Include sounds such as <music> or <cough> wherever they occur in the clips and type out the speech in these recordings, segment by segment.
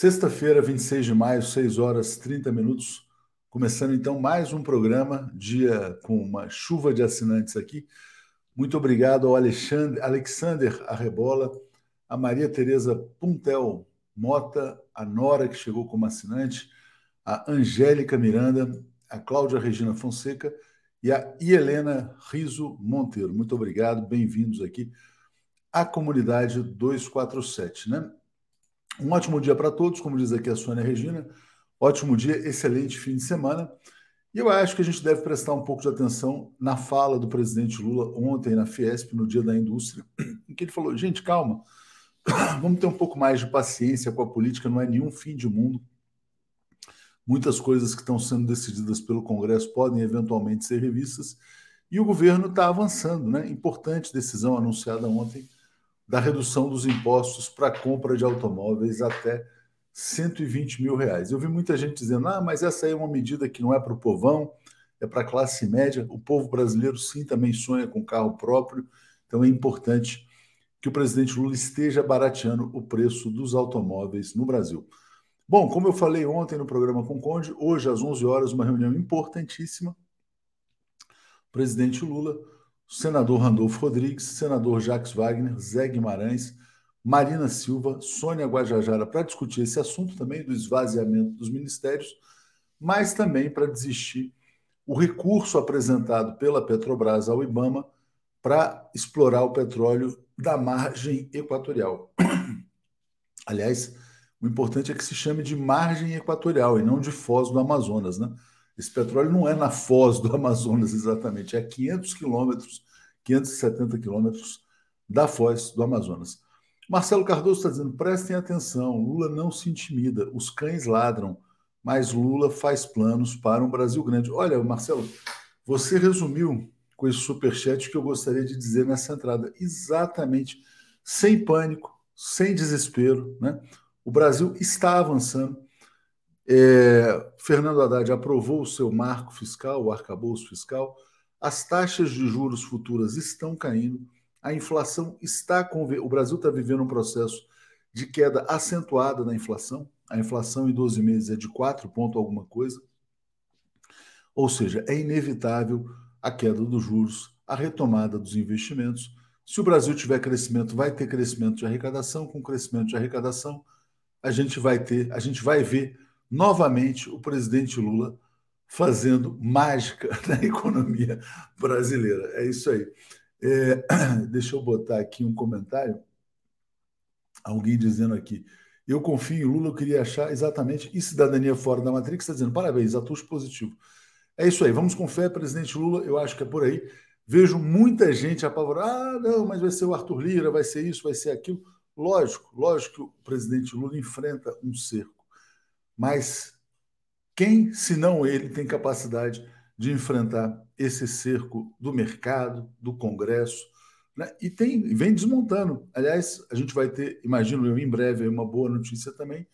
Sexta-feira, 26 de maio, 6 horas 30 minutos. Começando então mais um programa, dia com uma chuva de assinantes aqui. Muito obrigado ao Alexandre, Alexander Arrebola, a Maria Tereza Puntel Mota, a Nora, que chegou como assinante, a Angélica Miranda, a Cláudia Regina Fonseca e a Helena Riso Monteiro. Muito obrigado, bem-vindos aqui à comunidade 247, né? Um ótimo dia para todos, como diz aqui a Sônia Regina. Ótimo dia, excelente fim de semana. E eu acho que a gente deve prestar um pouco de atenção na fala do presidente Lula ontem na Fiesp, no Dia da Indústria, em que ele falou: gente, calma, <coughs> vamos ter um pouco mais de paciência com a política, não é nenhum fim de mundo. Muitas coisas que estão sendo decididas pelo Congresso podem eventualmente ser revistas, e o governo está avançando, né? Importante decisão anunciada ontem da redução dos impostos para compra de automóveis até 120 mil reais. Eu vi muita gente dizendo: ah, mas essa aí é uma medida que não é para o povão, é para a classe média. O povo brasileiro, sim, também sonha com carro próprio, então é importante que o presidente Lula esteja barateando o preço dos automóveis no Brasil. Bom, como eu falei ontem no programa com o Conde, hoje às 11 horas, uma reunião importantíssima. O presidente Lula senador Randolfo Rodrigues, senador Jacques Wagner, Zé Guimarães, Marina Silva, Sônia Guajajara, para discutir esse assunto também do esvaziamento dos ministérios, mas também para desistir o recurso apresentado pela Petrobras ao Ibama para explorar o petróleo da margem equatorial. Aliás, o importante é que se chame de margem equatorial e não de foz do Amazonas, né? Esse petróleo não é na foz do <laughs> Amazonas exatamente, é 500 quilômetros, 570 quilômetros da foz do Amazonas. Marcelo Cardoso está dizendo: prestem atenção, Lula não se intimida, os cães ladram, mas Lula faz planos para um Brasil grande. Olha, Marcelo, você resumiu com esse superchat que eu gostaria de dizer nessa entrada. Exatamente, sem pânico, sem desespero. Né? O Brasil está avançando. É, Fernando Haddad aprovou o seu marco fiscal, o arcabouço fiscal, as taxas de juros futuras estão caindo, a inflação está. O Brasil está vivendo um processo de queda acentuada na inflação, a inflação em 12 meses é de 4 ponto alguma coisa, ou seja, é inevitável a queda dos juros, a retomada dos investimentos. Se o Brasil tiver crescimento, vai ter crescimento de arrecadação, com crescimento de arrecadação, a gente vai ter, a gente vai ver novamente o presidente Lula fazendo mágica <laughs> na economia brasileira. É isso aí. É, <clears throat> deixa eu botar aqui um comentário. Alguém dizendo aqui. Eu confio em Lula, eu queria achar exatamente. E cidadania fora da Matrix está dizendo: parabéns, atuos positivo. É isso aí, vamos com fé, presidente Lula. Eu acho que é por aí. Vejo muita gente apavorada. Ah, não, mas vai ser o Arthur Lira, vai ser isso, vai ser aquilo. Lógico, lógico que o presidente Lula enfrenta um cerco. Mas quem, se não ele, tem capacidade de enfrentar esse cerco do mercado, do Congresso, né? e tem, vem desmontando. Aliás, a gente vai ter, imagino eu, em breve, uma boa notícia também,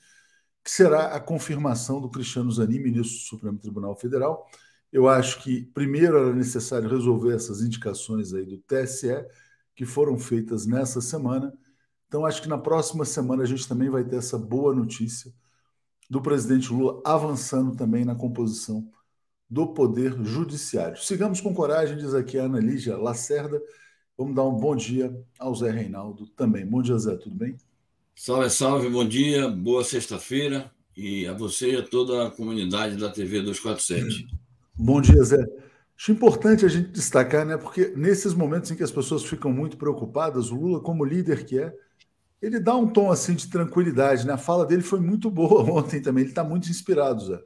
que será a confirmação do Cristiano Zanin, ministro do Supremo Tribunal Federal. Eu acho que primeiro era necessário resolver essas indicações aí do TSE, que foram feitas nessa semana. Então, acho que na próxima semana a gente também vai ter essa boa notícia do presidente Lula avançando também na composição do Poder Judiciário. Sigamos com coragem, diz aqui a Ana Lígia Lacerda. Vamos dar um bom dia ao Zé Reinaldo também. Bom dia, Zé, tudo bem? Salve, salve, bom dia, boa sexta-feira e a você e a toda a comunidade da TV 247. Bom dia, Zé. Acho importante a gente destacar, né? Porque nesses momentos em que as pessoas ficam muito preocupadas, o Lula, como líder que é, ele dá um tom assim de tranquilidade, né? A fala dele foi muito boa <laughs> ontem também. Ele está muito inspirado, Zé.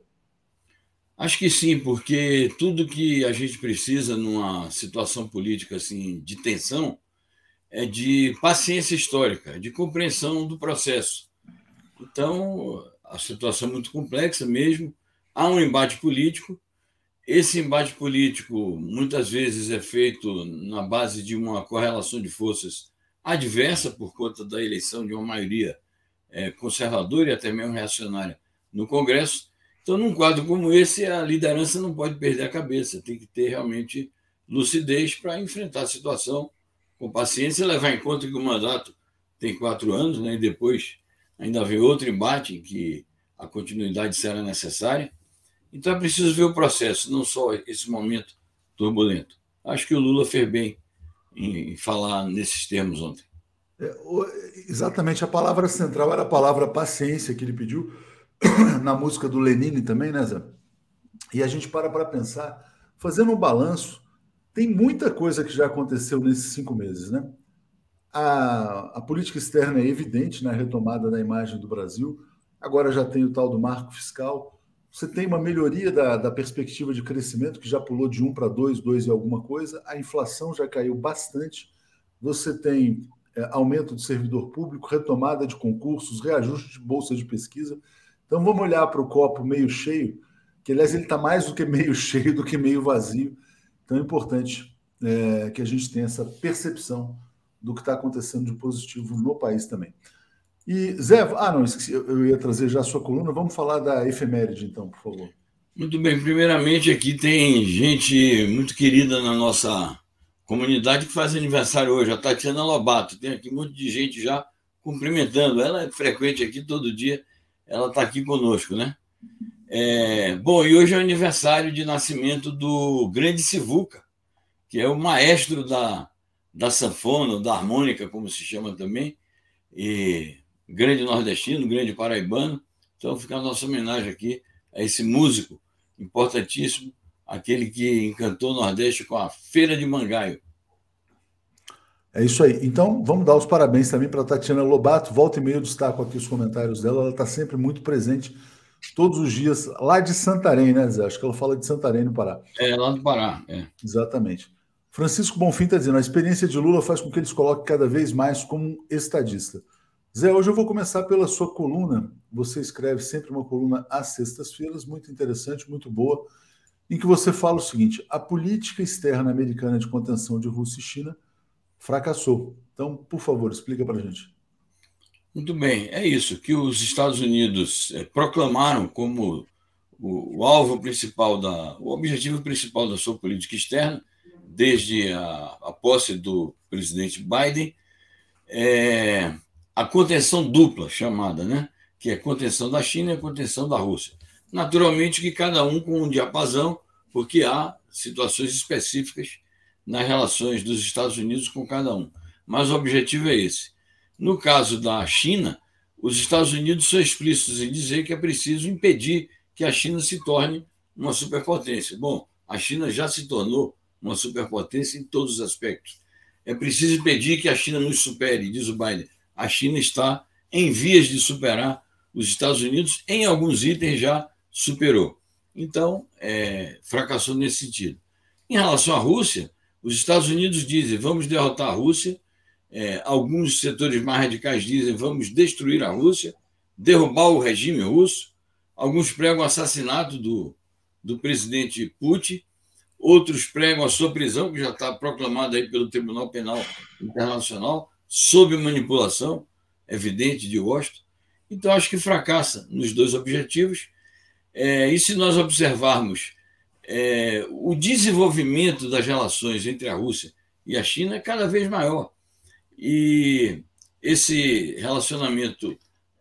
Acho que sim, porque tudo que a gente precisa numa situação política assim de tensão é de paciência histórica, de compreensão do processo. Então, a situação é muito complexa mesmo. Há um embate político. Esse embate político muitas vezes é feito na base de uma correlação de forças adversa por conta da eleição de uma maioria é, conservadora e até mesmo reacionária no Congresso. Então, num quadro como esse, a liderança não pode perder a cabeça, tem que ter realmente lucidez para enfrentar a situação com paciência levar em conta que o mandato tem quatro anos, né, e depois ainda vem outro embate em que a continuidade será necessária. Então é preciso ver o processo, não só esse momento turbulento. Acho que o Lula fez bem em falar nesses termos ontem. É, exatamente, a palavra central era a palavra paciência que ele pediu <coughs> na música do Lenine também, né, Zé? E a gente para para pensar, fazendo um balanço, tem muita coisa que já aconteceu nesses cinco meses, né? A, a política externa é evidente na retomada da imagem do Brasil. Agora já tem o tal do marco fiscal. Você tem uma melhoria da, da perspectiva de crescimento, que já pulou de 1 para 2, 2 e alguma coisa. A inflação já caiu bastante. Você tem é, aumento do servidor público, retomada de concursos, reajuste de bolsa de pesquisa. Então vamos olhar para o copo meio cheio, que aliás ele está mais do que meio <laughs> cheio do que meio vazio. Então é importante é, que a gente tenha essa percepção do que está acontecendo de positivo no país também. E, Zé, ah, não, esqueci, eu ia trazer já a sua coluna. Vamos falar da efeméride, então, por favor. Muito bem. Primeiramente, aqui tem gente muito querida na nossa comunidade que faz aniversário hoje, a Tatiana Lobato. Tem aqui um monte de gente já cumprimentando. Ela é frequente aqui todo dia, ela está aqui conosco, né? É, bom, e hoje é o aniversário de nascimento do Grande Sivuca, que é o maestro da, da sanfona, da harmônica, como se chama também, e grande nordestino, grande paraibano. Então fica a nossa homenagem aqui a esse músico importantíssimo, aquele que encantou o Nordeste com a Feira de Mangaio. É isso aí. Então, vamos dar os parabéns também para a Tatiana Lobato. Volta e meia eu destaco aqui os comentários dela. Ela está sempre muito presente, todos os dias, lá de Santarém, né, Zé? Acho que ela fala de Santarém, no Pará. É, lá do Pará. É. Exatamente. Francisco Bonfim está dizendo: a experiência de Lula faz com que eles coloquem cada vez mais como estadista. Zé, hoje eu vou começar pela sua coluna. Você escreve sempre uma coluna às sextas-feiras, muito interessante, muito boa, em que você fala o seguinte: a política externa americana de contenção de Rússia e China fracassou. Então, por favor, explica para a gente. Muito bem, é isso que os Estados Unidos é, proclamaram como o, o, alvo principal da, o objetivo principal da sua política externa desde a, a posse do presidente Biden, é a contenção dupla chamada, né? que é contenção da China e contenção da Rússia. Naturalmente que cada um com um diapasão, porque há situações específicas nas relações dos Estados Unidos com cada um. Mas o objetivo é esse. No caso da China, os Estados Unidos são explícitos em dizer que é preciso impedir que a China se torne uma superpotência. Bom, a China já se tornou uma superpotência em todos os aspectos. É preciso impedir que a China nos supere, diz o Biden. A China está em vias de superar os Estados Unidos, em alguns itens já superou. Então, é, fracassou nesse sentido. Em relação à Rússia, os Estados Unidos dizem vamos derrotar a Rússia, é, alguns setores mais radicais dizem vamos destruir a Rússia, derrubar o regime russo, alguns pregam o assassinato do, do presidente Putin, outros pregam a sua prisão, que já está proclamada aí pelo Tribunal Penal Internacional, sob manipulação evidente de Washington. Então, acho que fracassa nos dois objetivos. É, e se nós observarmos é, o desenvolvimento das relações entre a Rússia e a China é cada vez maior. E esse relacionamento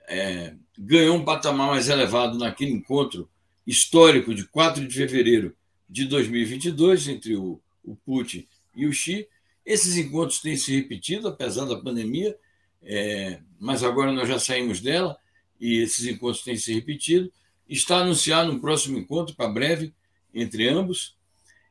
é, ganhou um patamar mais elevado naquele encontro histórico de 4 de fevereiro de 2022 entre o, o Putin e o Xi. Esses encontros têm se repetido, apesar da pandemia, é, mas agora nós já saímos dela e esses encontros têm se repetido. Está anunciado um próximo encontro para breve entre ambos.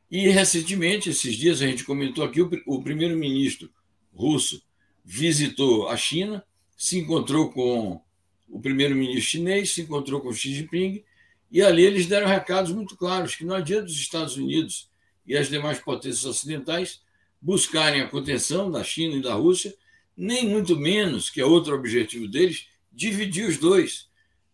E recentemente, esses dias, a gente comentou aqui, o, o primeiro-ministro russo visitou a China, se encontrou com o primeiro-ministro chinês, se encontrou com Xi Jinping e ali eles deram recados muito claros que não adianta os Estados Unidos e as demais potências ocidentais buscarem a contenção da China e da Rússia, nem muito menos, que é outro objetivo deles, dividir os dois.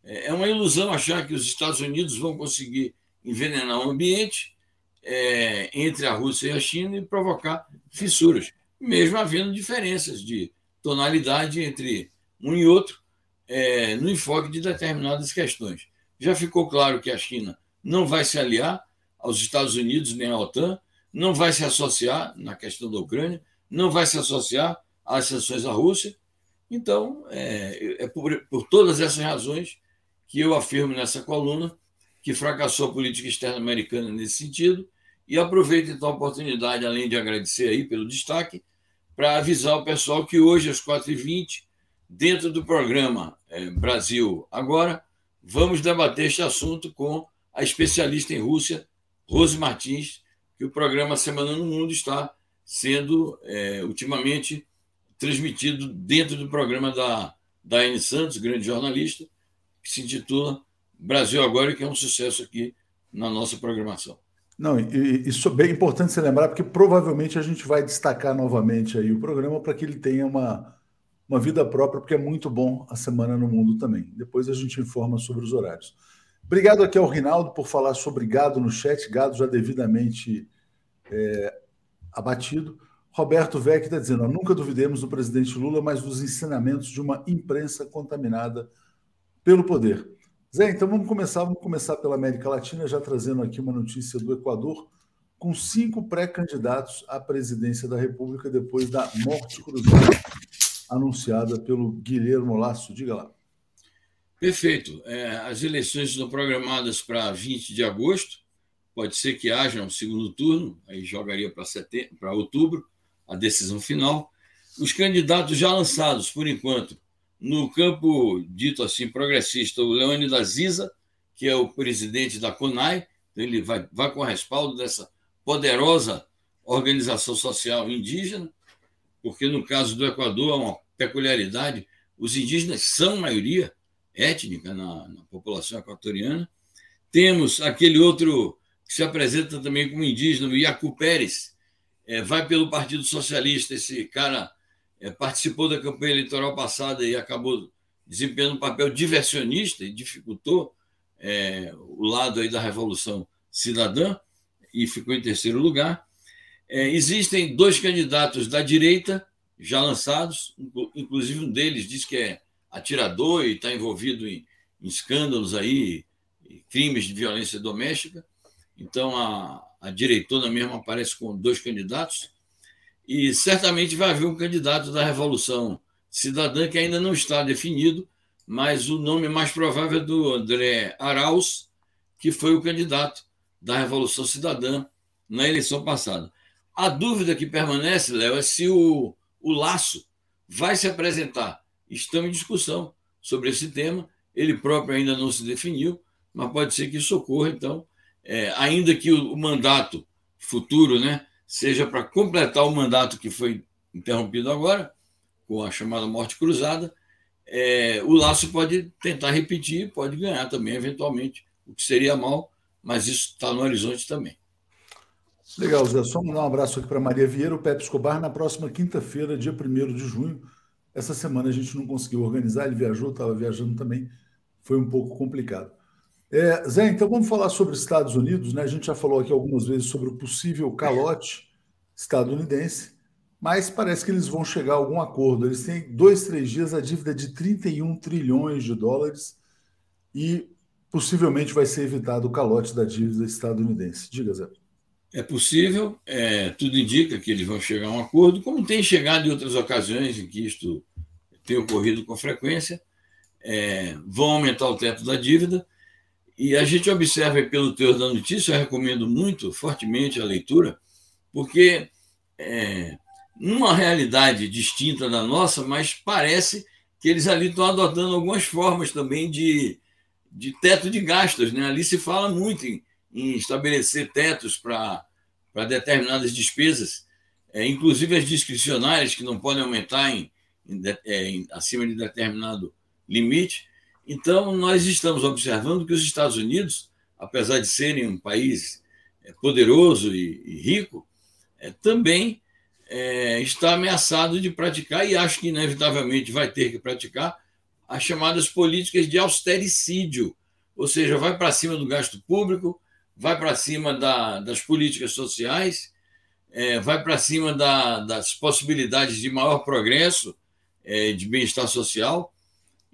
É, é uma ilusão achar que os Estados Unidos vão conseguir envenenar o ambiente é, entre a Rússia e a China e provocar fissuras, mesmo havendo diferenças de tonalidade entre um e outro é, no enfoque de determinadas questões. Já ficou claro que a China não vai se aliar aos Estados Unidos nem à OTAN, não vai se associar na questão da Ucrânia, não vai se associar às sanções à Rússia. Então, é, é por, por todas essas razões que eu afirmo nessa coluna que fracassou a política externa americana nesse sentido. E aproveito então a oportunidade, além de agradecer aí pelo destaque, para avisar o pessoal que hoje, às 4h20, dentro do programa é, Brasil Agora, vamos debater este assunto com a especialista em Rússia, Rose Martins, que o programa Semana no Mundo está sendo é, ultimamente transmitido dentro do programa da Daiane Santos, grande jornalista, que se intitula Brasil Agora, que é um sucesso aqui na nossa programação. Não, e, isso é bem importante você lembrar, porque provavelmente a gente vai destacar novamente aí o programa para que ele tenha uma, uma vida própria, porque é muito bom a Semana no Mundo também. Depois a gente informa sobre os horários. Obrigado aqui ao Rinaldo por falar sobre gado no chat, gado já devidamente é, abatido. Roberto Vec está dizendo: nunca duvidemos do presidente Lula, mas dos ensinamentos de uma imprensa contaminada pelo poder. Zé, então vamos começar, vamos começar pela América Latina, já trazendo aqui uma notícia do Equador, com cinco pré-candidatos à presidência da República depois da morte cruzada anunciada pelo Guilherme Lasso. Diga lá. Perfeito. É, as eleições estão programadas para 20 de agosto. Pode ser que haja um segundo turno, aí jogaria para para outubro, a decisão final. Os candidatos já lançados, por enquanto, no campo dito assim progressista, o Leônidas Ziza, que é o presidente da CONAI, ele vai, vai com respaldo dessa poderosa organização social indígena, porque no caso do Equador há uma peculiaridade, os indígenas são maioria étnica na, na população equatoriana. Temos aquele outro que se apresenta também como indígena, o Iacu Pérez, é, vai pelo Partido Socialista, esse cara é, participou da campanha eleitoral passada e acabou desempenhando um papel diversionista e dificultou é, o lado aí da Revolução Cidadã e ficou em terceiro lugar. É, existem dois candidatos da direita já lançados, inclusive um deles diz que é atirador e está envolvido em, em escândalos aí, crimes de violência doméstica. Então a, a direitona mesmo aparece com dois candidatos e certamente vai haver um candidato da Revolução Cidadã que ainda não está definido, mas o nome mais provável é do André Arauz, que foi o candidato da Revolução Cidadã na eleição passada. A dúvida que permanece, Léo, é se o, o Laço vai se apresentar. Estamos em discussão sobre esse tema. Ele próprio ainda não se definiu, mas pode ser que isso ocorra. Então, é, ainda que o, o mandato futuro, né, seja para completar o mandato que foi interrompido agora, com a chamada morte cruzada, é, o Laço pode tentar repetir, pode ganhar também, eventualmente, o que seria mal, mas isso está no horizonte também. Legal, Zé. Só mandar um abraço aqui para Maria Vieira, o Pepe Escobar, na próxima quinta-feira, dia 1 de junho. Essa semana a gente não conseguiu organizar, ele viajou, estava viajando também, foi um pouco complicado. É, Zé, então vamos falar sobre Estados Unidos, né? A gente já falou aqui algumas vezes sobre o possível calote estadunidense, mas parece que eles vão chegar a algum acordo. Eles têm dois, três dias a dívida de 31 trilhões de dólares e possivelmente vai ser evitado o calote da dívida estadunidense. Diga, Zé. É possível, é, tudo indica que eles vão chegar a um acordo, como tem chegado em outras ocasiões em que isto tem ocorrido com frequência. É, vão aumentar o teto da dívida e a gente observa pelo teor da notícia, eu recomendo muito, fortemente a leitura, porque é, numa realidade distinta da nossa, mas parece que eles ali estão adotando algumas formas também de, de teto de gastos. Né? Ali se fala muito em, em estabelecer tetos para determinadas despesas, é, inclusive as discricionárias, que não podem aumentar em, em, é, em acima de determinado limite. Então, nós estamos observando que os Estados Unidos, apesar de serem um país é, poderoso e, rico, é, também é, está ameaçado de praticar, e acho que inevitavelmente vai ter que praticar, as chamadas políticas de austericídio, ou seja, vai para cima do gasto público, vai para cima da, das políticas sociais, é, vai para cima da, das possibilidades de maior progresso, é, de bem-estar social,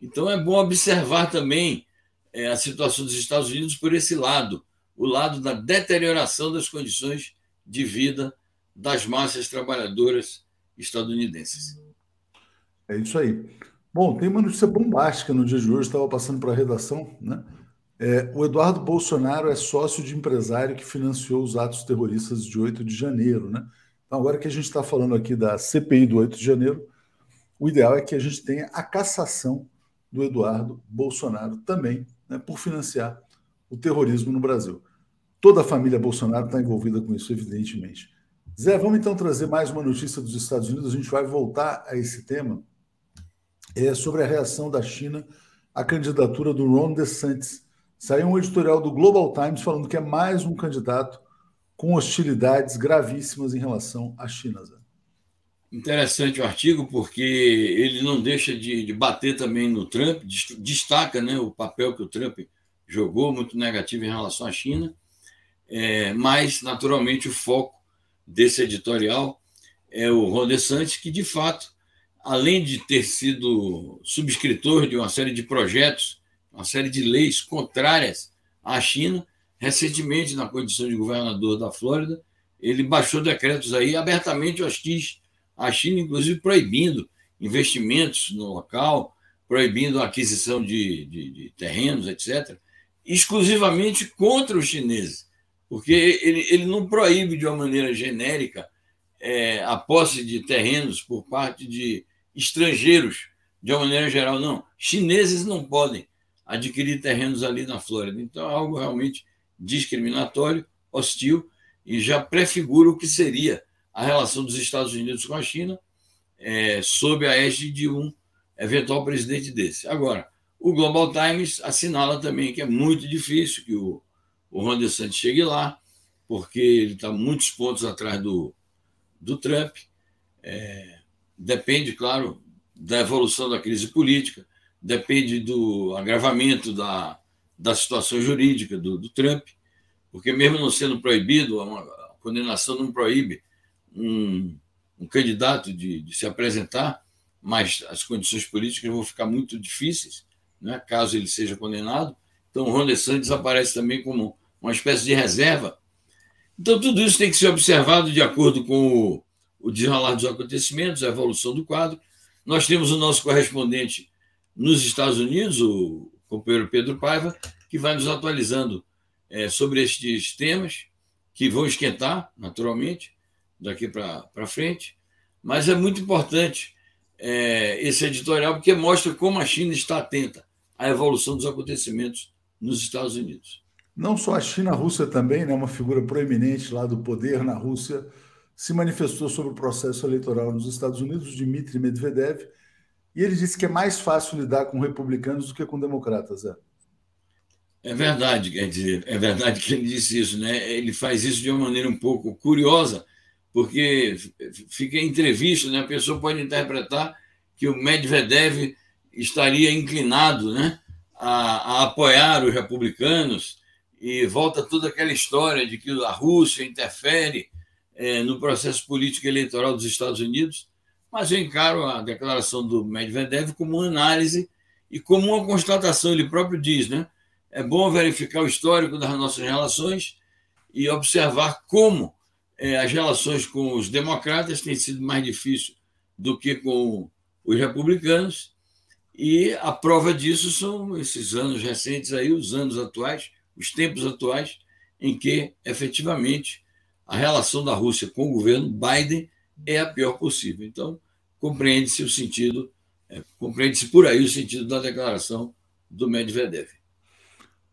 então é bom observar também é, a situação dos Estados Unidos por esse lado, o lado da deterioração das condições de vida das massas trabalhadoras estadunidenses. É isso aí. Bom, tem uma notícia bombástica no dia de hoje, estava passando para a redação, né? É, o Eduardo Bolsonaro é sócio de empresário que financiou os atos terroristas de 8 de janeiro. Né? Então, agora que a gente está falando aqui da CPI do 8 de janeiro, o ideal é que a gente tenha a cassação do Eduardo Bolsonaro também, né, por financiar o terrorismo no Brasil. Toda a família Bolsonaro está envolvida com isso, evidentemente. Zé, vamos então trazer mais uma notícia dos Estados Unidos. A gente vai voltar a esse tema é sobre a reação da China à candidatura do Ron DeSantis Saiu um editorial do Global Times falando que é mais um candidato com hostilidades gravíssimas em relação à China. Zé. Interessante o artigo, porque ele não deixa de, de, bater também no Trump, destaca né, o papel que o Trump jogou, muito negativo em relação à China, é, mas, naturalmente, o foco desse editorial é o Ron DeSantis, que, de fato, além de ter sido subscritor de uma série de projetos uma série de leis contrárias à China. Recentemente, na condição de governador da Flórida, ele baixou decretos aí abertamente hostis à China, inclusive proibindo investimentos no local, proibindo a aquisição de, de, de terrenos, etc., exclusivamente contra os chineses, porque ele, ele não proíbe de uma maneira genérica é, a posse de terrenos por parte de estrangeiros, de uma maneira geral, não. Chineses não podem adquirir terrenos ali na Flórida. Então, é algo realmente discriminatório, hostil, e já prefigura o que seria a relação dos Estados Unidos com a China é, sob a égide de um eventual presidente desse. Agora, o Global Times assinala também que é muito difícil que o, o Ron DeSantis chegue lá, porque ele está muitos pontos atrás do, do Trump. É, depende, claro, da evolução da crise política, depende do agravamento da, da situação jurídica do, do Trump, porque, mesmo não sendo proibido, a condenação não proíbe um, um candidato de, de, se apresentar, mas as condições políticas vão ficar muito difíceis, né, caso ele seja condenado. Então, o Ron DeSantis aparece também como uma espécie de reserva. Então, tudo isso tem que ser observado de acordo com o, o desenrolar dos acontecimentos, a evolução do quadro. Nós temos o nosso correspondente nos Estados Unidos, o companheiro Pedro Paiva, que vai nos atualizando é, sobre estes temas, que vão esquentar, naturalmente, daqui para frente. Mas é muito importante é, esse editorial, porque mostra como a China está atenta à evolução dos acontecimentos nos Estados Unidos. Não só a China, a Rússia também, né, uma figura proeminente lá do poder na Rússia, se manifestou sobre o processo eleitoral nos Estados Unidos, Dmitry Medvedev, e ele disse que é mais fácil lidar com republicanos do que com democratas. É, é verdade, quer dizer, é verdade que ele disse isso, né? Ele faz isso de uma maneira um pouco curiosa, porque fica entrevista, né? A pessoa pode interpretar que o Medvedev estaria inclinado, né, a, a apoiar os republicanos e volta toda aquela história de que a Rússia interfere é, no processo político eleitoral dos Estados Unidos mas eu encaro a declaração do Medvedev como uma análise e como uma constatação, ele próprio diz, né? É bom verificar o histórico das nossas relações e observar como é, as relações com os democratas têm sido mais difíceis do que com os republicanos, e a prova disso são esses anos recentes aí, os anos atuais, os tempos atuais, em que efetivamente a relação da Rússia com o governo Biden é a pior possível. Então, compreende-se o sentido, é, compreende-se por aí o sentido da declaração do Medvedev.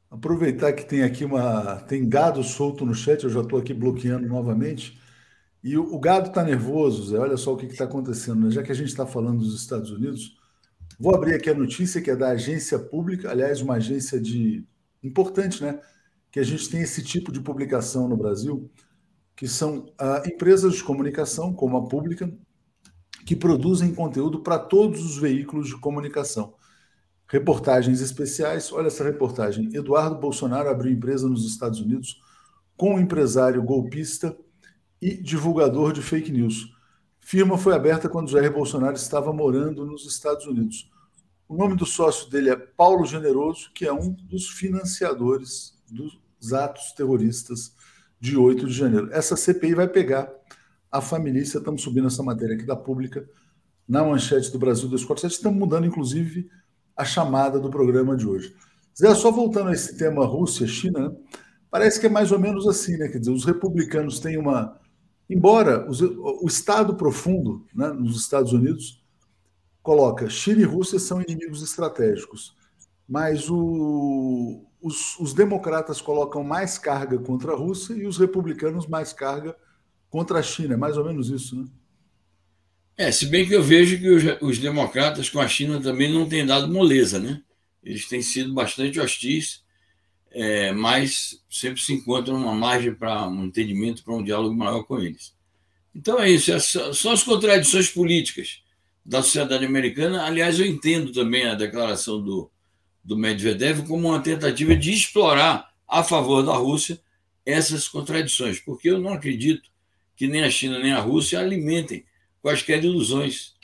Aproveitar que tem aqui uma. tem gado solto no chat, eu já estou aqui bloqueando novamente. E o, o gado está nervoso, Zé. Olha só o que está acontecendo. Né? Já que a gente está falando dos Estados Unidos, vou abrir aqui a notícia que é da agência pública, aliás, uma agência de importante, né? Que a gente tem esse tipo de publicação no Brasil que são ah, empresas de comunicação, como a pública, que produzem conteúdo para todos os veículos de comunicação. Reportagens especiais. Olha essa reportagem. Eduardo Bolsonaro abriu empresa nos Estados Unidos com um empresário golpista e divulgador de fake news. Firma foi aberta quando Jair Bolsonaro estava morando nos Estados Unidos. O nome do sócio dele é Paulo Generoso, que é um dos financiadores dos atos terroristas de 8 de janeiro. Essa CPI vai pegar a família, estamos subindo essa matéria aqui da pública na manchete do Brasil 247, estamos mudando, inclusive, a chamada do programa de hoje. Zé, só voltando a esse tema Rússia-China, né? parece que é mais ou menos assim, né? Quer dizer, os republicanos têm uma. Embora os, o Estado profundo né, nos Estados Unidos coloca China e Rússia são inimigos estratégicos, mas o, os, os, democratas colocam mais carga contra a Rússia e os republicanos mais carga contra a China. É mais ou menos isso, né? É, se bem que eu vejo que os, os democratas com a China também não têm dado moleza, né? Eles têm sido bastante hostis, é, mas sempre se encontram uma margem para um entendimento, para um diálogo maior com eles. Então é isso, é só, são as contradições políticas da sociedade americana. Aliás, eu entendo também a declaração do, do Medvedev como uma tentativa de explorar a favor da Rússia essas contradições, porque eu não acredito que nem a China nem a Rússia alimentem quaisquer ilusões.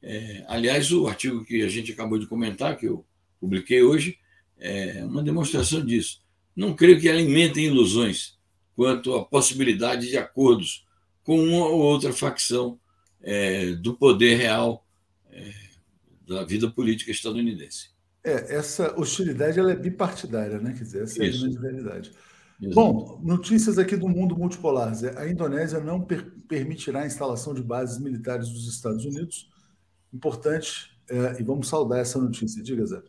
É, aliás, o artigo que a gente acabou de comentar, que eu publiquei hoje, é uma demonstração disso. Não creio que alimentem ilusões quanto à possibilidade de acordos com uma ou outra facção é, do poder real é, da vida política estadunidense. É, essa hostilidade ela é bipartidária, né? Quer dizer, essa Isso. é a realidade. Exato. Bom, notícias aqui do mundo multipolar. A Indonésia não per permitirá a instalação de bases militares dos Estados Unidos. Importante, é, e vamos saudar essa notícia. Diga, Zé.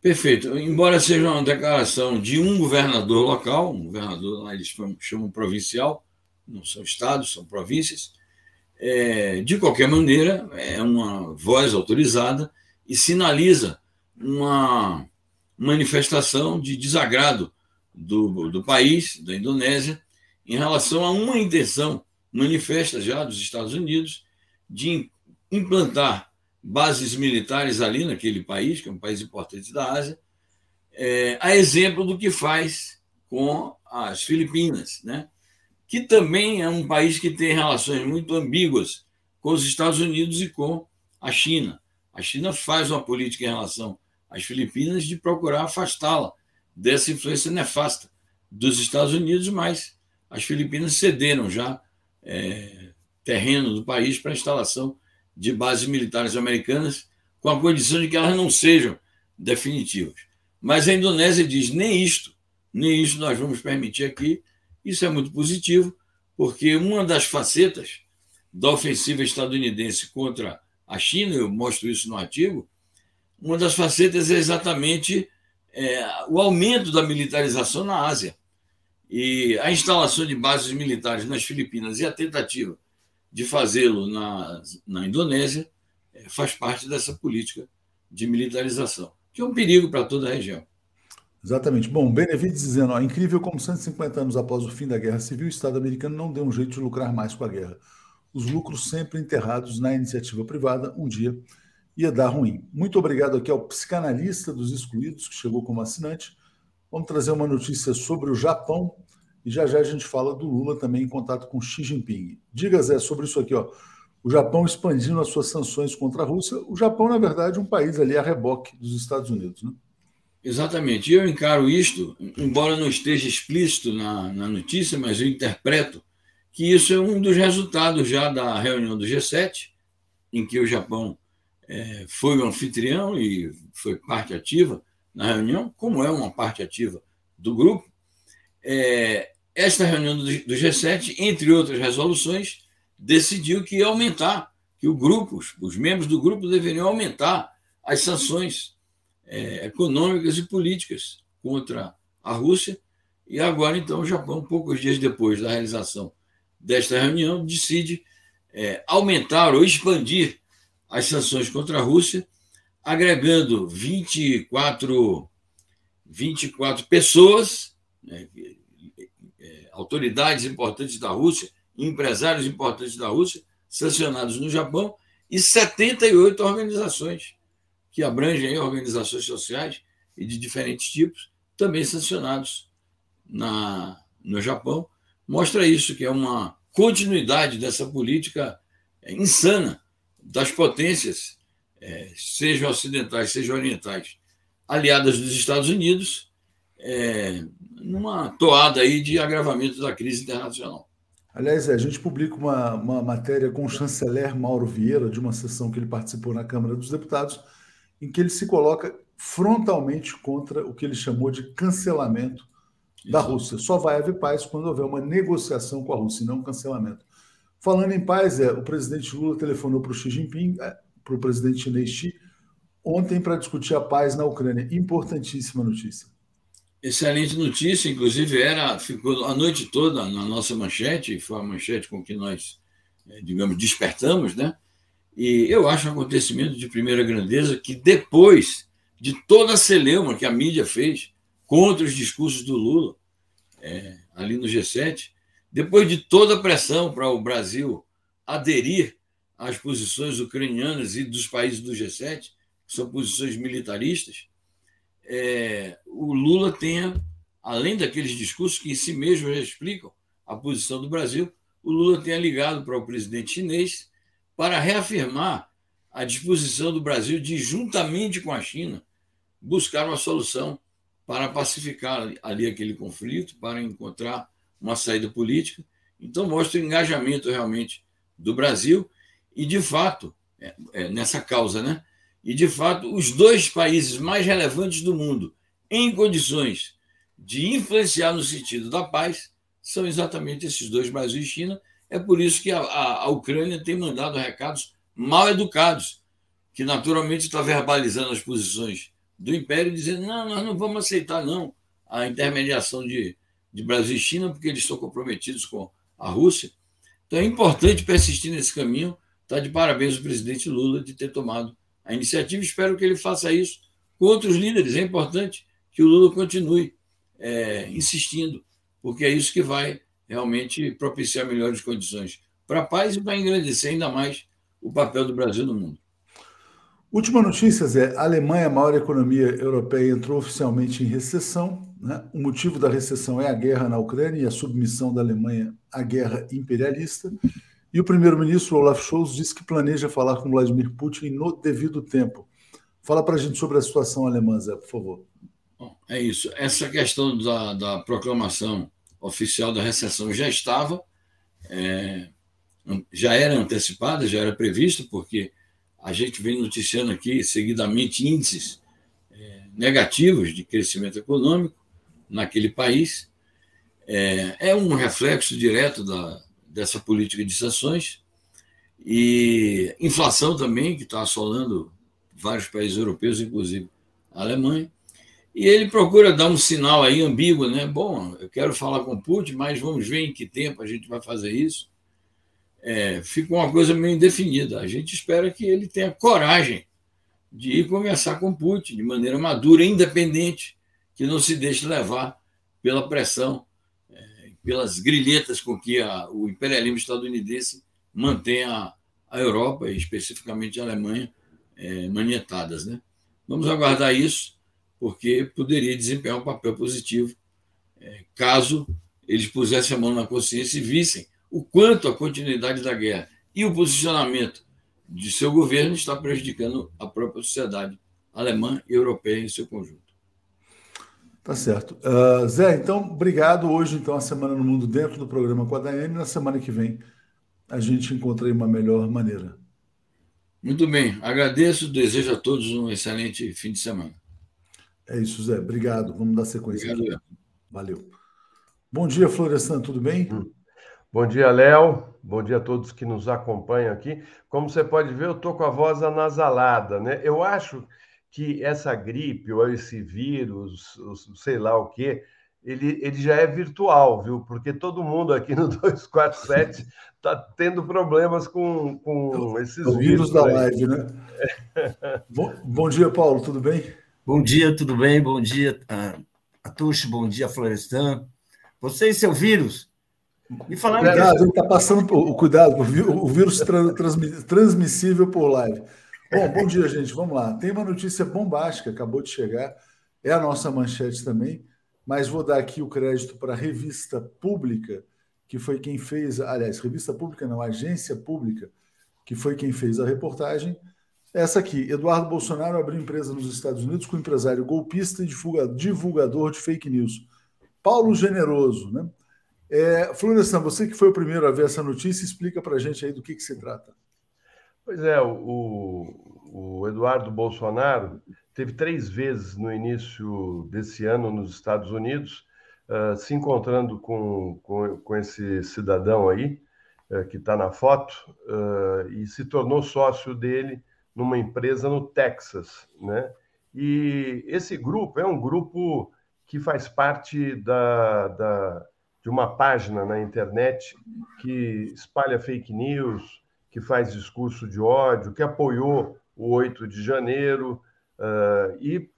Perfeito. Embora seja uma declaração de um governador local, um governador lá eles chamam provincial, não são estados, são províncias, é, de qualquer maneira, é uma voz autorizada e sinaliza uma manifestação de desagrado do, do país, da Indonésia, em relação a uma intenção manifesta já dos Estados Unidos de implantar bases militares ali naquele país, que é um país importante da Ásia, é, a exemplo do que faz com as Filipinas, né? que também é um país que tem relações muito ambíguas com os Estados Unidos e com a China. A China faz uma política em relação às Filipinas de procurar afastá-la dessa influência nefasta dos Estados Unidos, mas as Filipinas cederam já é, terreno do país para a instalação de bases militares americanas, com a condição de que elas não sejam definitivas. Mas a Indonésia diz: nem isto, nem isso nós vamos permitir aqui. Isso é muito positivo, porque uma das facetas da ofensiva estadunidense contra a China, eu mostro isso no artigo, uma das facetas é exatamente é, o aumento da militarização na Ásia. E a instalação de bases militares nas Filipinas e a tentativa de fazê-lo na, na Indonésia é, faz parte dessa política de militarização, que é um perigo para toda a região. Exatamente. Bom, Benevides dizendo, ó, incrível como 150 anos após o fim da Guerra Civil, o Estado americano não deu um jeito de lucrar mais com a guerra. Os lucros sempre enterrados na iniciativa privada, um dia ia dar ruim. Muito obrigado aqui ao psicanalista dos excluídos, que chegou como assinante. Vamos trazer uma notícia sobre o Japão e já já a gente fala do Lula também em contato com Xi Jinping. Diga, Zé, sobre isso aqui, ó. O Japão expandindo as suas sanções contra a Rússia. O Japão, na verdade, é um país ali a reboque dos Estados Unidos, né? Exatamente. Eu encaro isto, embora não esteja explícito na, na notícia, mas eu interpreto que isso é um dos resultados já da reunião do G7, em que o Japão é, foi o anfitrião e foi parte ativa na reunião, como é uma parte ativa do grupo. É, esta reunião do, do G7, entre outras resoluções, decidiu que ia aumentar, que o grupo, os membros do grupo deveriam aumentar as sanções é, econômicas e políticas contra a Rússia. E agora, então, o Japão, poucos dias depois da realização desta reunião, decide é, aumentar ou expandir as sanções contra a Rússia, agregando 24, 24 pessoas, né, é, autoridades importantes da Rússia, empresários importantes da Rússia, sancionados no Japão, e 78 organizações, que abrangem organizações sociais e de diferentes tipos, também sancionados na, no Japão. Mostra isso, que é uma continuidade dessa política insana das potências, é, sejam ocidentais, sejam orientais, aliadas dos Estados Unidos, é, numa toada aí de agravamento da crise internacional. Aliás, a gente publica uma, uma matéria com o chanceler Mauro Vieira, de uma sessão que ele participou na Câmara dos Deputados, em que ele se coloca frontalmente contra o que ele chamou de cancelamento da Rússia. Só vai haver paz quando houver uma negociação com a Rússia, não um cancelamento. Falando em paz, é, o presidente Lula telefonou para o Xi Jinping, é, para o presidente chinês Xi, ontem para discutir a paz na Ucrânia. Importantíssima notícia. Excelente notícia, inclusive era ficou a noite toda na nossa manchete, foi a manchete com que nós, é, digamos, despertamos, né? E eu acho um acontecimento de primeira grandeza que depois de toda a celeuma que a mídia fez contra os discursos do Lula é, ali no G7, depois de toda a pressão para o Brasil aderir às posições ucranianas e dos países do G7, que são posições militaristas, é, o Lula tenha, além daqueles discursos que em si mesmos já explicam a posição do Brasil, o Lula tenha ligado para o presidente chinês para reafirmar a disposição do Brasil de, juntamente com a China, buscar uma solução para pacificar ali aquele conflito, para encontrar uma saída política. Então, mostra o engajamento realmente do Brasil e, de fato, é, é, nessa causa, né? E, de fato, os dois países mais relevantes do mundo em condições de influenciar no sentido da paz são exatamente esses dois, Brasil e China. É por isso que a, a, a Ucrânia tem mandado recados mal educados, que naturalmente está verbalizando as posições do Império, dizendo: não, nós não vamos aceitar não a intermediação de, de Brasil e China, porque eles estão comprometidos com a Rússia. Então é importante persistir nesse caminho. Está de parabéns o presidente Lula de ter tomado a iniciativa. Espero que ele faça isso com outros líderes. É importante que o Lula continue é, insistindo, porque é isso que vai realmente propiciar melhores condições para a paz e para engrandecer ainda mais o papel do Brasil no mundo. Última notícia, Zé. A Alemanha, a maior economia europeia, entrou oficialmente em recessão. Né? O motivo da recessão é a guerra na Ucrânia e a submissão da Alemanha à guerra imperialista. E o primeiro-ministro Olaf Scholz disse que planeja falar com Vladimir Putin no devido tempo. Fala para a gente sobre a situação alemã, Zé, por favor. Bom, é isso. Essa questão da, da proclamação oficial da recessão já estava, é, já era antecipada, já era prevista, porque a gente vem noticiando aqui seguidamente índices é, negativos de crescimento econômico naquele país. É, é um reflexo direto da, dessa política de sanções e inflação também, que está assolando vários países europeus, inclusive a Alemanha. E ele procura dar um sinal aí ambíguo, né? Bom, eu quero falar com Putin, mas vamos ver em que tempo a gente vai fazer isso. É, fica uma coisa meio indefinida. A gente espera que ele tenha coragem de ir conversar com Putin de maneira madura, independente, que não se deixe levar pela pressão, é, pelas grilhetas com que a, o imperialismo estadunidense mantém a, a Europa, e especificamente a Alemanha, é, manietadas. Né? Vamos aguardar isso porque poderia desempenhar um papel positivo é, caso eles pusessem a mão na consciência e vissem o quanto a continuidade da guerra e o posicionamento de seu governo está prejudicando a própria sociedade alemã e europeia em seu conjunto. Tá certo. Uh, Zé, então, obrigado. Hoje, então, a Semana no Mundo dentro do programa com a Daiane. Na semana que vem, a gente encontra aí uma melhor maneira. Muito bem. Agradeço. Desejo a todos um excelente fim de semana. É isso, Zé. Obrigado. Vamos dar sequência. Obrigado. Valeu. Bom dia, Florestan. Tudo bem? Hum. Bom dia, Léo. Bom dia a todos que nos acompanham aqui. Como você pode ver, eu estou com a voz anasalada, né? Eu acho que essa gripe ou esse vírus, sei lá o quê, ele, ele já é virtual, viu? Porque todo mundo aqui no <laughs> 247 está tendo problemas com, com esses o vírus. da live, né? <laughs> bom, bom dia, Paulo. Tudo bem? Bom dia, tudo bem? Bom dia, Atush, bom dia, Florestan. Você e seu vírus. Me falaram ele está passando o cuidado, o vírus transmissível por live. Bom, bom dia, gente. Vamos lá. Tem uma notícia bombástica, acabou de chegar. É a nossa manchete também, mas vou dar aqui o crédito para a revista pública, que foi quem fez, aliás, revista pública não, agência pública, que foi quem fez a reportagem essa aqui, Eduardo Bolsonaro abriu empresa nos Estados Unidos com empresário golpista e divulgador de fake news. Paulo Generoso, né? É, Florestan, você que foi o primeiro a ver essa notícia, explica para a gente aí do que, que se trata. Pois é, o, o Eduardo Bolsonaro teve três vezes no início desse ano nos Estados Unidos, uh, se encontrando com, com, com, esse cidadão aí, uh, que está na foto, uh, e se tornou sócio dele numa empresa no Texas, né? E esse grupo é um grupo que faz parte da, da, de uma página na internet que espalha fake news, que faz discurso de ódio, que apoiou o 8 de janeiro, uh, e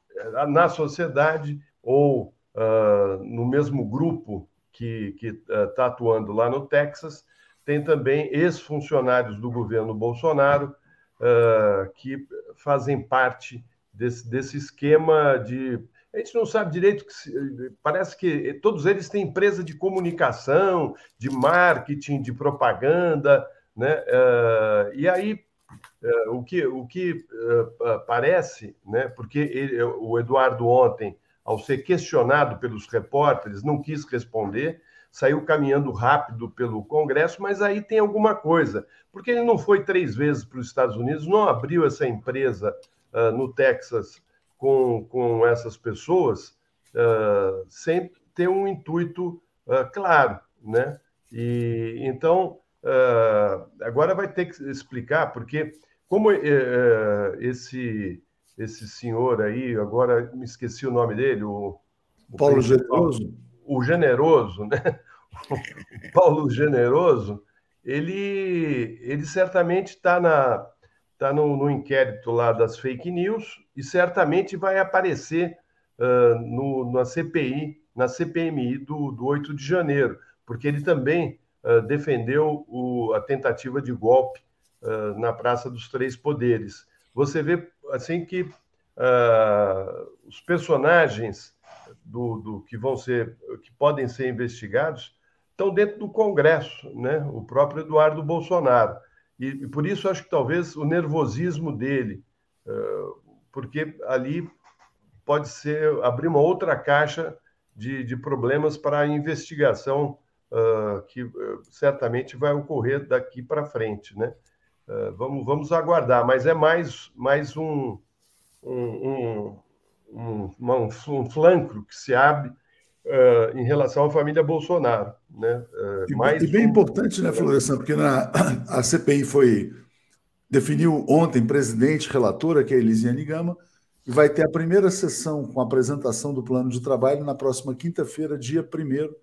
na sociedade ou uh, no mesmo grupo que está atuando lá no Texas, tem também ex-funcionários do governo Bolsonaro que fazem parte desse, desse esquema de a gente não sabe direito que parece que todos eles têm empresa de comunicação, de marketing, de propaganda, né? Uh, e aí uh, o que o que uh, parece, né? Porque ele, o Eduardo ontem, ao ser questionado pelos repórteres, não quis responder, saiu caminhando rápido pelo Congresso, mas aí tem alguma coisa, porque ele não foi três vezes para os Estados Unidos, não abriu essa empresa no Texas com, com essas pessoas uh, sem ter um intuito uh, claro, né? E então uh, agora vai ter que explicar porque como esse esse senhor aí agora me esqueci o nome dele o, o Paulo Generoso o generoso, né? <laughs> O Paulo Generoso ele ele certamente está na está no, no, inquérito lá das fake news e certamente vai aparecer uh, no, na CPI, na CPMI do, do 8 de janeiro, porque ele também uh, defendeu o, a tentativa de golpe uh, na Praça dos Três Poderes. Você vê assim que os personagens do, do, que vão ser, que podem ser investigados, estão dentro do Congresso, né? O próprio Eduardo Bolsonaro. E, e, por isso acho que talvez o nervosismo dele, uh, porque ali pode ser abrir uma outra caixa de, de problemas para a investigação uh, que uh, certamente vai ocorrer daqui para frente, né? vamos, vamos aguardar, mas é mais, mais um, um, um, um, um flanco que se abre uh, em relação à família Bolsonaro. Né? Uh, e, mais e bem um... importante, né, Florestan, porque na, <clears throat> a CPI foi definiu ontem presidente, relatora, que é a Elisiane Gama, e vai ter a primeira sessão com a apresentação do plano de trabalho na próxima quinta-feira, dia 1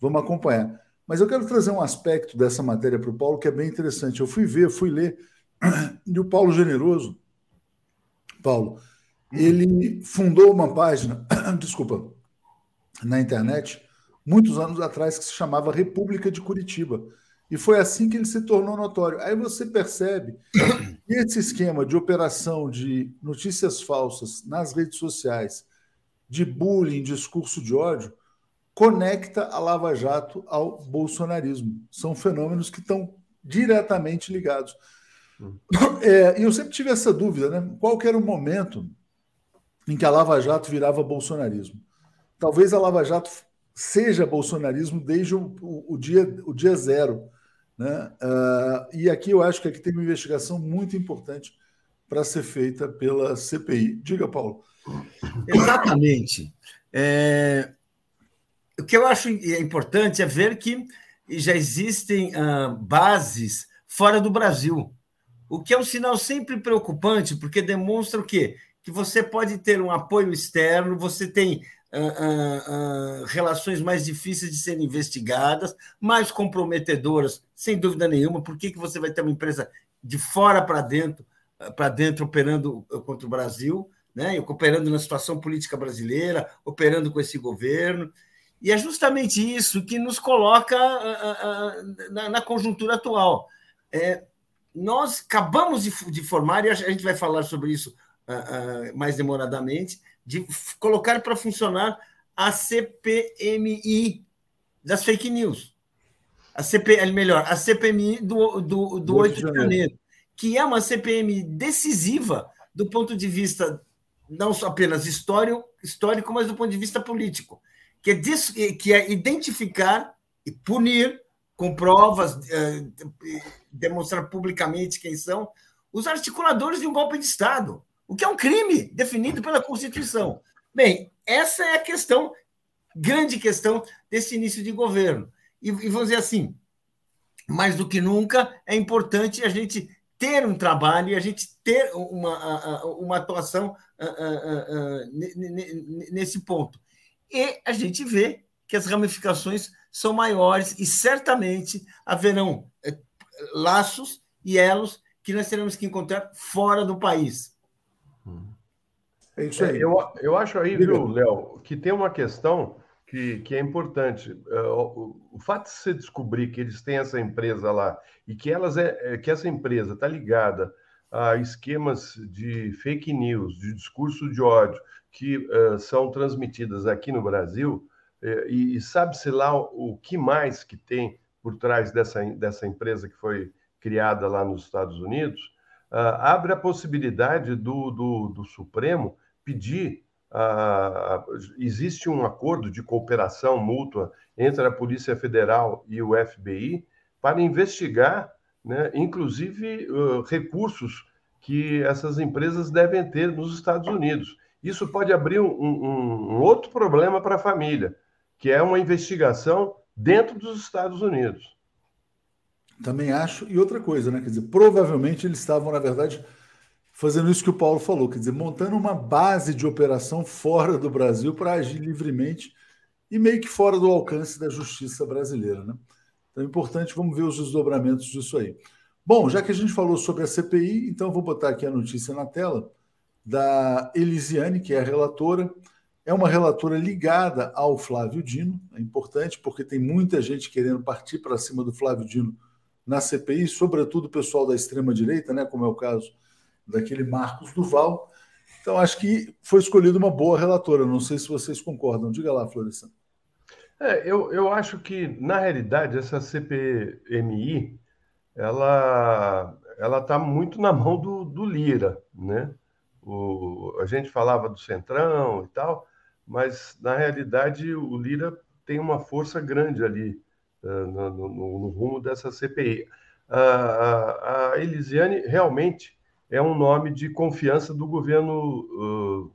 Vamos acompanhar. Mas eu quero trazer um aspecto dessa matéria para o Paulo que é bem interessante. Eu fui ver, fui ler, <clears throat> e o Paulo Generoso, Paulo, ele fundou uma página, <clears throat> desculpa, na internet, muitos anos atrás, que se chamava República de Curitiba. E foi assim que ele se tornou notório. Aí você percebe que esse esquema de operação de notícias falsas nas redes sociais, de bullying, discurso de ódio, conecta a Lava Jato ao bolsonarismo. São fenômenos que estão diretamente ligados. Hum. É, e eu sempre tive essa dúvida, né? Qual era o momento em que a Lava Jato virava bolsonarismo? Talvez a Lava Jato seja bolsonarismo desde o, o, dia, o dia zero. Né? Uh, e aqui eu acho que aqui tem uma investigação muito importante para ser feita pela CPI. Diga, Paulo. Exatamente. É, o que eu acho importante é ver que já existem uh, bases fora do Brasil, o que é um sinal sempre preocupante, porque demonstra o quê? Que você pode ter um apoio externo, você tem uh, uh, relações mais difíceis de serem investigadas, mais comprometedoras, sem dúvida nenhuma. Por que, que você vai ter uma empresa de fora para dentro, para dentro operando contra o Brasil, né? operando na situação política brasileira, operando com esse governo? E é justamente isso que nos coloca na, conjuntura atual. É, nós acabamos de, de, formar, e a gente vai falar sobre isso mais demoradamente, de colocar para funcionar a CPMI das fake news. A CP, melhor, a CPMI do, do, do 8 de janeiro, que é uma CPMI decisiva do ponto de vista não só apenas histórico, histórico mas do ponto de vista político, que é, que é identificar e punir com provas, eh, demonstrar publicamente quem são os articuladores de um golpe de Estado, o que é um crime definido pela Constituição. Bem, essa é a questão, grande questão desse início de governo. E, e vamos dizer assim, mais do que nunca, é importante a gente ter um trabalho e a gente ter uma, uma atuação nesse ponto. E a gente vê que as ramificações são maiores e certamente haverão eh, laços e elos que nós teremos que encontrar fora do país. É isso aí. É, eu, eu acho aí, viu, Léo, que tem uma questão que, que é importante. É, o, o, fato de você descobrir que eles têm essa empresa lá e que, elas é, é que essa empresa está ligada a esquemas de fake news, de discurso de ódio, que uh, são transmitidas aqui no Brasil, e, e sabe-se lá o, o, que mais que tem por trás dessa, dessa empresa que foi criada lá nos Estados Unidos, uh, abre a possibilidade do, do, do Supremo pedir Uh, existe um acordo de cooperação mútua entre a Polícia Federal e o FBI para investigar, né, inclusive, uh, recursos que essas empresas devem ter nos Estados Unidos. Isso pode abrir um, um, um outro problema para a família, que é uma investigação dentro dos Estados Unidos. Também acho. E outra coisa, né? Quer dizer, provavelmente eles estavam, na verdade, fazendo isso que o Paulo falou, quer dizer, montando uma base de operação fora do Brasil para agir livremente e meio que fora do alcance da justiça brasileira. Né? Então é importante, vamos ver os desdobramentos disso aí. Bom, já que a gente falou sobre a CPI, então vou botar aqui a notícia na tela da Elisiane, que é a relatora. É uma relatora ligada ao Flávio Dino, é importante porque tem muita gente querendo partir para cima do Flávio Dino na CPI, sobretudo o pessoal da extrema-direita, né, como é o caso daquele Marcos Duval. Então, acho que foi escolhida uma boa relatora. Não sei se vocês concordam. Diga lá, Florestan. É, eu, eu acho que, na realidade, essa CPMI ela ela está muito na mão do, do Lira, né? O, a gente falava do Centrão e tal, mas na realidade o Lira tem uma força grande ali no, no, no, rumo dessa CPI. A, a Elisiane realmente é um nome de confiança do governo uh,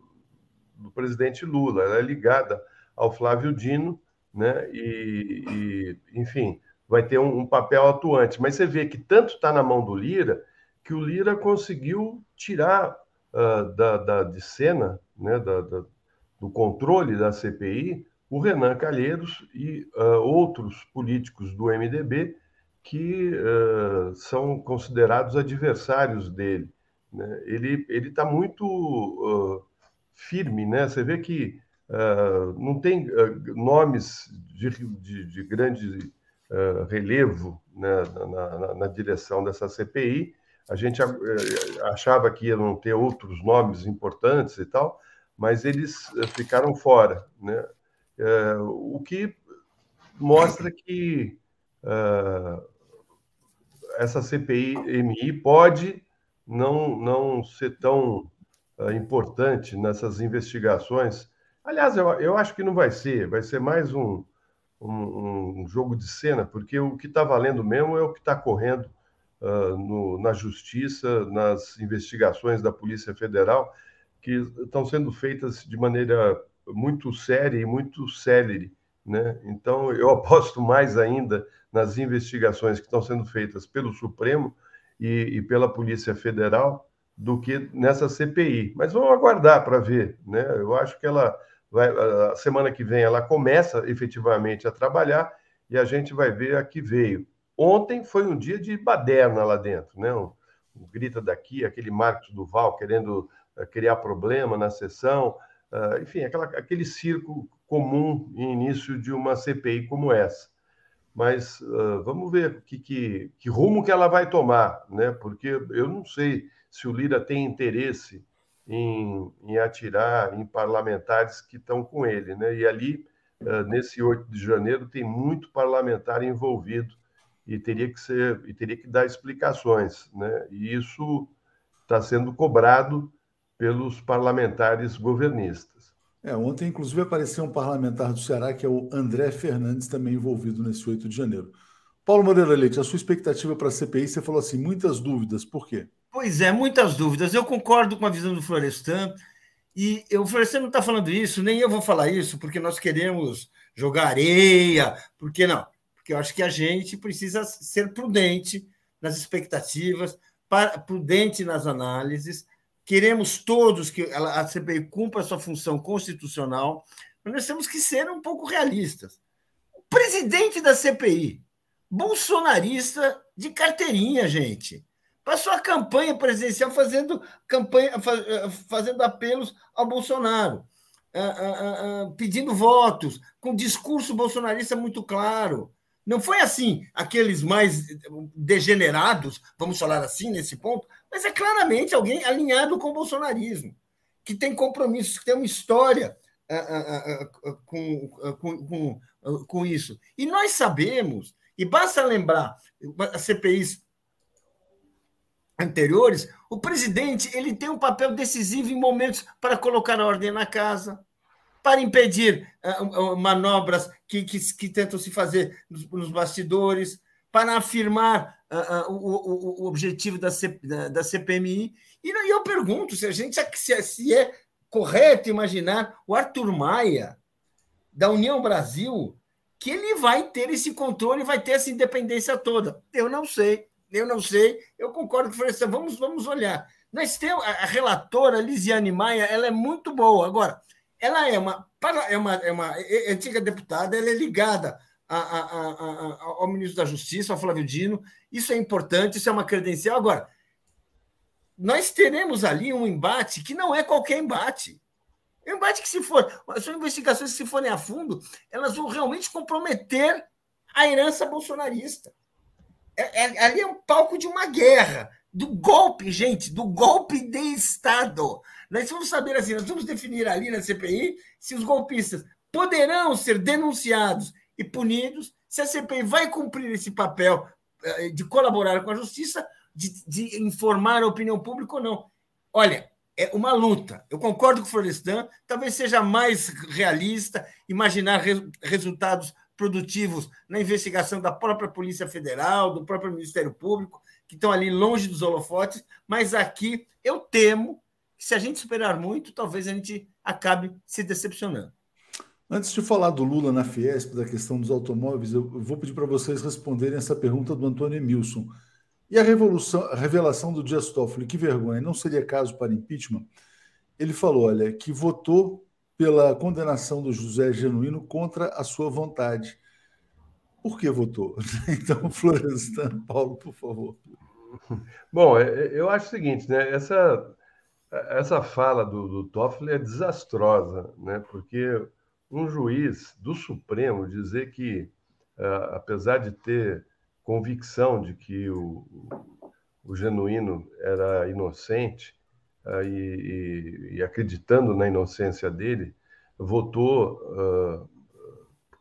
do presidente Lula. Ela é ligada ao Flávio Dino, né? E, e enfim, vai ter um, um, papel atuante. Mas você vê que tanto está na mão do Lira que o Lira conseguiu tirar uh, da, da, de cena, né? Da, da, do controle da CPI, o Renan Calheiros e uh, outros políticos do MDB que uh, são considerados adversários dele. Né? Ele está muito uh, firme, né? Você vê que não tem nomes de, de, de grande relevo né? na, na, na, direção dessa CPI. A gente achava que iam ter outros nomes importantes e tal, mas eles ficaram fora, né? O que mostra que essa CPI-MI pode não, não ser tão uh, importante nessas investigações. Aliás, eu, eu acho que não vai ser, vai ser mais um, um, um jogo de cena, porque o que está valendo mesmo é o que está correndo uh, no, na justiça, nas investigações da Polícia Federal, que estão sendo feitas de maneira muito séria e muito célere. Né? Então, eu <laughs> aposto mais ainda nas investigações que estão sendo feitas pelo Supremo e, e pela Polícia Federal do que nessa CPI. Mas vamos aguardar para ver, né? Eu acho que ela vai, a semana que vem ela começa efetivamente a trabalhar e a gente vai ver a que veio. Ontem foi um dia de baderna lá dentro, né? Um, um grita daqui, aquele Marcos Duval querendo uh, criar problema na sessão, uh, enfim, aquela, aquele circo comum em início de uma CPI como essa mas uh, vamos ver que, que, que, rumo que ela vai tomar, né? Porque eu não sei se o Lira tem interesse em, em atirar em parlamentares que estão com ele, né? E ali, uh, nesse 8 de janeiro, tem muito parlamentar envolvido e teria que ser e teria que dar explicações, né? E isso está sendo cobrado pelos parlamentares governistas. É, ontem, inclusive, apareceu um parlamentar do Ceará, que é o André Fernandes, também envolvido nesse 8 de janeiro. Paulo Moreira Leite, a sua expectativa para a CPI, você falou assim, muitas dúvidas, por quê? Pois é, muitas dúvidas. Eu concordo com a visão do Florestan. E o Florestan não está falando isso, nem eu vou falar isso, porque nós queremos jogar areia. Por que não? Porque eu acho que a gente precisa ser prudente nas expectativas, prudente nas análises. Queremos todos que a CPI cumpra a sua função constitucional, mas nós temos que ser um pouco realistas. O presidente da CPI, bolsonarista de carteirinha, gente. Passou a campanha presidencial fazendo, campanha, fazendo apelos ao Bolsonaro, pedindo votos, com discurso bolsonarista muito claro. Não foi assim, aqueles mais degenerados, vamos falar assim nesse ponto, mas é claramente alguém alinhado com o bolsonarismo, que tem compromissos, que tem uma história com, com, com, com isso. E nós sabemos, e basta lembrar as CPIs anteriores, o presidente ele tem um papel decisivo em momentos para colocar ordem na casa, para impedir uh, manobras que, que, que, tentam se fazer nos, nos bastidores, para afirmar uh, uh, o, o, objetivo da, C, da, da, CPMI. E eu pergunto se a gente se, se é correto imaginar o Arthur Maia, da União Brasil, que ele vai ter esse controle, vai ter essa independência toda. Eu não sei, eu não sei. Eu concordo com o assim, vamos, vamos olhar. Nós temos a relatora Lisiane Maia, ela é muito boa. Agora, ela é uma, é uma, é uma antiga deputada, ela é ligada a, a, ao ministro da Justiça, ao Flávio Dino. Isso é importante, isso é uma credencial. Agora, nós teremos ali um embate que não é qualquer embate. É um embate que, se for, são investigações que, se forem a fundo, elas vão realmente comprometer a herança bolsonarista. É, é, ali é um palco de uma guerra, do golpe, gente, do golpe de Estado. Nós vamos saber assim, nós vamos definir ali na CPI se os golpistas poderão ser denunciados e punidos, se a CPI vai cumprir esse papel eh, de colaborar com a justiça de, de informar a opinião pública ou não. Olha, é uma luta. Eu concordo com o Florestan, talvez seja mais realista imaginar re, resultados produtivos na investigação da própria Polícia Federal, do próprio Ministério Público, que estão ali longe dos holofotes, mas aqui eu temo que se a gente esperar muito, talvez a gente acabe se decepcionando. Antes de falar do Lula na Fiesp, da questão dos automóveis, eu vou pedir para vocês responderem essa pergunta do Antônio Emilson. E a, a revelação do Dias Toffoli, que vergonha, não seria caso para impeachment? Ele falou, olha, que votou pela condenação do José Genuíno contra a sua vontade. Por que votou? <laughs> Então, Florestan, Paulo, por favor. Bom, é, é, eu acho o seguinte, né? Essa, essa fala do, do Toffoli é desastrosa, né? Porque um juiz do Supremo dizer que, uh, apesar de ter convicção de que o, o genuíno era inocente uh, e, e, acreditando na inocência dele, votou uh,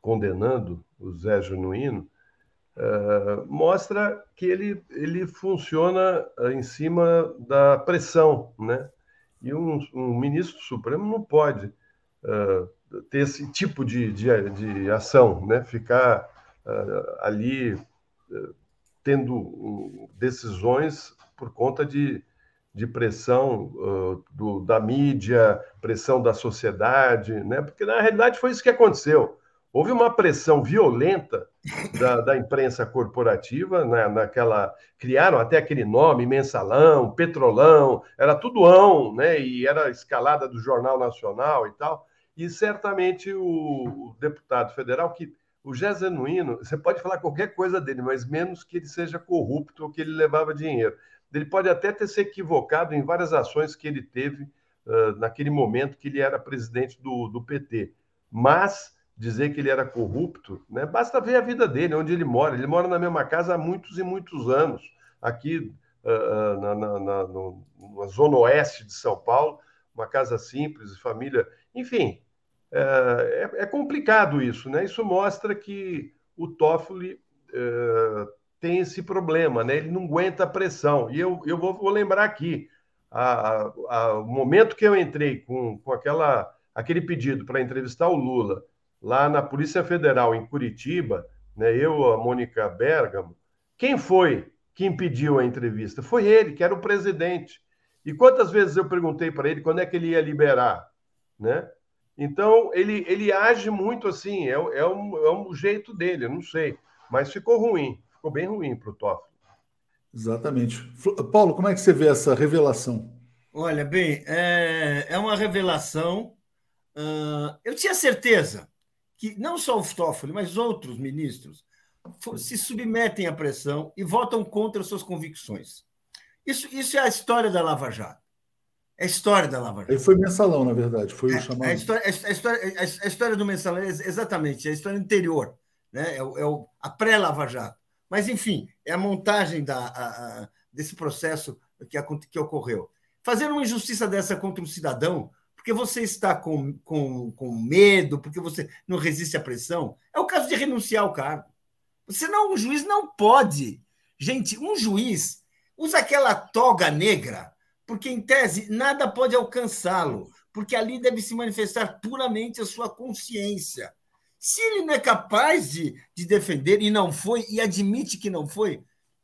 condenando o Zé Genuíno, uh, mostra que ele, ele funciona em cima da pressão, né? E um, um ministro supremo não pode ter esse tipo de, de, de ação, né? Ficar ali tendo decisões por conta de, de pressão uh, do, da mídia, pressão da sociedade, né? porque na realidade foi isso que aconteceu. Houve uma pressão violenta <laughs> da, da imprensa corporativa, né? naquela criaram até aquele nome, mensalão, petrolão, era tudo ão, né? e era escalada do Jornal Nacional e tal. E certamente o, o deputado federal, que o Jé Zenuino, você pode falar qualquer coisa dele, mas menos que ele seja corrupto ou que ele levava dinheiro. Ele pode até ter se equivocado em várias ações que ele teve uh, naquele momento que ele era presidente do, do PT. Mas dizer que ele era corrupto, né? basta ver a vida dele, onde ele mora. Ele mora na mesma casa há muitos e muitos anos, aqui uh, na, na, na, no, na zona oeste de São Paulo, uma casa simples, família. Enfim, é, é, é, complicado isso, né? Isso mostra que o Toffoli é, tem esse problema, né? Ele não aguenta a pressão. E eu, eu vou, vou lembrar aqui, a, a, o momento que eu entrei com, com aquela, aquele pedido para entrevistar o Lula lá na Polícia Federal em Curitiba, né? Eu, a Mônica Bergamo, quem foi que impediu a entrevista? Foi ele, que era o presidente. E quantas vezes eu perguntei para ele quando é que ele ia liberar, né? Então, ele, ele age muito assim, é, é, um, é um jeito dele, eu não sei. Mas ficou ruim, ficou bem ruim para o Toffoli. Exatamente. Paulo, como é que você vê essa revelação? Olha, bem, é, é uma revelação. Uh, eu tinha certeza que não só o Toffoli, mas outros ministros se submetem à pressão e votam contra suas convicções. Isso, isso é a história da Lava Jato. É a história da Lava Jato. Ele foi mensalão, na verdade. Foi é, o chamado. É a, história, a, história, a história do mensalão exatamente é a história anterior. Né? É, o, é o, a pré-Lava Jato. Mas, enfim, é a montagem da, a, a, desse processo que, que ocorreu. Fazer uma injustiça dessa contra um cidadão, porque você está com, com, com medo, porque você não resiste à pressão, é o caso de renunciar ao cargo. Você não, um juiz não pode. Gente, um juiz usa aquela toga negra, porque, em tese, nada pode alcançá-lo, porque ali deve se manifestar puramente a sua consciência. Se ele não é capaz de, de defender e não foi, e admite que não foi,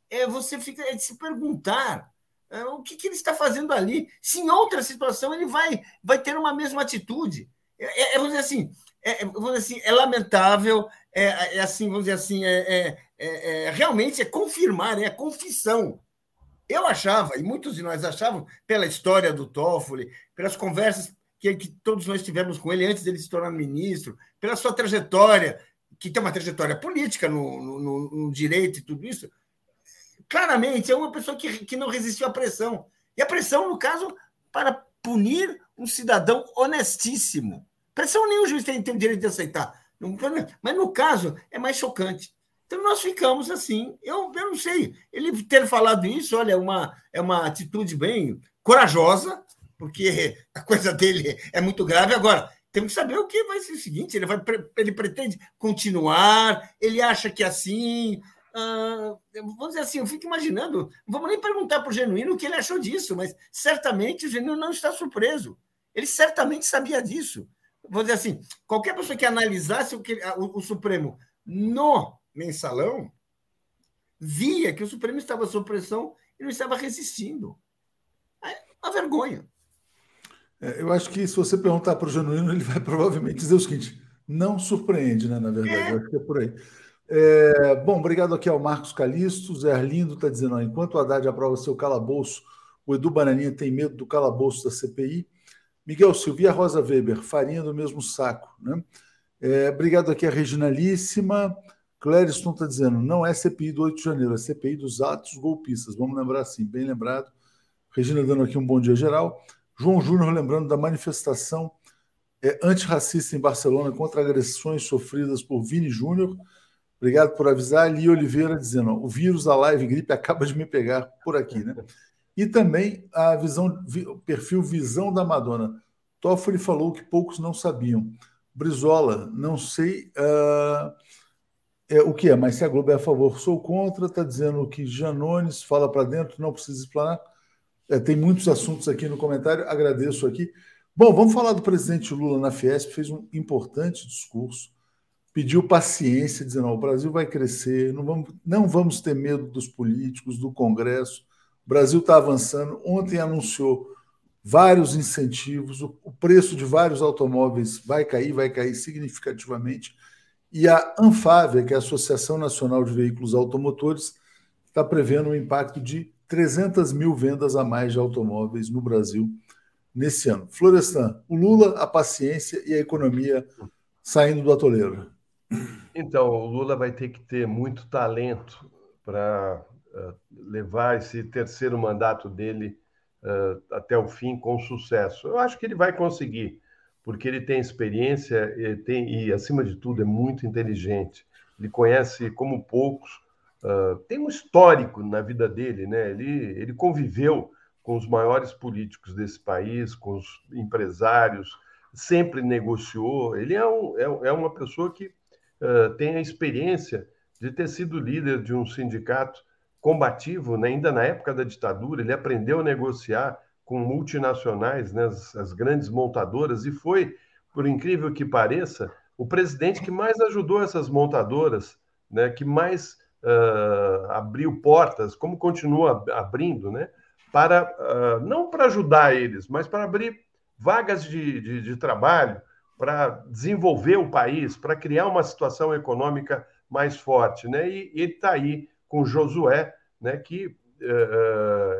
é, você fica é de se perguntar é, o que, que, ele está fazendo ali. Se em outra situação ele vai, vai ter uma mesma atitude. É, é, é vamos dizer assim, é, vamos dizer assim, é lamentável, é, assim, vamos dizer assim, é, realmente é confirmar, é confissão. Eu achava, e muitos de nós achavam, pela história do Toffoli, pelas conversas que, que todos nós tivemos com ele antes dele se tornar ministro, pela sua trajetória, que tem uma trajetória política no, no, no direito e tudo isso, claramente é uma pessoa que, que não resistiu à pressão. E a pressão, no caso, para punir um cidadão honestíssimo. Pressão nenhum juiz tem, tem o direito de aceitar. Mas no caso, é mais chocante. Então nós ficamos assim. Eu, eu não sei. Ele ter falado isso, olha, é uma, é uma atitude bem corajosa, porque <laughs> a coisa dele é muito grave. Agora, temos que saber o que vai ser o seguinte: ele, vai, ele pretende continuar, ele acha que é assim. Uh, vamos dizer assim, eu fico imaginando, não vamos nem perguntar para o Genuíno o que ele achou disso, mas certamente o Genuíno não está surpreso. Ele certamente sabia disso. Vou dizer assim, qualquer pessoa que analisasse o, que, o, o Supremo no mensalão via que o Supremo estava sob pressão e não estava resistindo. É uma vergonha. É, eu acho que se você perguntar para o Genuíno, ele vai provavelmente dizer o seguinte: não surpreende, né? Na verdade, é. eu acho que é por aí. É, bom, obrigado aqui ao Marcos Calisto. Zé Arlindo está dizendo: ó, enquanto o Haddad aprova seu calabouço, o Edu Bananinha tem medo do calabouço da CPI. Miguel Silvia Rosa Weber, farinha do mesmo saco. Né? É, obrigado aqui a Reginalíssima. Clériston está dizendo: não é CPI do 8 de janeiro, é CPI dos atos golpistas. Vamos lembrar assim, bem lembrado. Regina dando aqui um bom dia geral. João Júnior lembrando da manifestação é, antirracista em Barcelona contra agressões sofridas por Vini Júnior. Obrigado por avisar. Li Oliveira dizendo: ó, o vírus da live gripe acaba de me pegar por aqui, né? E também a visão, o perfil Visão da Madonna. Toffoli falou que poucos não sabiam. Brizola, não sei uh, é, o que é, mas se a Globo é a favor, sou contra. Está dizendo que Janones fala para dentro, não precisa explanar. É, tem muitos assuntos aqui no comentário, agradeço aqui. Bom, vamos falar do presidente Lula na Fiesp, fez um importante discurso, pediu paciência, dizendo: o Brasil vai crescer, não vamos, não vamos ter medo dos políticos, do Congresso, o Brasil está avançando. Ontem anunciou vários incentivos, o, o preço de vários automóveis vai cair, vai cair significativamente. E a Anfávia, que é a Associação Nacional de Veículos Automotores, está prevendo um impacto de 300 mil vendas a mais de automóveis no Brasil nesse ano. Florestan, o Lula, a paciência e a economia saindo do atoleiro. Então, o Lula vai ter que ter muito talento para uh, levar esse terceiro mandato dele uh, até o fim com sucesso. Eu acho que ele vai conseguir, porque ele tem experiência e, tem, e acima de tudo, é muito inteligente. Ele conhece como poucos Uh, tem um histórico na vida dele, né? Ele, ele conviveu com os maiores políticos desse país, com os empresários, sempre negociou. Ele é, um, é, é uma pessoa que uh, tem a experiência de ter sido líder de um sindicato combativo, né? ainda na época da ditadura. Ele aprendeu a negociar com multinacionais, né? as, as grandes montadoras, e foi, por incrível que pareça, o presidente que mais ajudou essas montadoras, né? que mais uh, abriu portas, como continua abrindo, né? Para uh, não para ajudar eles, mas para abrir vagas de, de, de trabalho, para desenvolver o país, para criar uma situação econômica mais forte, né? E, ele está aí com Josué, né? Que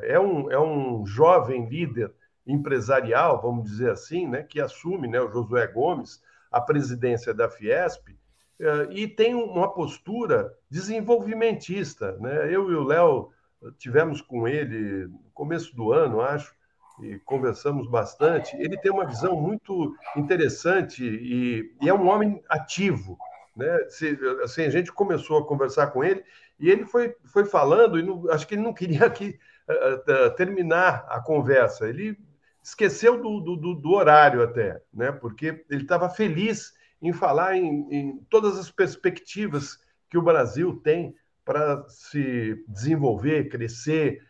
é, um, é um jovem líder empresarial, vamos dizer assim, né? Que assume, né? O Josué Gomes a presidência da Fiesp uh, e tem uma postura desenvolvimentista, né? Eu e o Léo tivemos com ele no começo do ano, acho, e conversamos bastante. Ele tem uma visão muito interessante e, e é um homem ativo. Né? Se, assim, a gente começou a conversar com ele e ele foi, foi falando, e não, acho que ele não queria aqui uh, uh, terminar a conversa. Ele esqueceu do, do, do horário até, né? porque ele estava feliz em falar em, em todas as perspectivas que o Brasil tem para se desenvolver, crescer.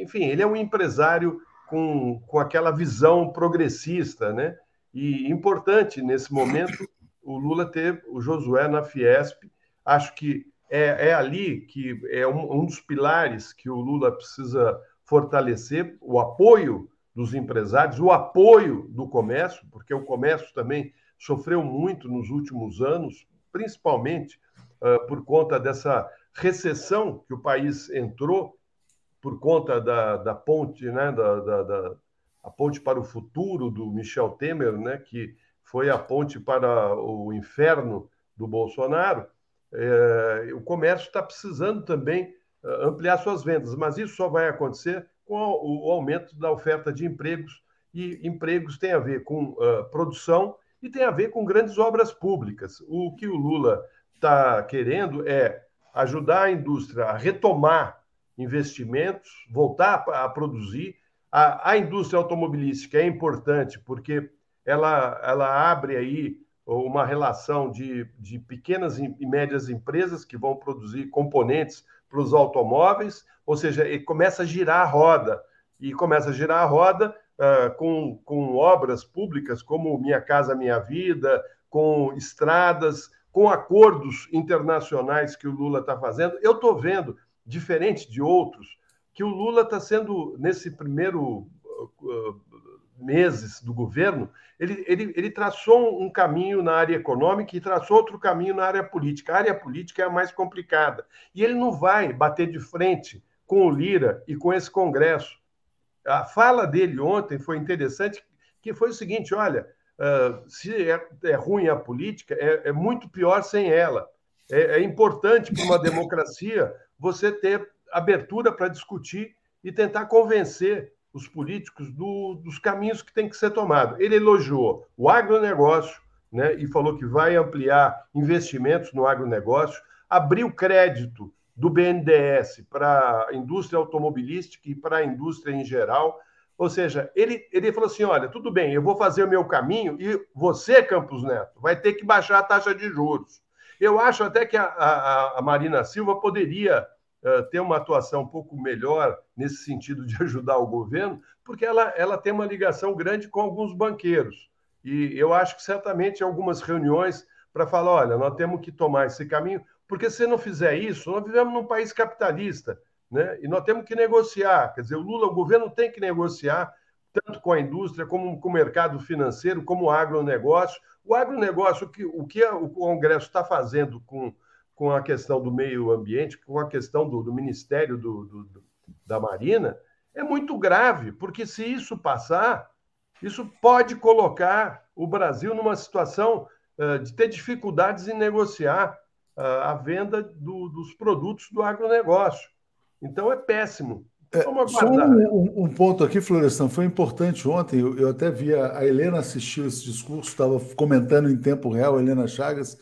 Enfim, ele é um empresário com, com aquela visão progressista, né? E importante nesse momento o Lula ter o Josué na Fiesp. Acho que é, é ali que é um, um dos pilares que o Lula precisa fortalecer o apoio dos empresários, o apoio do comércio, porque o comércio também sofreu muito nos últimos anos, principalmente uh, por conta dessa recessão que o país entrou por conta da, da ponte, né, da, da, da, a ponte para o futuro do Michel Temer, né, que foi a ponte para o inferno do Bolsonaro, é, o comércio está precisando também é, ampliar suas vendas, mas isso só vai acontecer com o, aumento da oferta de empregos, e empregos tem a ver com uh, produção e tem a ver com grandes obras públicas. O que o Lula está querendo é ajudar a indústria a retomar investimentos, voltar a produzir. A, a indústria automobilística é importante porque ela, ela abre aí uma relação de, de pequenas e médias empresas que vão produzir componentes para os automóveis, ou seja, começa a girar a roda. E começa a girar a roda uh, com, com obras públicas como Minha Casa Minha Vida, com estradas, com acordos internacionais que o Lula está fazendo. Eu estou vendo diferente de outros, que o Lula está sendo, nesse primeiro uh, meses do governo, ele, ele, ele traçou um caminho na área econômica e traçou outro caminho na área política. A área política é a mais complicada. E ele não vai bater de frente com o Lira e com esse Congresso. A fala dele ontem foi interessante, que foi o seguinte: olha, uh, se é, é, ruim a política, é, é muito pior sem ela. É, é importante para uma democracia você ter abertura para discutir e tentar convencer os políticos do, dos caminhos que tem que ser tomado. Ele elogiou o agronegócio né, e falou que vai ampliar investimentos no agronegócio, abriu crédito do BNDES para a indústria automobilística e para a indústria em geral. Ou seja, ele, ele falou assim: olha, tudo bem, eu vou fazer o meu caminho e você, Campos Neto, vai ter que baixar a taxa de juros. Eu acho até que a, a, a Marina Silva poderia ter uma atuação um pouco melhor nesse sentido de <laughs> ajudar o governo, porque ela, ela tem uma ligação grande com alguns banqueiros. E eu acho que certamente algumas reuniões para falar: olha, nós temos que tomar esse caminho, porque se não fizer isso, nós vivemos num país capitalista, né? e nós temos que negociar. Quer dizer, o Lula, o governo tem que negociar tanto com a indústria, como com o mercado financeiro, como o agronegócio, o agronegócio, o que o, que o Congresso está fazendo com, com a questão do meio ambiente, com a questão do, do Ministério do, do, da Marina, é muito grave, porque se isso passar, isso pode colocar o Brasil numa situação uh, de ter dificuldades em negociar uh, a venda do, dos produtos do agronegócio. Então é péssimo. É, só um, um, ponto aqui, Florestan, foi importante ontem. Eu, eu até vi a, a, Helena assistiu esse discurso, estava comentando em tempo real, a Helena Chagas,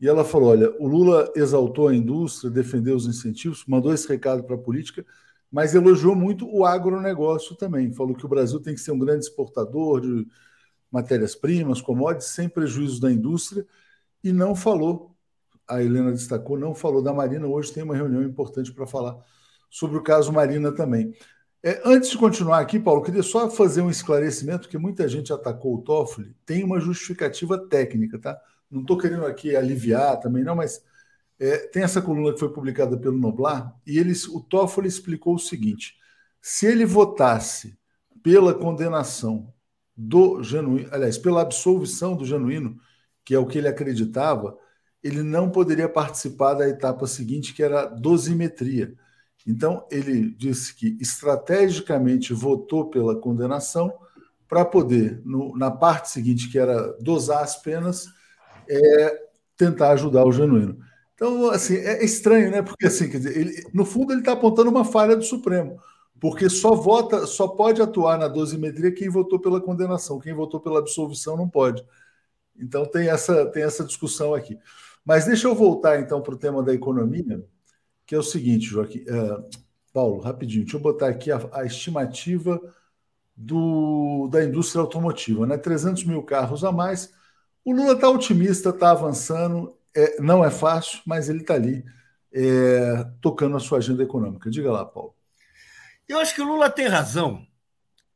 e ela falou: olha, o Lula exaltou a indústria, defendeu os incentivos, mandou esse recado para a política, mas elogiou muito o agronegócio também. Falou que o Brasil tem que ser um grande exportador de matérias-primas, commodities, sem prejuízo da indústria, e não falou, a Helena destacou, não falou da Marina. Hoje tem uma reunião importante para falar sobre o caso Marina também. É, antes de continuar aqui, Paulo, queria só fazer um esclarecimento, que muita gente atacou o Toffoli, tem uma justificativa técnica, tá? Não estou querendo aqui aliviar também, não, mas É, tem essa coluna que foi publicada pelo Noblar, e eles, o Toffoli explicou o seguinte: se ele votasse pela condenação do genuíno, aliás, pela absolvição do genuíno, que é o que ele acreditava, ele não poderia participar da etapa seguinte, que era a dosimetria. Então, ele disse que estrategicamente votou pela condenação para poder, no, na parte seguinte, que era dosar as penas, é, tentar ajudar o genuíno. Então, assim, é estranho, né? Porque, assim, quer dizer, ele, no fundo, ele está apontando uma falha do Supremo, porque só vota, só pode atuar na dosimetria quem votou pela condenação, quem votou pela absolvição não pode. Então, tem essa, tem essa discussão aqui. Mas deixa eu voltar, então, para o tema da economia, que é o seguinte, Joaquim, uh, Paulo, rapidinho, deixa eu botar aqui a, a estimativa do, da indústria automotiva, né? 300 mil carros a mais. O Lula está otimista, está avançando, é, não é fácil, mas ele está ali é, tocando a sua agenda econômica. Diga lá, Paulo. Eu acho que o Lula tem razão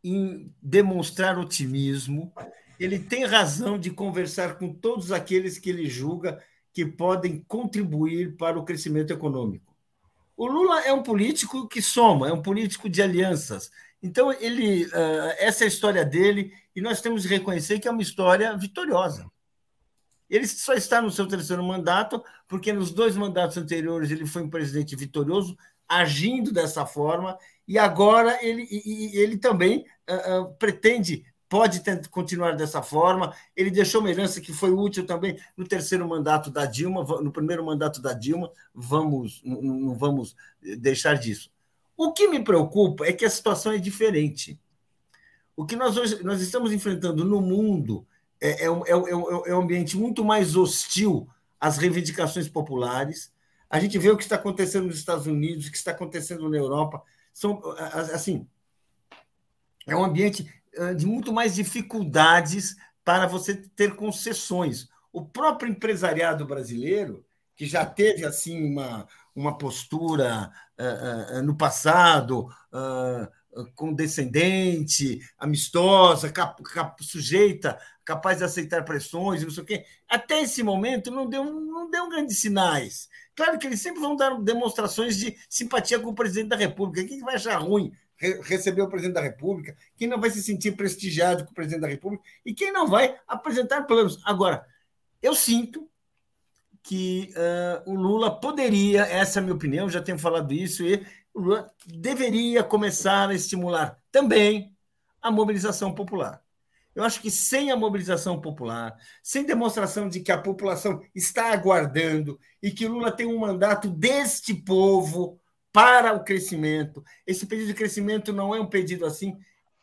em demonstrar otimismo. Ele tem razão de conversar com todos aqueles que ele julga que podem contribuir para o crescimento econômico. O Lula é um político que soma, é um político de alianças. Então, ele, uh, essa é a história dele, e nós temos que reconhecer que é uma história vitoriosa. Ele só está no seu terceiro mandato, porque nos dois mandatos anteriores ele foi um presidente vitorioso, agindo dessa forma, e agora ele, ele também uh, uh, pretende, pode continuar dessa forma. Ele deixou uma herança que foi útil também no terceiro mandato da Dilma, no primeiro mandato da Dilma, vamos, não, não vamos deixar disso. O que me preocupa é que a situação é diferente. O que nós hoje nós estamos enfrentando no mundo é, é, é, é, um ambiente muito mais hostil às reivindicações populares. A gente vê o que está acontecendo nos Estados Unidos, o que está acontecendo na Europa. São, assim, é um ambiente de muito mais dificuldades para você ter concessões. O próprio empresariado brasileiro, que já teve assim uma, uma postura uh, uh, no passado uh, condescendente, amistosa, cap, cap, sujeita, capaz de aceitar pressões, não sei o quê. Até esse momento não deu, não deu grandes sinais. Claro que eles sempre vão dar demonstrações de simpatia com o presidente da República. Quem vai achar ruim receber o presidente da República? Quem não vai se sentir prestigiado com o presidente da República? E quem não vai apresentar planos? Agora, eu sinto que uh, o Lula poderia, essa é a minha opinião, já tenho falado isso, e deveria começar a estimular também a mobilização popular. Eu acho que sem a mobilização popular, sem demonstração de que a população está aguardando e que Lula tem um mandato deste povo para o crescimento, esse pedido de crescimento não é um pedido assim,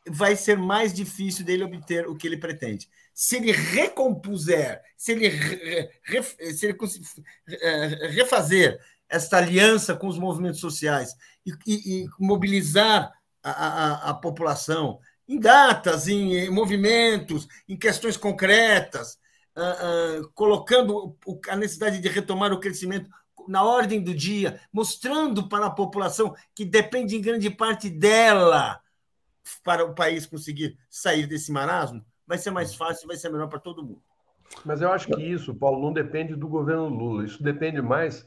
vai ser mais difícil dele obter o que ele pretende se ele recompuser, se ele, se ele refazer esta aliança com os movimentos sociais e, e, e mobilizar a, a, a, população em datas, em, em, movimentos, em questões concretas, uh, uh, colocando a necessidade de retomar o crescimento na ordem do dia, mostrando para a população que depende em grande parte dela para o país conseguir sair desse marasmo, vai ser mais fácil, vai ser melhor para todo mundo. Mas eu acho que isso, Paulo, não depende do governo Lula, isso depende mais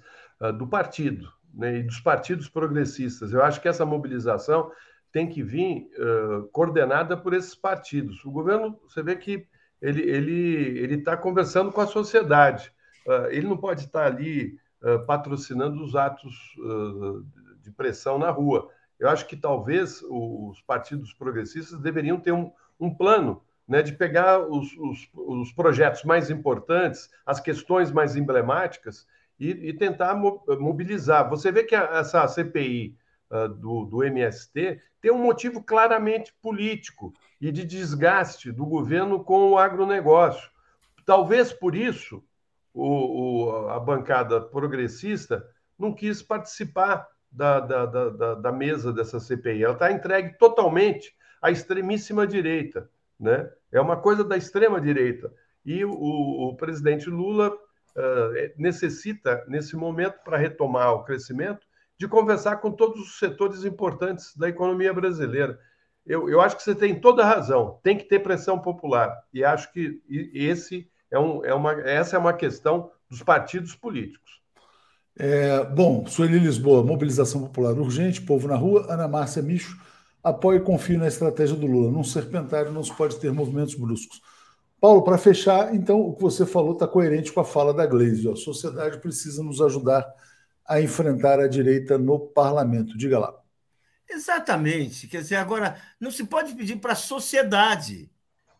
do partido né, e dos partidos progressistas. Eu acho que essa mobilização tem que vir uh, coordenada por esses partidos. O governo, você vê que ele ele ele está conversando com a sociedade. Uh, ele não pode estar ali patrocinando os atos de pressão na rua. Eu acho que talvez os partidos progressistas deveriam ter um, um plano né, de pegar os, os, os, projetos mais importantes, as questões mais emblemáticas e, e tentar mobilizar. Você vê que a, essa CPI uh, ah, do, do MST tem um motivo claramente político e de desgaste do governo com o agronegócio. Talvez por isso o, o, a bancada progressista não quis participar da, da, da, da mesa dessa CPI. Ela está entregue totalmente à extremíssima direita né? É uma coisa da extrema direita. E o, o presidente Lula uh, necessita, nesse momento, para retomar o crescimento, de conversar com todos os setores importantes da economia brasileira. Eu, eu acho que você tem toda a razão. Tem que ter pressão popular. E acho que esse é um, é uma, essa é uma questão dos partidos políticos. É, bom, Sueli Lisboa, mobilização popular urgente, povo na rua. Ana Márcia Micho, apoio e confio na estratégia do Lula. Num serpentário não se pode ter movimentos bruscos. Paulo, para fechar, então, o que você falou está coerente com a fala da Gleisi. A sociedade precisa nos ajudar a enfrentar a direita no parlamento. Diga lá. Exatamente. Quer dizer, agora, não se pode pedir para a sociedade.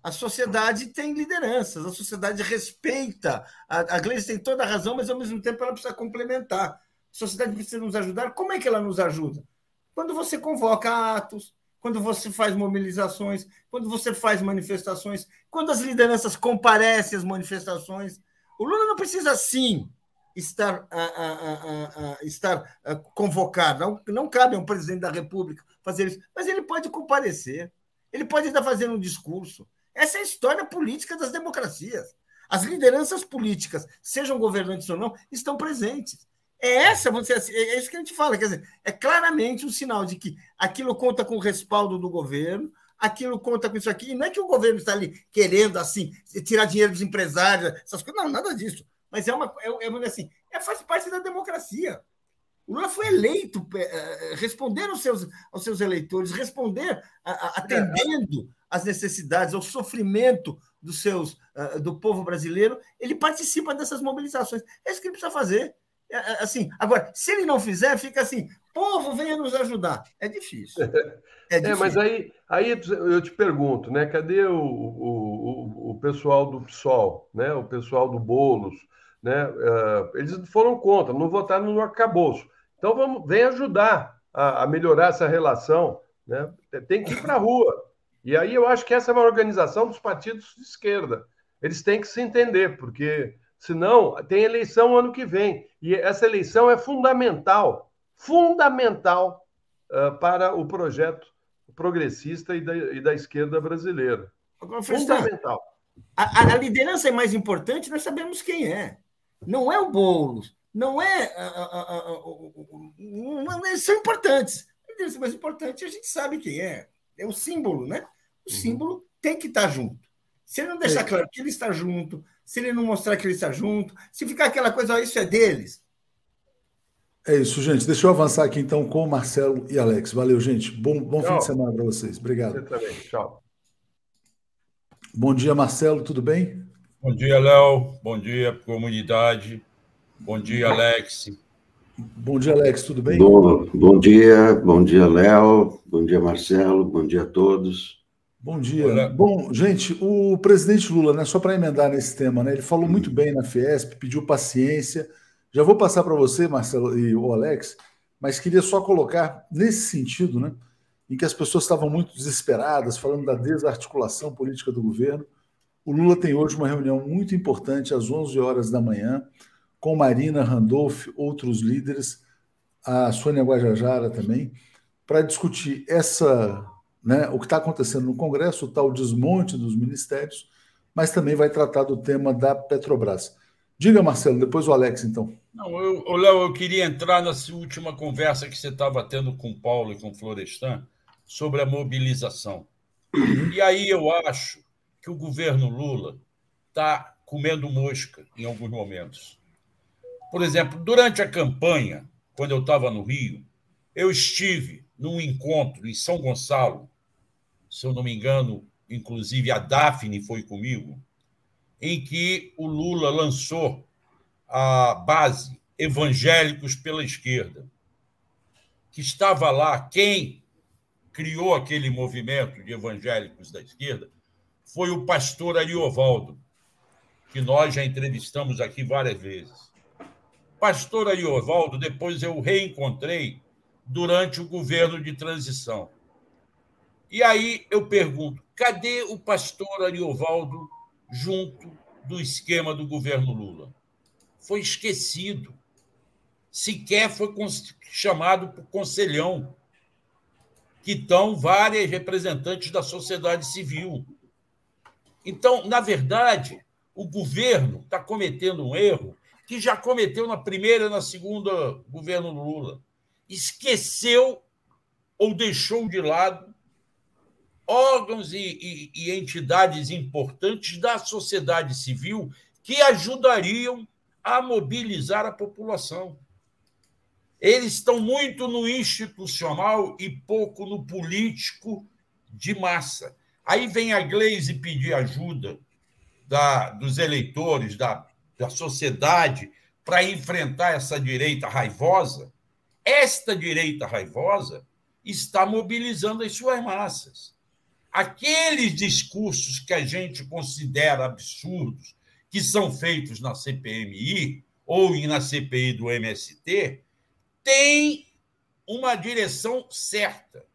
A sociedade tem lideranças, a sociedade respeita. A, a tem toda a razão, mas ao mesmo tempo ela precisa complementar. A sociedade precisa nos ajudar. Como é que ela nos ajuda? Quando você convoca atos, quando você faz mobilizações, quando você faz manifestações, quando as lideranças comparecem às manifestações. O Lula não precisa, sim, estar, a, a, a, estar convocado. Não, não cabe a um presidente da República fazer isso, mas ele pode comparecer. Ele pode estar fazendo um discurso. Essa é a história política das democracias. As lideranças políticas, sejam governantes ou não, estão presentes. É essa, vamos dizer assim, é isso que a gente fala, quer dizer, é claramente um sinal de que aquilo conta com o respaldo do governo, aquilo conta com isso aqui, e não é que o governo está ali querendo assim tirar dinheiro dos empresários, essas coisas, não, nada disso. Mas é uma, é, é assim, é, faz parte da democracia. O Lula foi eleito, é, é, responder aos seus, aos seus eleitores, responder atendendo às necessidades, ao sofrimento dos seus, do povo brasileiro, ele participa dessas mobilizações. É isso que ele precisa fazer. Assim, agora, se ele não fizer, fica assim: povo, venha nos ajudar. É difícil. É, difícil. <laughs> é mas aí, aí eu te pergunto, né? Cadê o, o, o pessoal do PSOL, né? o pessoal do Bolos, né? Uh, eles foram contra, não votaram no arcabouço. Então vamos, vem ajudar a, a melhorar essa relação. Né? Tem que ir para a rua. E aí eu acho que essa é uma organização dos partidos de esquerda. Eles têm que se entender, porque senão tem eleição ano que vem. E essa eleição é fundamental, fundamental uh, para o projeto progressista e da, e da esquerda brasileira. fundamental. A, a, liderança é mais importante, nós sabemos quem é. Não é o Boulos, não é. Não, é, são importantes. A mais importante a gente sabe quem é. É o símbolo, né? O uhum. símbolo tem que estar junto. Se ele não deixar claro que ele está junto, se ele não mostrar que ele está junto, se ficar aquela coisa, isso é deles. É isso, gente. Deixa eu avançar aqui então com o Marcelo e Alex. Valeu, gente. Bom, bom fim de semana para vocês. Obrigado. Você também. Tchau. Bom dia, Marcelo. Tudo bem? Bom dia, Léo. Bom dia, comunidade. Bom dia, Alex. Bom dia, Alex. Tudo bem? Bom, bom dia, bom dia, Léo. Bom dia, Marcelo. Bom dia a todos. Bom dia. Olá. Bom, gente, o presidente Lula, né, só para emendar nesse tema, né, ele falou muito bem na Fiesp, pediu paciência. Já vou passar para você, Marcelo e o Alex, mas queria só colocar nesse sentido, né, em que as pessoas estavam muito desesperadas, falando da desarticulação política do governo. O Lula tem hoje uma reunião muito importante às 11 horas da manhã com Marina Randolph, outros líderes, a Sônia Guajajara também, para discutir essa, né, o que está acontecendo no Congresso, o tal desmonte dos ministérios, mas também vai tratar do tema da Petrobras. Diga, Marcelo, depois o Alex, então. Não, eu, Léo, eu queria entrar nessa última conversa que você estava tendo com o Paulo e com o Florestan sobre a mobilização. E aí eu acho que o governo Lula está comendo mosca em alguns momentos. Por exemplo, durante a campanha, quando eu estava no Rio, eu estive num encontro em São Gonçalo, se eu não me engano, inclusive a Daphne foi comigo, em que o Lula lançou a base Evangélicos pela Esquerda, que estava lá quem criou aquele movimento de evangélicos da esquerda foi o pastor Ariovaldo, que nós já entrevistamos aqui várias vezes. Pastor Ariovaldo, depois eu reencontrei durante o governo de transição. E aí eu pergunto: cadê o pastor Ariovaldo junto do esquema do governo Lula? Foi esquecido. Sequer foi chamado por conselhão, que estão várias representantes da sociedade civil. Então, na verdade, o governo está cometendo um erro que já cometeu na primeira e na segunda governo Lula. Esqueceu ou deixou de lado órgãos e, e, e entidades importantes da sociedade civil que ajudariam a mobilizar a população. Eles estão muito no institucional e pouco no político de massa. Aí vem a Gleisi pedir ajuda da, dos eleitores, da, da sociedade, para enfrentar essa direita raivosa. Esta direita raivosa está mobilizando as suas massas. Aqueles discursos que a gente considera absurdos, que são feitos na CPMI ou na CPI do MST, têm uma direção certa.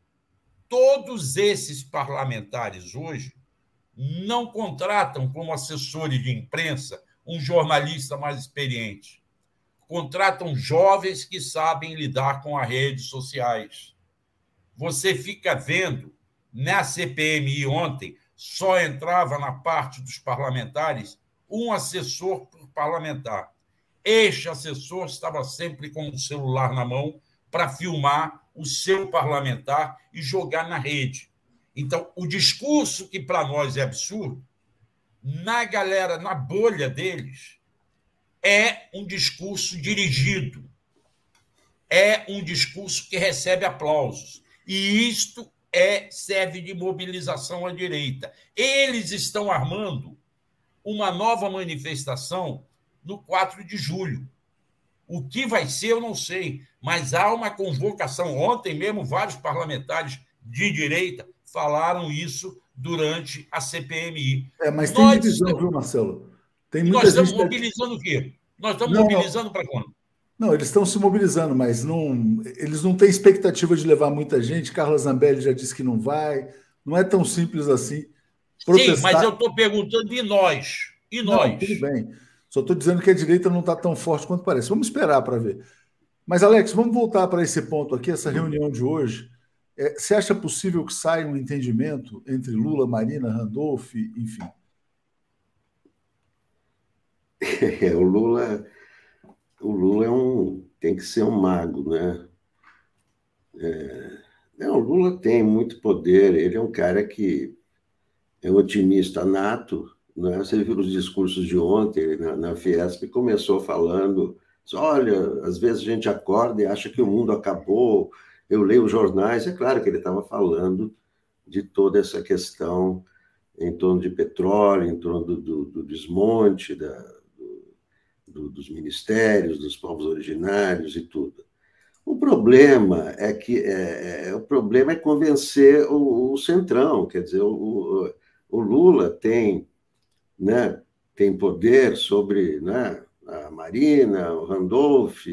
Todos esses parlamentares hoje não contratam como assessores de imprensa um jornalista mais experiente. Contratam jovens que sabem lidar com as redes sociais. Você fica vendo, na CPMI ontem, só entrava na parte dos parlamentares um assessor por parlamentar. Este assessor estava sempre com o celular na mão para filmar o seu parlamentar e jogar na rede. Então, o discurso que para nós é absurdo, na galera, na bolha deles, é um discurso dirigido, é um discurso que recebe aplausos. E isto é serve de mobilização à direita. Eles estão armando uma nova manifestação no 4 de julho. O que vai ser, eu não sei, mas há uma convocação. Ontem mesmo, vários parlamentares de direita falaram isso durante a CPMI. É, mas tem nós divisão, estamos... viu, Marcelo? Tem muita nós estamos mobilizando o quê? Nós estamos não, mobilizando para quando? Não, eles estão se mobilizando, mas não, eles não têm expectativa de levar muita gente. Carla Zambelli já disse que não vai. Não é tão simples assim. Protestar... Sim, mas eu estou perguntando de nós. E nós? Não, tudo bem. Só estou dizendo que a direita não está tão forte quanto parece. Vamos esperar para ver. Mas, Alex, vamos voltar para esse ponto aqui, essa reunião de hoje. É, você acha possível que saia um entendimento entre Lula, Marina, Randolph, enfim? <laughs> É, o Lula, o Lula é um, tem que ser um mago, né? É, não, o Lula tem muito poder. Ele é um cara que é um otimista nato. Né? Você viu os discursos de ontem na, na Fiesp, começou falando Olha, às vezes a gente acorda e acha que o mundo acabou. Eu leio jornais, é claro que ele estava falando de toda essa questão em torno de petróleo, em torno do, do, do desmonte da, do, dos ministérios, dos povos originários e tudo. O problema é que é, é, o problema é convencer o, o centrão, quer dizer, o, o, Lula tem, né, tem poder sobre, né, a Marina, o Randolph,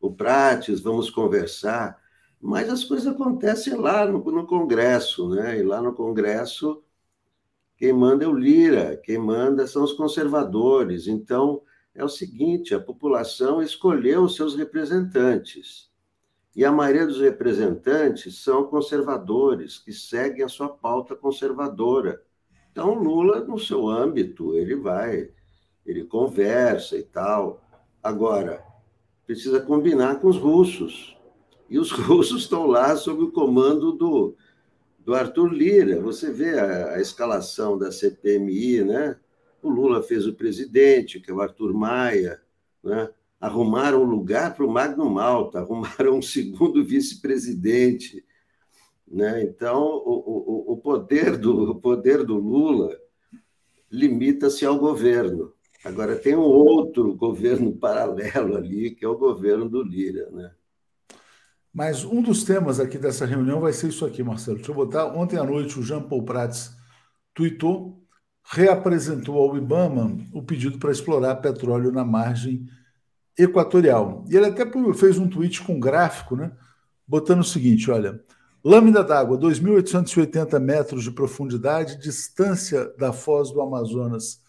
o Prates, vamos conversar, mas as coisas acontecem lá no, no Congresso, né? E lá no Congresso, quem manda é o Lira, quem manda são os conservadores. Então, é o seguinte: a população escolheu os seus representantes. E a maioria dos representantes são conservadores, que seguem a sua pauta conservadora. Então, Lula, no seu âmbito, ele vai ele conversa e tal. Agora, precisa combinar com os russos. E os <laughs> russos estão lá sob o comando do, do Arthur Lira. Você vê a, a escalação da CPMI, né? O Lula fez o presidente, que é o Arthur Maia, né? arrumaram um lugar para o Magno Malta, <laughs> arrumaram um segundo vice-presidente. Né? Então, o, o, o, poder do, o poder do Lula limita-se ao governo. Agora, tem um outro governo paralelo ali, que é o governo do Lira. Né? Mas um dos temas aqui dessa reunião vai ser isso aqui, Marcelo. Deixa eu botar. Ontem à noite, o Jean Paul Prats tweetou, reapresentou ao Ibama o pedido para explorar petróleo na margem equatorial. E ele até fez um tweet com um gráfico, né? Botando o seguinte: olha. Lâmina d'água, 2.880 metros de profundidade, distância da foz do Amazonas,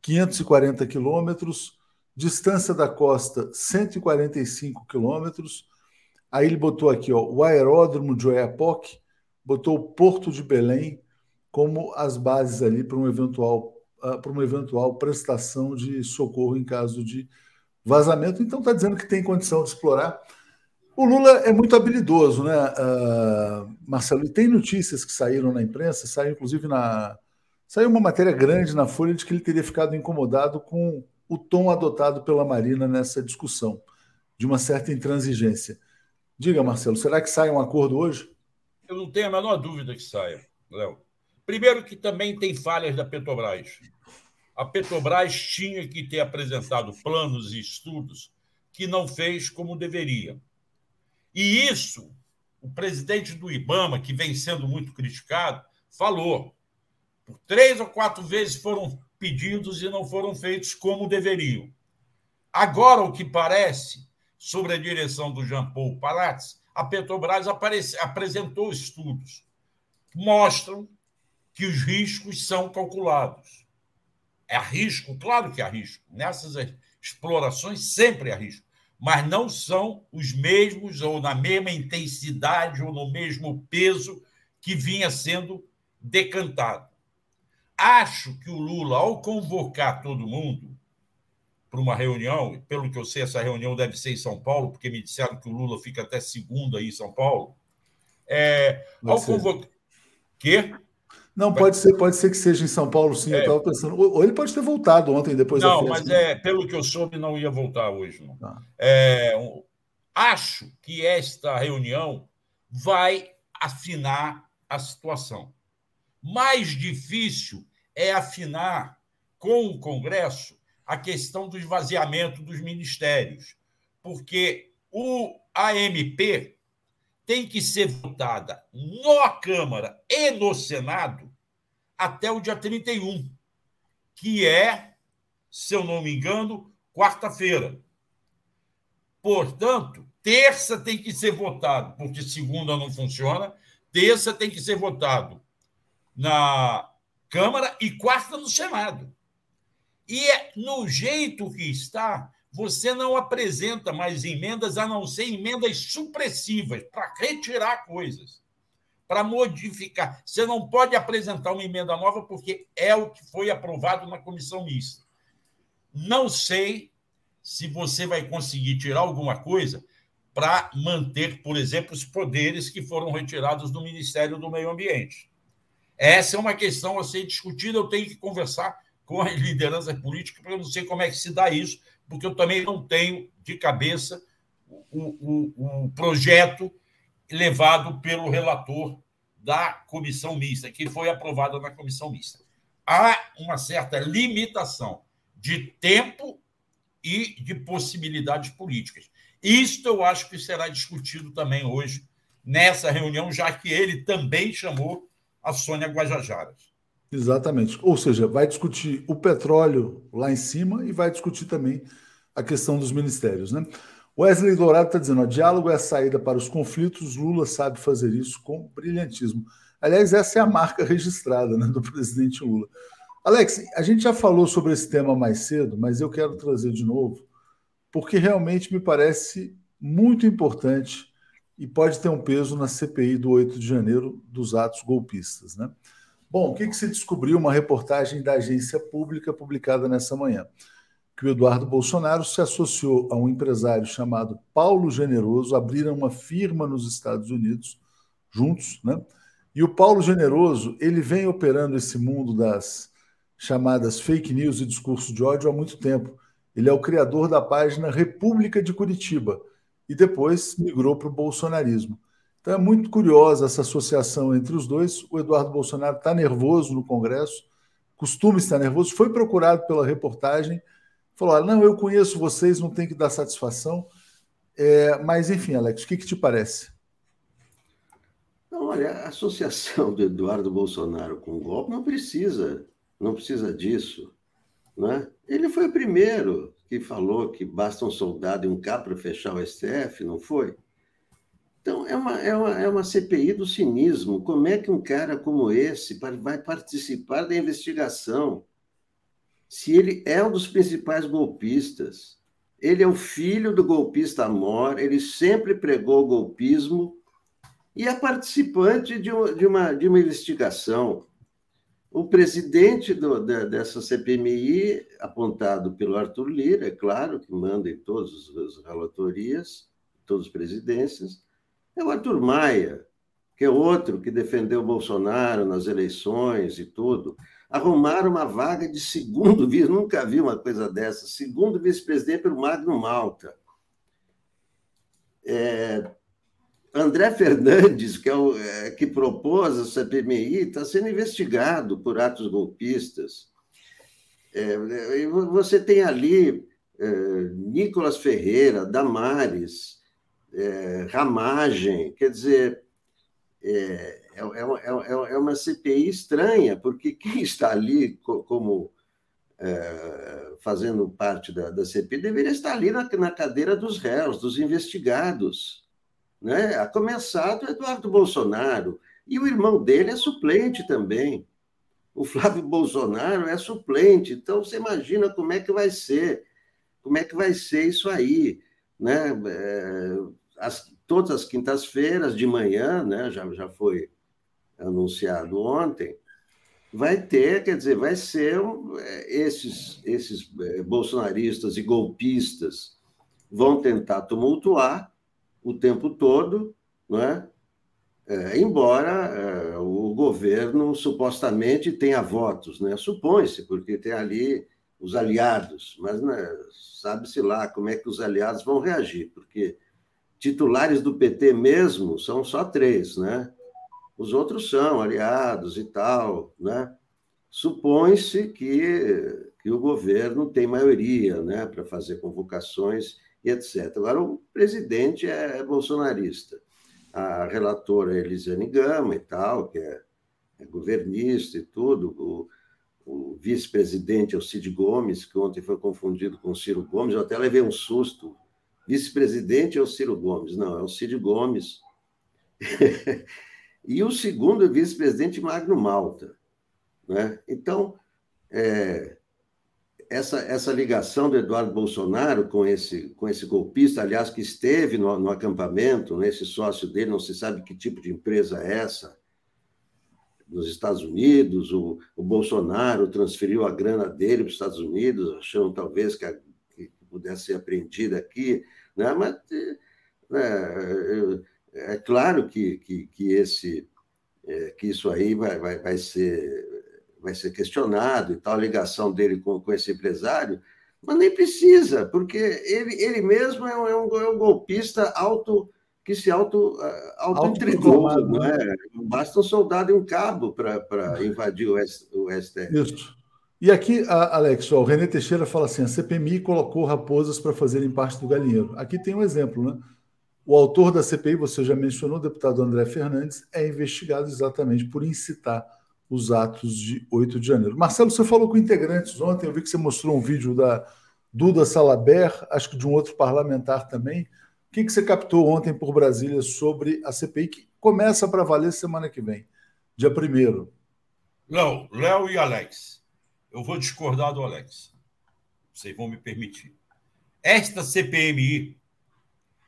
540 quilômetros, distância da costa 145 quilômetros. Aí ele botou aqui ó, o aeródromo de Oiapoque, botou o Porto de Belém como as bases ali para um eventual uh, para uma eventual prestação de socorro em caso de vazamento. Então está dizendo que tem condição de explorar. O Lula é muito habilidoso, né, uh, Marcelo? E tem notícias que saíram na imprensa, saiu inclusive na, Saiu uma matéria grande na Folha de que ele teria ficado incomodado com o tom adotado pela Marina nessa discussão, de uma certa intransigência. Diga, Marcelo, será que sai um acordo hoje? Eu não tenho a menor dúvida que saia, Léo. Primeiro que também tem falhas da Petrobras. A Petrobras tinha que ter apresentado planos e estudos que não fez como deveria. E isso, o presidente do IBAMA, que vem sendo muito criticado, falou. Por três ou quatro vezes foram pedidos e não foram feitos como deveriam. Agora, o que parece, sobre a direção do Jean Paul Palazzi, a Petrobras apresentou estudos que mostram que os riscos são calculados. É risco? Claro que há risco. Nessas explorações sempre há risco mas não são os mesmos, ou na mesma intensidade, ou no mesmo peso que vinha sendo decantado. Acho que o Lula, ao convocar todo mundo para uma reunião, pelo que eu sei, essa reunião deve ser em São Paulo, porque me disseram que o Lula fica até segunda aí em São Paulo. É, ao convocar. Quê? Não, pode ser, pode ser que seja em São Paulo, sim. É. Eu estava pensando. Ou ele pode ter voltado ontem, depois não, da Não, mas é, pelo que eu soube, não ia voltar hoje. Não. Ah. É, acho que esta reunião vai afinar a situação. Mais difícil é afinar com o Congresso a questão do esvaziamento dos ministérios, porque o AMP tem que ser votada na Câmara e no Senado até o dia 31, que é, se eu não me engano, quarta-feira. Portanto, terça tem que ser votado, porque segunda não funciona, terça tem que ser votado na Câmara e quarta no Senado. E é no jeito que está, você não apresenta mais emendas a não ser emendas supressivas para retirar coisas, para modificar. Você não pode apresentar uma emenda nova porque é o que foi aprovado na comissão mista. Não sei se você vai conseguir tirar alguma coisa para manter, por exemplo, os poderes que foram retirados do Ministério do Meio Ambiente. Essa é uma questão a ser discutida. Eu tenho que conversar com a <laughs> liderança política, porque eu não sei como é que se dá isso porque eu também não tenho de cabeça o, projeto levado pelo relator da comissão mista, que foi aprovado na comissão mista. Há uma certa limitação de tempo e de possibilidades políticas. Isto eu acho que será discutido também hoje nessa reunião, já que ele também chamou a Sônia Guajajaras. Exatamente. Ou seja, vai discutir o petróleo lá em cima e vai discutir também a questão dos ministérios. Né? Wesley Dourado está dizendo: o diálogo é a saída para os conflitos, Lula sabe fazer isso com brilhantismo. Aliás, essa é a marca registrada né, do presidente Lula. Alex, a gente já falou sobre esse tema mais cedo, mas eu quero trazer de novo, porque realmente me parece muito importante e pode ter um peso na CPI do 8 de janeiro dos atos golpistas. Né? Bom, o que, que se descobriu? Uma reportagem da agência pública publicada nessa manhã. Que o Eduardo Bolsonaro se associou a um empresário chamado Paulo Generoso, abriram uma firma nos Estados Unidos juntos, né? E o Paulo Generoso, ele vem operando esse mundo das chamadas fake news e discurso de ódio há muito tempo. Ele é o criador da página República de Curitiba e depois migrou para o bolsonarismo. Então é muito curiosa essa associação entre os dois. O Eduardo Bolsonaro está nervoso no Congresso, costuma estar nervoso, foi procurado pela reportagem, falou: ah, não, eu conheço vocês, não tem que dar satisfação. É, mas, enfim, Alex, o que, que te parece? Não, olha, a associação do Eduardo Bolsonaro com o golpe não precisa, não precisa disso. Né? Ele foi o primeiro que falou que basta um soldado e um carro para fechar o STF, não foi? Então, é uma, é, uma, é uma CPI do cinismo. Como é que um cara como esse vai participar da investigação? Se ele é um dos principais golpistas, ele é o filho do golpista Amor, ele sempre pregou o golpismo e é participante de uma, de uma, de uma investigação. O presidente do, da, dessa CPMI, apontado pelo Arthur Lira, é claro, que manda em todas as relatorias, todas as presidências, é o Arthur Maia, que é outro que defendeu Bolsonaro nas eleições e tudo. Arrumaram uma vaga de segundo vice, nunca vi uma coisa dessa, segundo vice-presidente pelo Magno Malta. É, André Fernandes, que, é o, é, que propôs a CPMI, está sendo investigado por atos golpistas. É, você tem ali é, Nicolas Ferreira, Damares, é, Ramagem, quer dizer, é, é, é, uma CPI estranha, porque quem está ali como fazendo parte da, da CPI deveria estar ali na, na cadeira dos réus, dos investigados né? a começar do Eduardo Bolsonaro. E o irmão dele é suplente também. O Flávio Bolsonaro é suplente. Então, você imagina como é que vai ser, como é que vai ser isso aí. Né? É, as, todas as quintas-feiras de manhã, né? já, já foi anunciado ontem, vai ter, quer dizer, vai ser é, esses, esses é, bolsonaristas e golpistas vão tentar tumultuar o tempo todo, não é? É, embora é, o governo supostamente tenha votos, né? supõe-se, porque tem ali os aliados, mas né, sabe-se lá como é que os aliados vão reagir, porque titulares do PT mesmo são só três, né? Os outros são aliados e tal, né? Supõe-se que, que o governo tem maioria, né, para fazer convocações e etc. Agora, o presidente é bolsonarista. A relatora é Elisiane Gama e tal, que é, é governista e tudo. O, o vice-presidente é o Cid Gomes, que ontem foi confundido com o Ciro Gomes. Eu até levei um susto. Vice-presidente é o Ciro Gomes. Não, é o Cid Gomes. <laughs> e o segundo vice-presidente Magno Malta. Né? Então, é, essa, essa ligação do Eduardo Bolsonaro com esse, com esse golpista, aliás, que esteve no, no acampamento, né, esse sócio dele, não se sabe que tipo de empresa é essa, nos Estados Unidos, o, o Bolsonaro transferiu a grana dele para os Estados Unidos, achando talvez que, a, que pudesse ser apreendida aqui, né? mas é, é, é claro que, que, que, esse, é, que isso aí vai, vai, vai ser vai ser questionado e tal, a ligação dele com, com esse empresário, mas nem precisa, porque ele, ele mesmo é um, é um, é um golpista alto que se auto, auto-entregou, auto não é? Né? Basta um soldado e um cabo para invadir o, o STF. Isso. E aqui, Alex, ó, o René Teixeira fala assim: a CPMI colocou raposas para fazerem parte do galinheiro. Aqui tem um exemplo, né? O autor da CPI, você já mencionou, o deputado André Fernandes, é investigado exatamente por incitar os atos de 8 de janeiro. Marcelo, você falou com integrantes ontem, eu vi que você mostrou um vídeo da Duda Salaber, acho que de um outro parlamentar também. O que, que você captou ontem por Brasília sobre a CPI, que começa para valer semana que vem, dia 1 Léo, Léo e Alex, eu vou discordar do Alex. Vocês vão me permitir. Esta CPMI,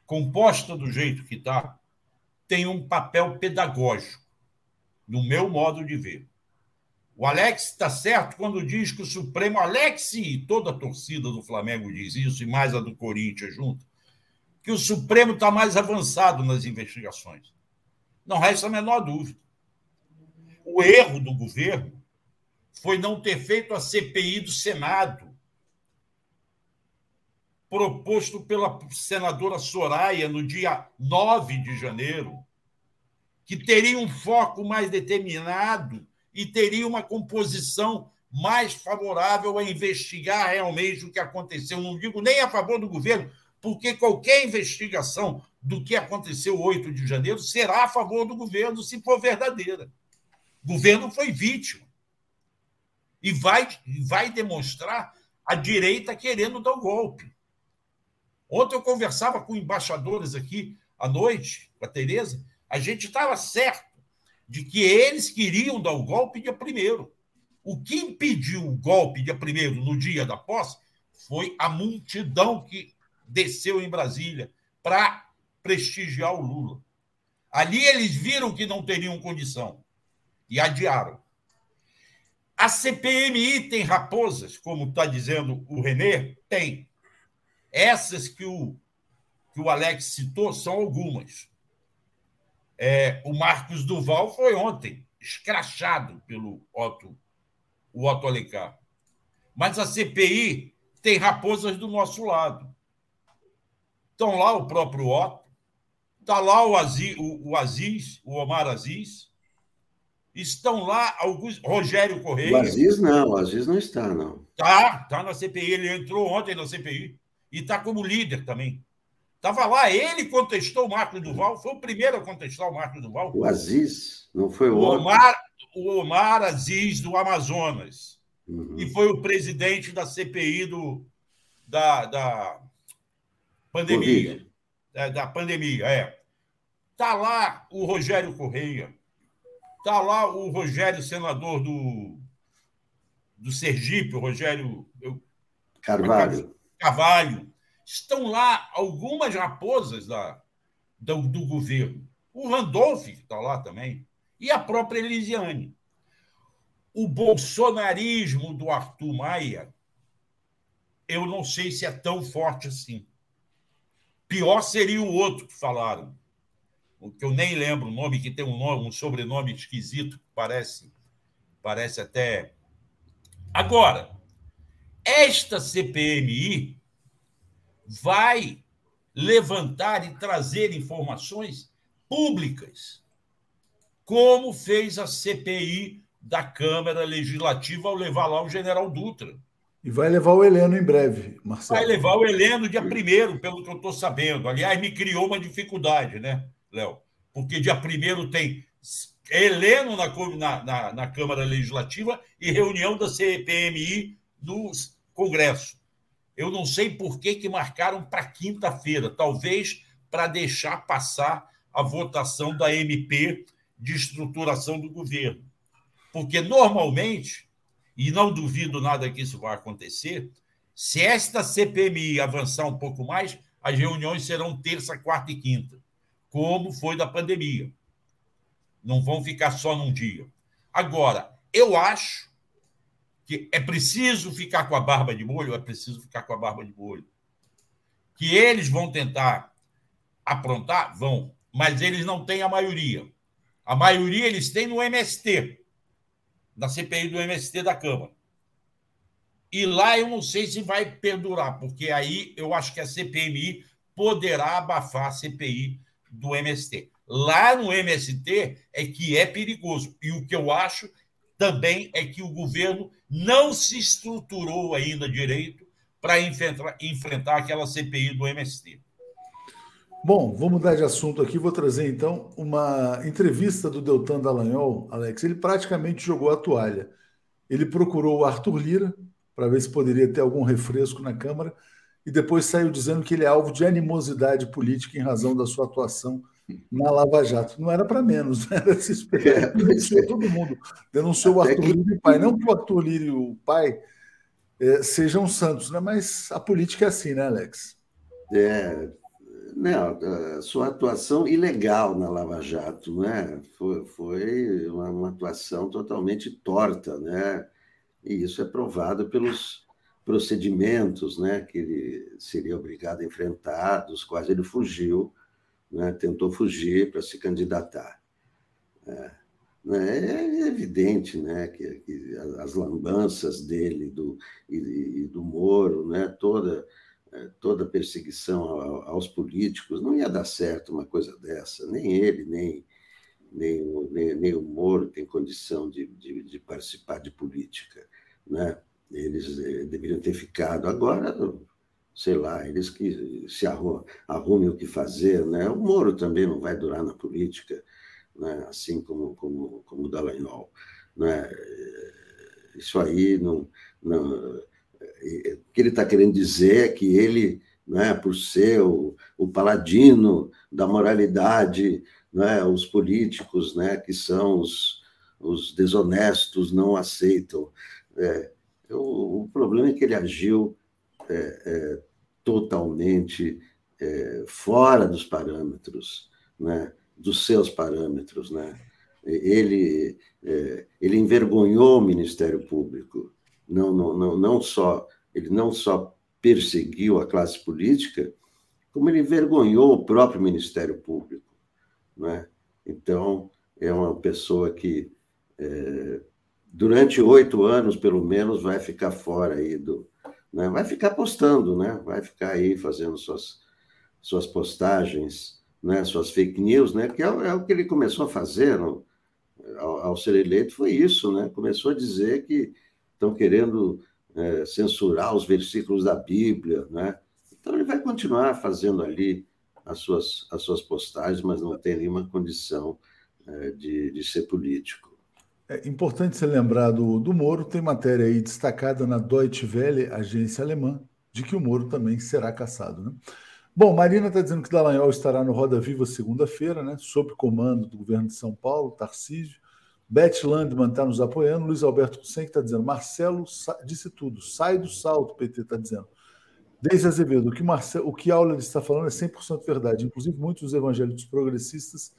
composta do jeito que está, tem um papel pedagógico, no meu modo de ver. O Alex está certo quando diz que o Supremo, Alex e toda a torcida do Flamengo diz isso, e mais a do Corinthians junto, que o Supremo está mais avançado nas investigações. Não resta a menor dúvida. O erro do governo foi não ter feito a CPI do Senado, proposto pela senadora Soraya no dia 9 de janeiro, que teria um foco mais determinado e teria uma composição mais favorável a investigar realmente o que aconteceu. Não digo nem a favor do governo, porque qualquer investigação do que aconteceu 8 de janeiro será a favor do governo, se for verdadeira. O governo foi vítima. E vai, vai demonstrar a direita querendo dar o golpe. Ontem eu conversava com embaixadores aqui à noite, com a Tereza, a gente estava certo de que eles queriam dar o golpe dia primeiro. O que impediu o golpe dia primeiro, no dia da posse, foi a multidão que desceu em Brasília para prestigiar o Lula. Ali eles viram que não teriam condição e adiaram. A CPMI tem raposas, como está dizendo o Renê? Tem. Essas que o, que o Alex citou são algumas. É, o Marcos Duval foi ontem escrachado pelo Otto, o Otto Alencar. Mas a CPI tem raposas do nosso lado. Estão lá o próprio Otto, Está lá o Aziz, o, o Aziz, o Omar Aziz. Estão lá alguns. Rogério Correia. O Aziz não, o Aziz não está, não. Tá, tá na CPI. Ele entrou ontem na CPI. E está como líder também. Estava lá, ele contestou o Marco Duval, foi o primeiro a contestar o Marco Duval. O Aziz, não foi o, o Omar, o Omar Aziz do Amazonas. Uhum. E foi o presidente da CPI do, da, da pandemia. Da, da pandemia, é. Está lá o Rogério Correia. Está lá o Rogério, senador do, do Sergipe, o Rogério. Eu, Carvalho. Carvalho estão lá algumas raposas da, do, do governo. O Randolph está lá também, e a própria Elisiane. O bolsonarismo do Arthur Maia, eu não sei se é tão forte assim. Pior seria o outro que falaram, que eu nem lembro o nome, que tem um, nome, um sobrenome esquisito, que parece, parece até. Agora, esta CPMI vai levantar e trazer informações públicas, como fez a CPI da Câmara Legislativa ao levar lá o general Dutra. E vai levar o Heleno em breve, Marcelo. Vai levar o Heleno dia primeiro, pelo que eu estou sabendo. Aliás, me criou uma dificuldade, né, Léo? Porque dia primeiro tem Heleno na, na, na Câmara Legislativa e reunião da CPMI no Congresso. Eu não sei por que, que marcaram para quinta-feira, talvez para deixar passar a votação da MP de estruturação do governo. Porque normalmente, e não duvido nada que isso vai acontecer, se esta CPMI avançar um pouco mais, as reuniões serão terça, quarta e quinta, como foi da pandemia. Não vão ficar só num dia. Agora, eu acho que é preciso ficar com a barba de molho, é preciso ficar com a barba de molho. Que eles vão tentar aprontar, vão, mas eles não têm a maioria. A maioria eles têm no MST, na CPI do MST da Câmara. E lá eu não sei se vai perdurar, porque aí eu acho que a CPMI poderá abafar a CPI do MST. Lá no MST é que é perigoso. E o que eu acho também é que o governo não se estruturou ainda direito para enfrentar, enfrentar aquela CPI do MST. Bom, vou mudar de assunto aqui. Vou trazer então uma entrevista do Deltan Dallagnol, Alex. Ele praticamente jogou a toalha. Ele procurou o Arthur Lira para ver se poderia ter algum refresco na Câmara e depois saiu dizendo que ele é alvo de animosidade política em razão da sua atuação na Lava Jato. Não era para menos, né? era se esperar. É, denunciou todo mundo. Denunciou Até o Arthur que... Lira e o pai. Não que o Arthur Lira e o pai é, sejam santos, né? mas a política é assim, né, Alex? É, a sua atuação ilegal na Lava Jato, né? Foi, foi uma, uma, atuação totalmente torta, né? E isso é provado pelos procedimentos, né? Que ele seria obrigado a enfrentar, dos quais ele fugiu né? tentou fugir para se candidatar. É, né? é evidente né? que, que, as lambanças dele do, e, e do Moro, né? toda, é, toda perseguição aos políticos, não ia dar certo uma coisa dessa. Nem ele, nem, nem, o, nem, nem o Moro tem condição de, de, de participar de política. Né? Eles eh, deveriam ter ficado. Agora, sei lá, eles que se arrumem o que fazer, né? O Moro também não vai durar na política, né? assim como, como, como o Dallagnol. Né? Isso aí não, não. O que ele está querendo dizer é que ele, né, por ser o, o paladino da moralidade, né, os políticos né, que são os, os desonestos não aceitam. É, o, o problema é que ele agiu é, é, totalmente é, fora dos parâmetros, né, dos seus parâmetros. Né? Ele, é, ele envergonhou o Ministério Público, não, não, não, não só, ele não só perseguiu a classe política, como ele envergonhou o próprio Ministério Público. Né? Então, é uma pessoa que, é, durante oito anos, pelo menos, vai ficar fora aí do, né? Vai ficar postando, né? vai ficar aí fazendo suas, suas postagens né, suas fake news, né, que é, é o que ele começou a fazer ao, ao, ser eleito, foi isso, né? Começou a dizer que estão querendo é, censurar os versículos da Bíblia, né? Então ele vai continuar fazendo ali as suas, as suas postagens, mas não tem nenhuma condição é, de, de ser político. É importante ser lembrado do, do Moro, tem matéria aí destacada na Deutsche Welle, agência alemã, de que o Moro também será caçado. Né? Bom, Marina está dizendo que Dallagnol estará no Roda Viva segunda-feira, né, sob comando do governo de São Paulo, Tarcísio. Beth Landman está nos apoiando. Luiz Alberto Hussein está dizendo: Marcelo disse tudo, sai do salto, PT está dizendo. Desde Azevedo, o que, Marcelo, o que Aula está falando é 100% verdade. Inclusive, muitos evangélicos progressistas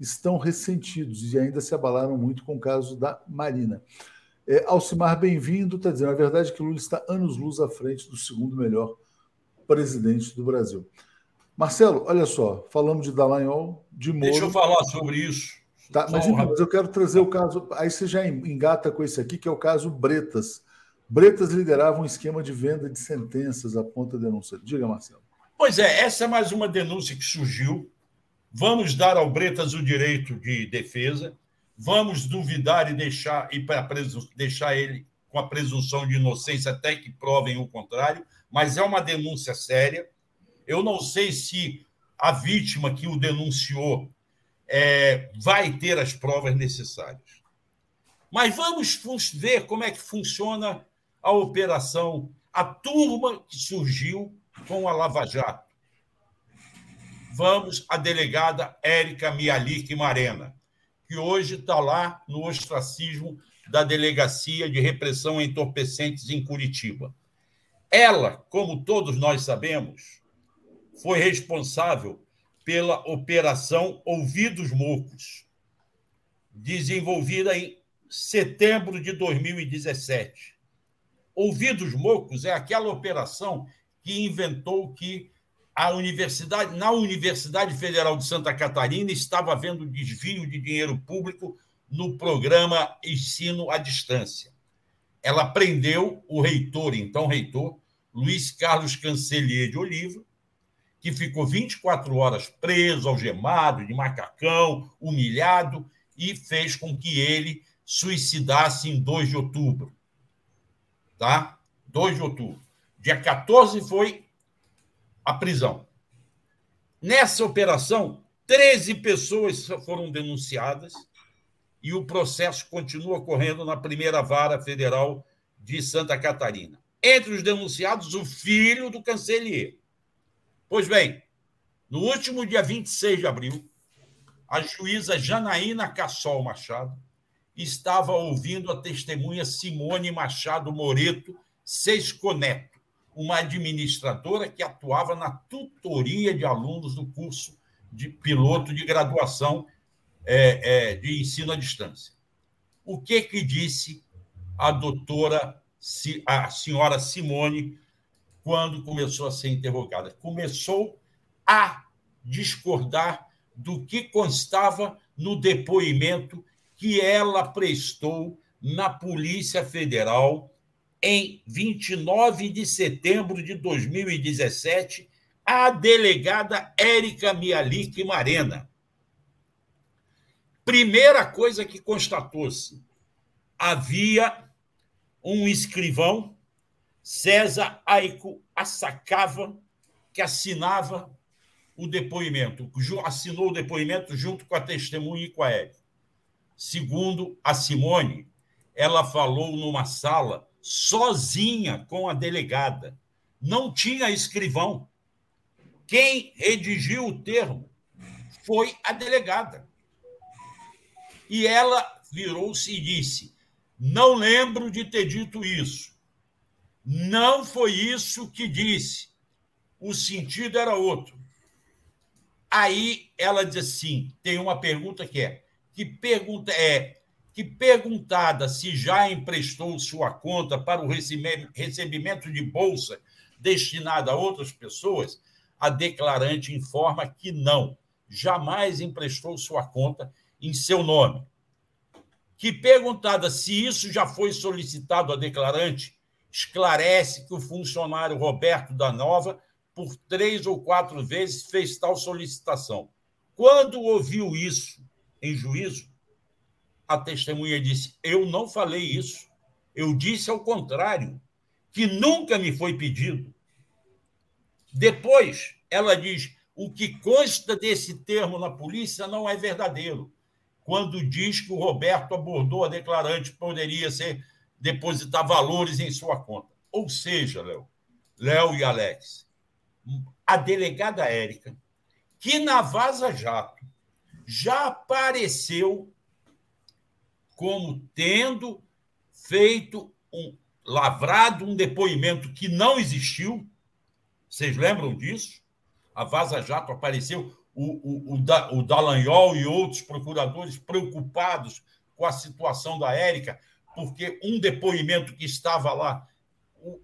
estão ressentidos e ainda se abalaram muito com o caso da Marina. É, Alcimar, bem-vindo, está dizendo a verdade é que Lula está anos-luz à frente do segundo melhor presidente do Brasil. Marcelo, olha só, falamos de Dallagnol, de Moro... Deixa eu falar sobre isso. Tá, mas, então, mas eu quero trazer o caso... Aí você já engata com esse aqui, que é o caso Bretas. Bretas liderava um esquema de venda de sentenças, aponta a denúncia. Diga, Marcelo. Pois é, essa é mais uma denúncia que surgiu Vamos dar ao Bretas o direito de defesa, vamos duvidar e deixar, e deixar ele com a presunção de inocência até que provem o contrário, mas é uma denúncia séria. Eu não sei se a vítima que o denunciou é, vai ter as provas necessárias. Mas vamos ver como é que funciona a operação, a turma que surgiu com a Lava Jato vamos à delegada Érica Mialik Marena, que hoje está lá no ostracismo da Delegacia de Repressão a Entorpecentes em Curitiba. Ela, como todos nós sabemos, foi responsável pela Operação Ouvidos Mocos, desenvolvida em setembro de 2017. Ouvidos Mocos é aquela operação que inventou que a universidade, na Universidade Federal de Santa Catarina estava havendo desvio de dinheiro público no programa Ensino à Distância. Ela prendeu o reitor, então reitor, Luiz Carlos Cancelier de Oliva, que ficou 24 horas preso, algemado, de macacão, humilhado, e fez com que ele suicidasse em 2 de outubro. Tá? 2 de outubro. Dia 14 foi a prisão. Nessa operação, 13 pessoas foram denunciadas e o processo continua correndo na primeira vara federal de Santa Catarina. Entre os denunciados, o filho do cancelier. Pois bem, no último dia 26 de abril, a juíza Janaína Cassol Machado estava ouvindo a testemunha Simone Machado Moreto Sesconeto uma administradora que atuava na tutoria de alunos do curso de piloto de graduação é, é, de ensino à distância. O que que disse a doutora, a senhora Simone, quando começou a ser interrogada? Começou a discordar do que constava no depoimento que ela prestou na Polícia Federal em 29 de setembro de 2017, a delegada Érica Mialik Marena. Primeira coisa que constatou-se: havia um escrivão, César Aico Assacava, que assinava o depoimento, assinou o depoimento junto com a testemunha e com a Érica. Segundo a Simone, ela falou numa sala sozinha com a delegada. Não tinha escrivão. Quem redigiu o termo foi a delegada. E ela virou-se e disse: Não lembro de ter dito isso. Não foi isso que disse. O sentido era outro. Aí ela diz assim: tem uma pergunta que é: que pergunta é que, perguntada se já emprestou sua conta para o recebimento de bolsa destinada a outras pessoas, a declarante informa que não, jamais emprestou sua conta em seu nome. Que, perguntada se isso já foi solicitado a declarante, esclarece que o funcionário Roberto da Nova, por três ou quatro vezes, fez tal solicitação. Quando ouviu isso em juízo, a testemunha disse: Eu não falei isso. Eu disse ao contrário, que nunca me foi pedido. Depois, ela diz: o que consta desse termo na polícia não é verdadeiro. Quando diz que o Roberto abordou a declarante, poderia ser depositar valores em sua conta. Ou seja, Léo, Léo e Alex, a delegada Érica, que na Vaza Jato já apareceu como tendo feito um lavrado um depoimento que não existiu. Vocês lembram disso? A Vaza Jato apareceu, o, o, o, o Dallagnol e outros procuradores preocupados com a situação da Érica, porque um depoimento que estava lá, o,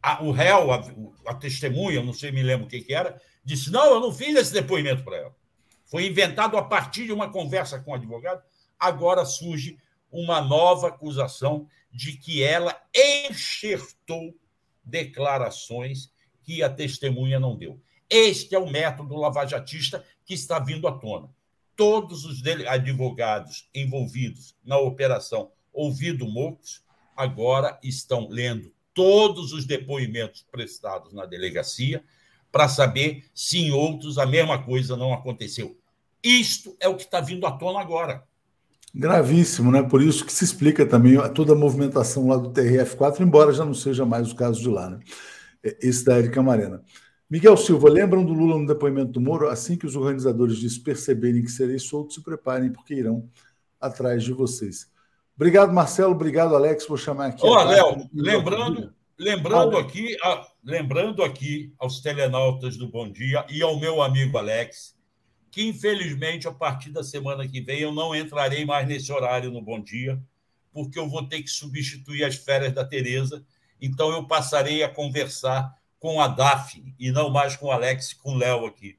a, o réu, a, a, testemunha, não sei, me lembro o que, que era, disse: Não, eu não fiz esse depoimento para ela. Foi inventado a partir de uma conversa com o advogado. Agora surge uma nova acusação de que ela enxertou declarações que a testemunha não deu. Este é o método lavajatista que está vindo à tona. Todos os advogados envolvidos na operação Ouvido Mocos agora estão lendo todos os depoimentos prestados na delegacia para saber se em outros a mesma coisa não aconteceu. Isto é o que está vindo à tona agora. Gravíssimo, né? Por isso que se explica também toda a movimentação lá do TRF4, embora já não seja mais o caso de lá, né? Esse da Erika Marena. Miguel Silva, lembram do Lula no depoimento do Moro? Assim que os organizadores disso perceberem que serei solto, se preparem, porque irão atrás de vocês. Obrigado, Marcelo. Obrigado, Alex. Vou chamar aqui. Olá, Léo, lembrando, lembrando, aqui, lembrando aqui aos telenautas do Bom Dia e ao meu amigo Alex, que infelizmente a partir da semana que vem eu não entrarei mais nesse horário no Bom Dia, porque eu vou ter que substituir as férias da Tereza. Então eu passarei a conversar com a Daphne e não mais com o Alex e com o Léo aqui.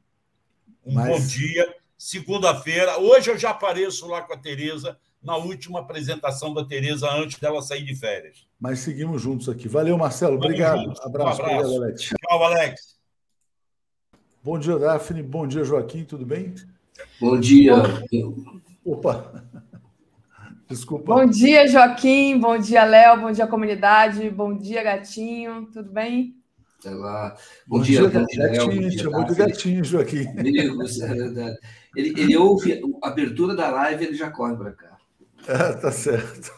Um Mas... bom dia. Segunda-feira. Hoje eu já apareço lá com a Tereza na última apresentação da Tereza antes dela sair de férias. Mas seguimos juntos aqui. Valeu, Marcelo. Vamos obrigado. Juntos. Abraço. Um abraço. Obrigado, Alex. Tchau, Alex. Bom dia, Daphne. Bom dia, Joaquim. Tudo bem? Bom dia. Opa. Desculpa. Bom dia, Joaquim. Bom dia, Léo. Bom dia, comunidade. Bom dia, gatinho. Tudo bem? Sei lá. Bom, bom dia, dia, bom dia, gatinho. Léo. Chamou de gatinho, Joaquim. Amigos, é ele, ele ouve a abertura da live, ele já corre para cá. É, tá certo.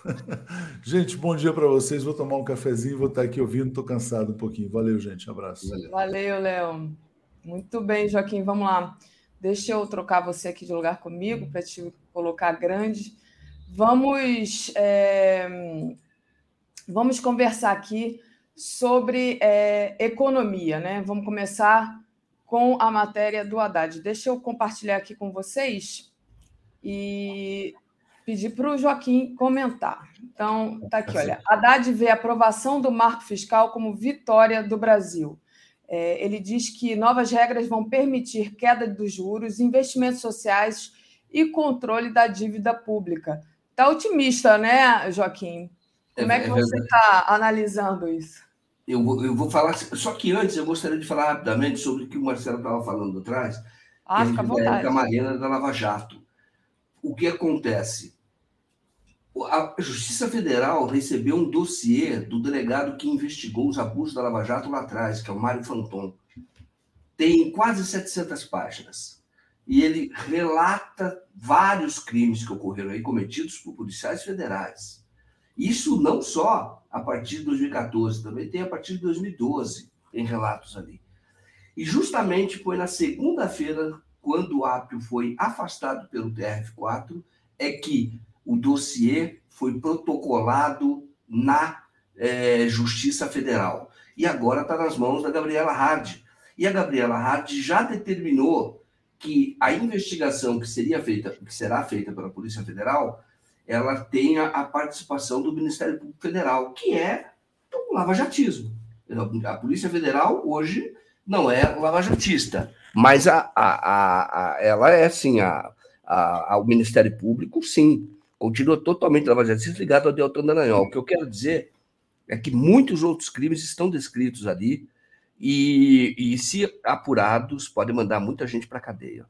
Gente, bom dia para vocês. Vou tomar um cafezinho, vou estar aqui ouvindo. Estou cansado um pouquinho. Valeu, gente. Abraço. Valeu, Léo. Muito bem, Joaquim. Vamos lá. Deixa eu trocar você aqui de lugar comigo para te colocar grande. Vamos, é... vamos conversar aqui sobre é, economia, né? Vamos começar com a matéria do Haddad. Deixa eu compartilhar aqui com vocês e pedir para o Joaquim comentar. Então, tá aqui, olha. Haddad vê a aprovação do marco fiscal como vitória do Brasil. É, ele diz que novas regras vão permitir queda dos juros, investimentos sociais e controle da dívida pública. Está otimista, né, Joaquim? Como é, é que você está analisando isso? Eu vou, eu vou falar, só que antes eu gostaria de falar rapidamente sobre o que o Marcelo estava falando atrás, ah, fica à vontade. da Marina da Lava Jato. O que acontece? A Justiça Federal recebeu um dossiê do delegado que investigou os abusos da Lava Jato lá atrás, que é o Mário Fanton. Tem quase 700 páginas. E ele relata vários crimes que ocorreram aí, cometidos por policiais federais. Isso não só a partir de 2014, também tem a partir de 2012, em relatos ali. E justamente foi na segunda-feira, quando o Apio foi afastado pelo TRF4, é que o dossiê foi protocolado na é, Justiça Federal. E agora está nas mãos da Gabriela Hard. E a Gabriela Hard já determinou que a investigação que seria feita, que será feita pela Polícia Federal, ela tenha a participação do Ministério Público Federal, que é o lavajatismo. A Polícia Federal hoje não é lavajatista, mas a, a, a, ela é sim a, a, o Ministério Público, sim continua totalmente lavajatista ligado ao Deltan Dallagnol. O que eu quero dizer é que muitos outros crimes estão descritos ali e, e se apurados, podem mandar muita gente para a cadeia.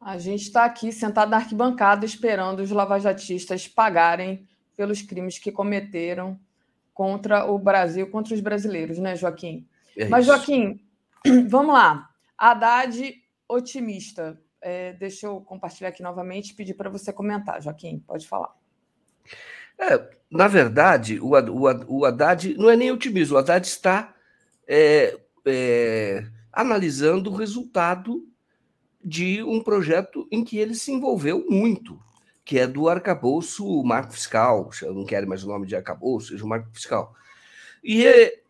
A gente está aqui sentado na arquibancada esperando os lavajatistas pagarem pelos crimes que cometeram contra o Brasil, contra os brasileiros, né, Joaquim? É Mas, Joaquim, <clears throat> vamos lá. Haddad otimista. É, deixa eu compartilhar aqui novamente e pedir para você comentar, Joaquim. Pode falar. É, na verdade, o, o, o Haddad não é nem otimismo, o Haddad está é, é, analisando o resultado de um projeto em que ele se envolveu muito, que é do arcabouço marco fiscal, eu não quero mais o nome de arcabouço, seja o marco fiscal. E,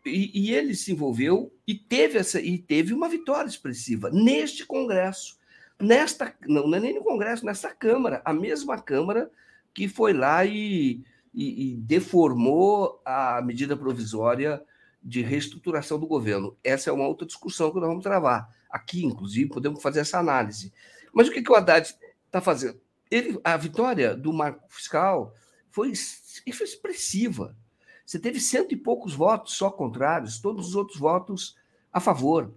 e, e, ele se envolveu e teve, essa, e teve uma vitória expressiva neste Congresso. Nesta, não, não é nem no Congresso, nesta Câmara, a mesma Câmara que foi lá e, e, e deformou a medida provisória de reestruturação do governo. Essa é uma outra discussão que nós vamos travar. Aqui, inclusive, podemos fazer essa análise. Mas o que, que o Haddad está fazendo? Ele, a vitória do marco fiscal foi, foi expressiva. Você teve cento e poucos votos só contrários, todos os outros votos a favor.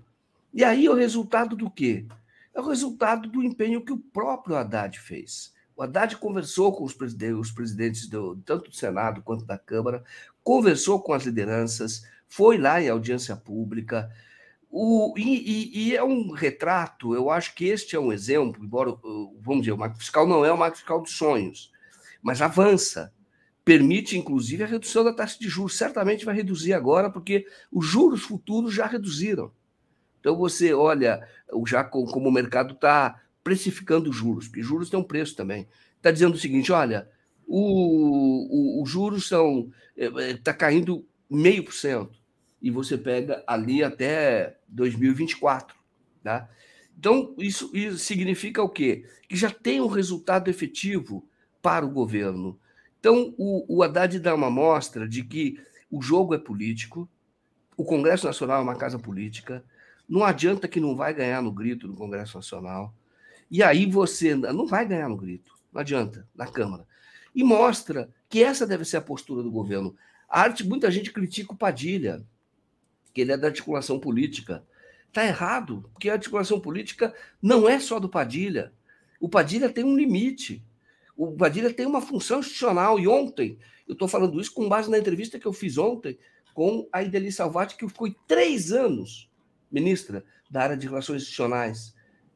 E aí o resultado do quê? É o resultado do empenho que o próprio Haddad fez. O Haddad conversou com os presidentes, os presidentes do, tanto do Senado quanto da Câmara, conversou com as lideranças, foi lá em audiência pública. O, e, e, é um retrato, eu acho que este é um exemplo, embora, vamos dizer, o marco fiscal não é o marco fiscal dos sonhos, mas avança permite, inclusive, a redução da taxa de juros. Certamente vai reduzir agora, porque os juros futuros já reduziram. Então, você olha já como o mercado está precificando os juros, porque juros têm um preço também. Está dizendo o seguinte: olha, os juros são está eh, caindo meio por cento e você pega ali até 2024, tá? Então isso, isso significa o quê? Que já tem um resultado efetivo para o governo. Então, o, o Haddad dá uma mostra de que o jogo é político, o Congresso Nacional é uma casa política, não adianta que não vai ganhar no grito no Congresso Nacional. E aí você não vai ganhar no grito, não adianta, na Câmara. E mostra que essa deve ser a postura do governo. A arte, muita gente critica o Padilha, que ele é da articulação política. Está errado, porque a articulação política não é só do Padilha. O Padilha tem um limite. O Padilha tem uma função institucional. E ontem, eu estou falando isso com base na entrevista que eu fiz ontem com a Ideli Salvati, que foi três anos ministra da área de relações institucionais.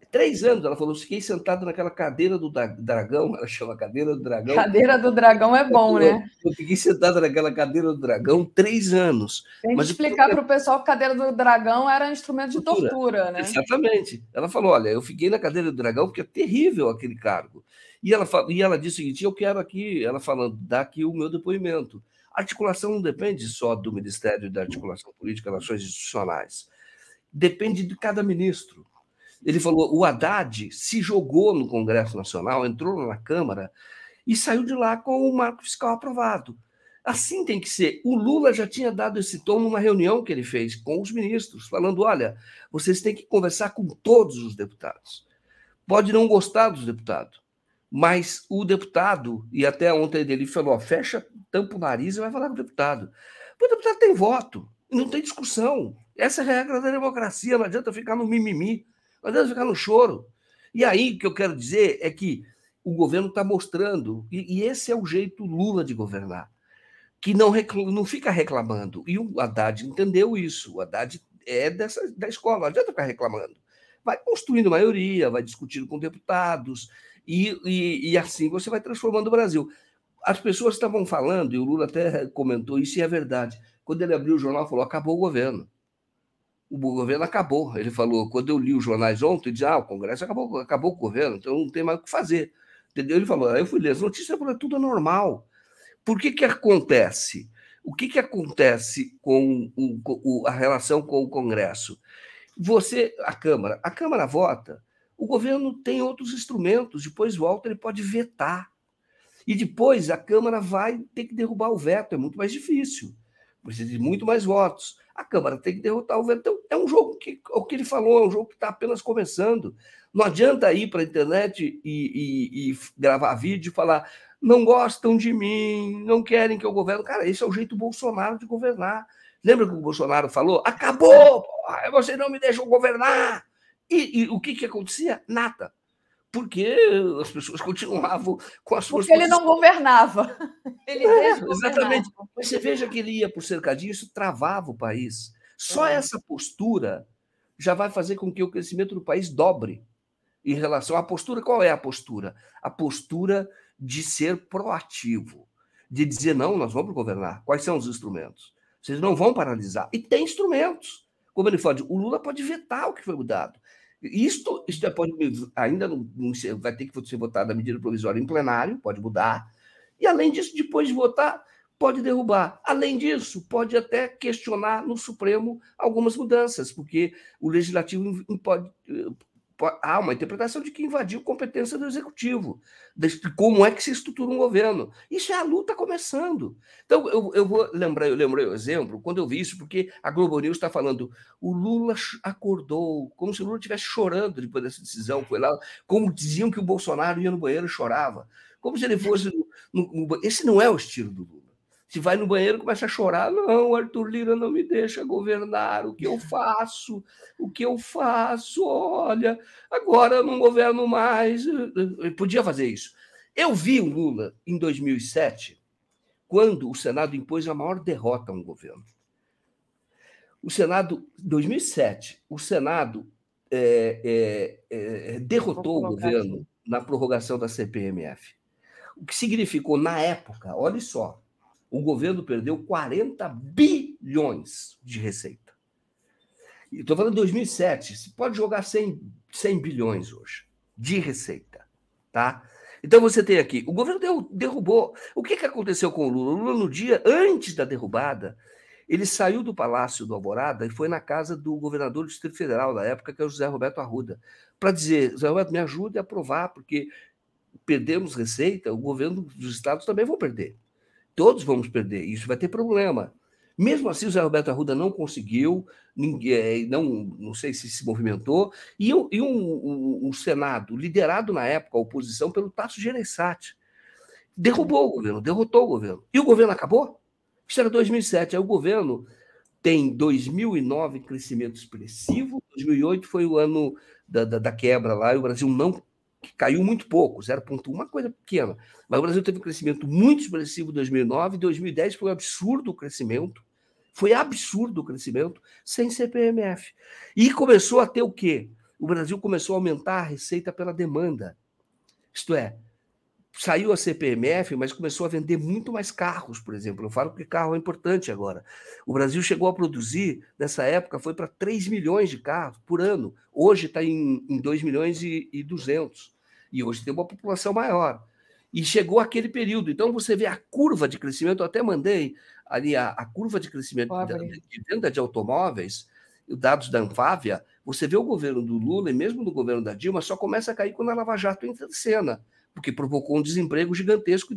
Três anos, ela falou, fiquei sentado naquela cadeira do dragão, <laughs> ela chama cadeira do dragão. Cadeira do dragão é bom, eu, né? Eu fiquei sentado naquela cadeira do dragão três anos. Tem que explicar para o pessoal que cadeira do dragão era um instrumento de tortura, tortura, né? Exatamente. Ela falou, olha, eu fiquei na cadeira do dragão porque é terrível aquele cargo. E ela, e ela disse o seguinte: eu quero aqui, ela falando, dar aqui o meu depoimento. Articulação não depende só do Ministério da Articulação Política e Relações Institucionais. Depende de cada ministro. Ele falou: o Haddad se jogou no Congresso Nacional, entrou na Câmara e saiu de lá com o marco fiscal aprovado. Assim tem que ser. O Lula já tinha dado esse tom numa reunião que ele fez com os ministros, falando: olha, vocês têm que conversar com todos os deputados. Pode não gostar dos deputados, mas o deputado, e até ontem ele falou: fecha, tampa o nariz e vai falar com o deputado. O deputado tem voto, não tem discussão. Essa é a regra da democracia, não adianta ficar no mimimi, não adianta ficar no choro. E aí o que eu quero dizer é que o governo está mostrando, e, e, esse é o jeito Lula de governar, que não, reclama, não fica reclamando. E o Haddad entendeu isso. O Haddad é dessa, da escola, não adianta ficar reclamando. Vai construindo maioria, vai discutindo com deputados, e, e, e assim você vai transformando o Brasil. As pessoas estavam falando, e o Lula até comentou isso, e é verdade. Quando ele abriu o jornal, falou: acabou o governo. O governo acabou. Ele falou: quando eu li os jornais ontem, disse: ah, o Congresso acabou, acabou o governo, então não tem mais o que fazer. Entendeu? Ele falou: aí eu fui ler as notícias, falou: tudo é normal. Por que que acontece? O que que acontece com o, a relação com o Congresso? Você, a Câmara, a Câmara vota, o governo tem outros instrumentos, depois volta, ele pode vetar. E depois a Câmara vai ter que derrubar o veto, é muito mais difícil. Precisa de muito mais votos. A Câmara tem que derrotar o veto. Então, é um jogo que, o que ele falou, é um jogo que está apenas começando. Não adianta ir para a internet e, e, e, gravar vídeo e falar não gostam de mim, não querem que eu governe. Cara, esse é o jeito Bolsonaro de governar. Lembra que o Bolsonaro falou? Acabou! Você não me deixou governar! E, e o que, que acontecia? Nada. Porque as pessoas continuavam com as suas. Porque ele não governava. <laughs> Ele é, exatamente. Mas você veja que ele ia por cercadinho, isso travava o país. Só é. essa postura já vai fazer com que o crescimento do país dobre em relação à postura. Qual é a postura? A postura de ser proativo, de dizer, não, nós vamos governar. Quais são os instrumentos? Vocês não vão paralisar. E tem instrumentos. Como ele pode, o Lula pode vetar o que foi mudado. Isto, isto é, pode, ainda não, não, vai ter que ser votada a medida provisória em plenário, pode mudar. E, além disso, depois de votar, pode derrubar. Além disso, pode até questionar no Supremo algumas mudanças, porque o Legislativo pode, há uma interpretação de que invadiu competência do executivo, de como é que se estrutura um governo. Isso é a luta começando. Então, eu, eu vou lembrar, eu lembrei o exemplo, quando eu vi isso, porque a Globo News está falando, o Lula acordou, como se o Lula estivesse chorando depois dessa decisão, foi lá, como diziam que o Bolsonaro ia no banheiro e chorava, como se ele fosse. No, no, esse não é o estilo do Lula. Se vai no banheiro começa a chorar, não, Arthur Lira não me deixa governar, o que eu <laughs> faço? O que eu faço? Olha, agora eu não governo mais. Eu podia fazer isso. Eu vi o Lula em 2007, quando o Senado impôs a maior derrota a um governo. O Senado, 2007, o Senado é, é, é, derrotou o governo na prorrogação da CPMF. O que significou, na época, olha só, o governo perdeu 40 bilhões de receita. Estou falando de 2007. Se pode jogar 100, 100 bilhões hoje de receita, tá? Então você tem aqui, o governo derrubou. O que, que aconteceu com o Lula? O Lula, no dia antes da derrubada, ele saiu do Palácio do Alvorada e foi na casa do governador do Distrito Federal da época, que é o José Roberto Arruda, para dizer: José Roberto, me ajude a aprovar, porque perdemos receita, o governo dos estados também vão perder. Todos vamos perder, isso vai ter problema. Mesmo assim, o Zé Roberto Arruda não conseguiu, ninguém, não, não sei se se movimentou, e, e um, um, um, Senado liderado na época, a oposição, pelo Tasso Gereissati, derrubou o governo, derrotou o governo. E o governo acabou? Isso era 2007. Aí o governo tem 2009 crescimento expressivo, 2008 foi o ano da, da, da quebra lá, e o Brasil não que caiu muito pouco, 0,1, uma coisa pequena. Mas o Brasil teve um crescimento muito expressivo em 2009, 2010 foi um absurdo o crescimento, foi absurdo o crescimento, sem CPMF. E começou a ter o quê? O Brasil começou a aumentar a receita pela demanda. Isto é, saiu a CPMF, mas começou a vender muito mais carros, por exemplo. Eu falo que carro é importante agora. O Brasil chegou a produzir, nessa época, foi para 3 milhões de carros por ano. Hoje está em, em 2 milhões e, e 200 e hoje tem uma população maior. E chegou aquele período. Então, você vê a curva de crescimento, eu até mandei ali a, a curva de crescimento de, de venda de automóveis, dados da Anfávia, você vê o governo do Lula e mesmo no governo da Dilma só começa a cair quando a Lava Jato entra em cena, porque provocou um desemprego gigantesco e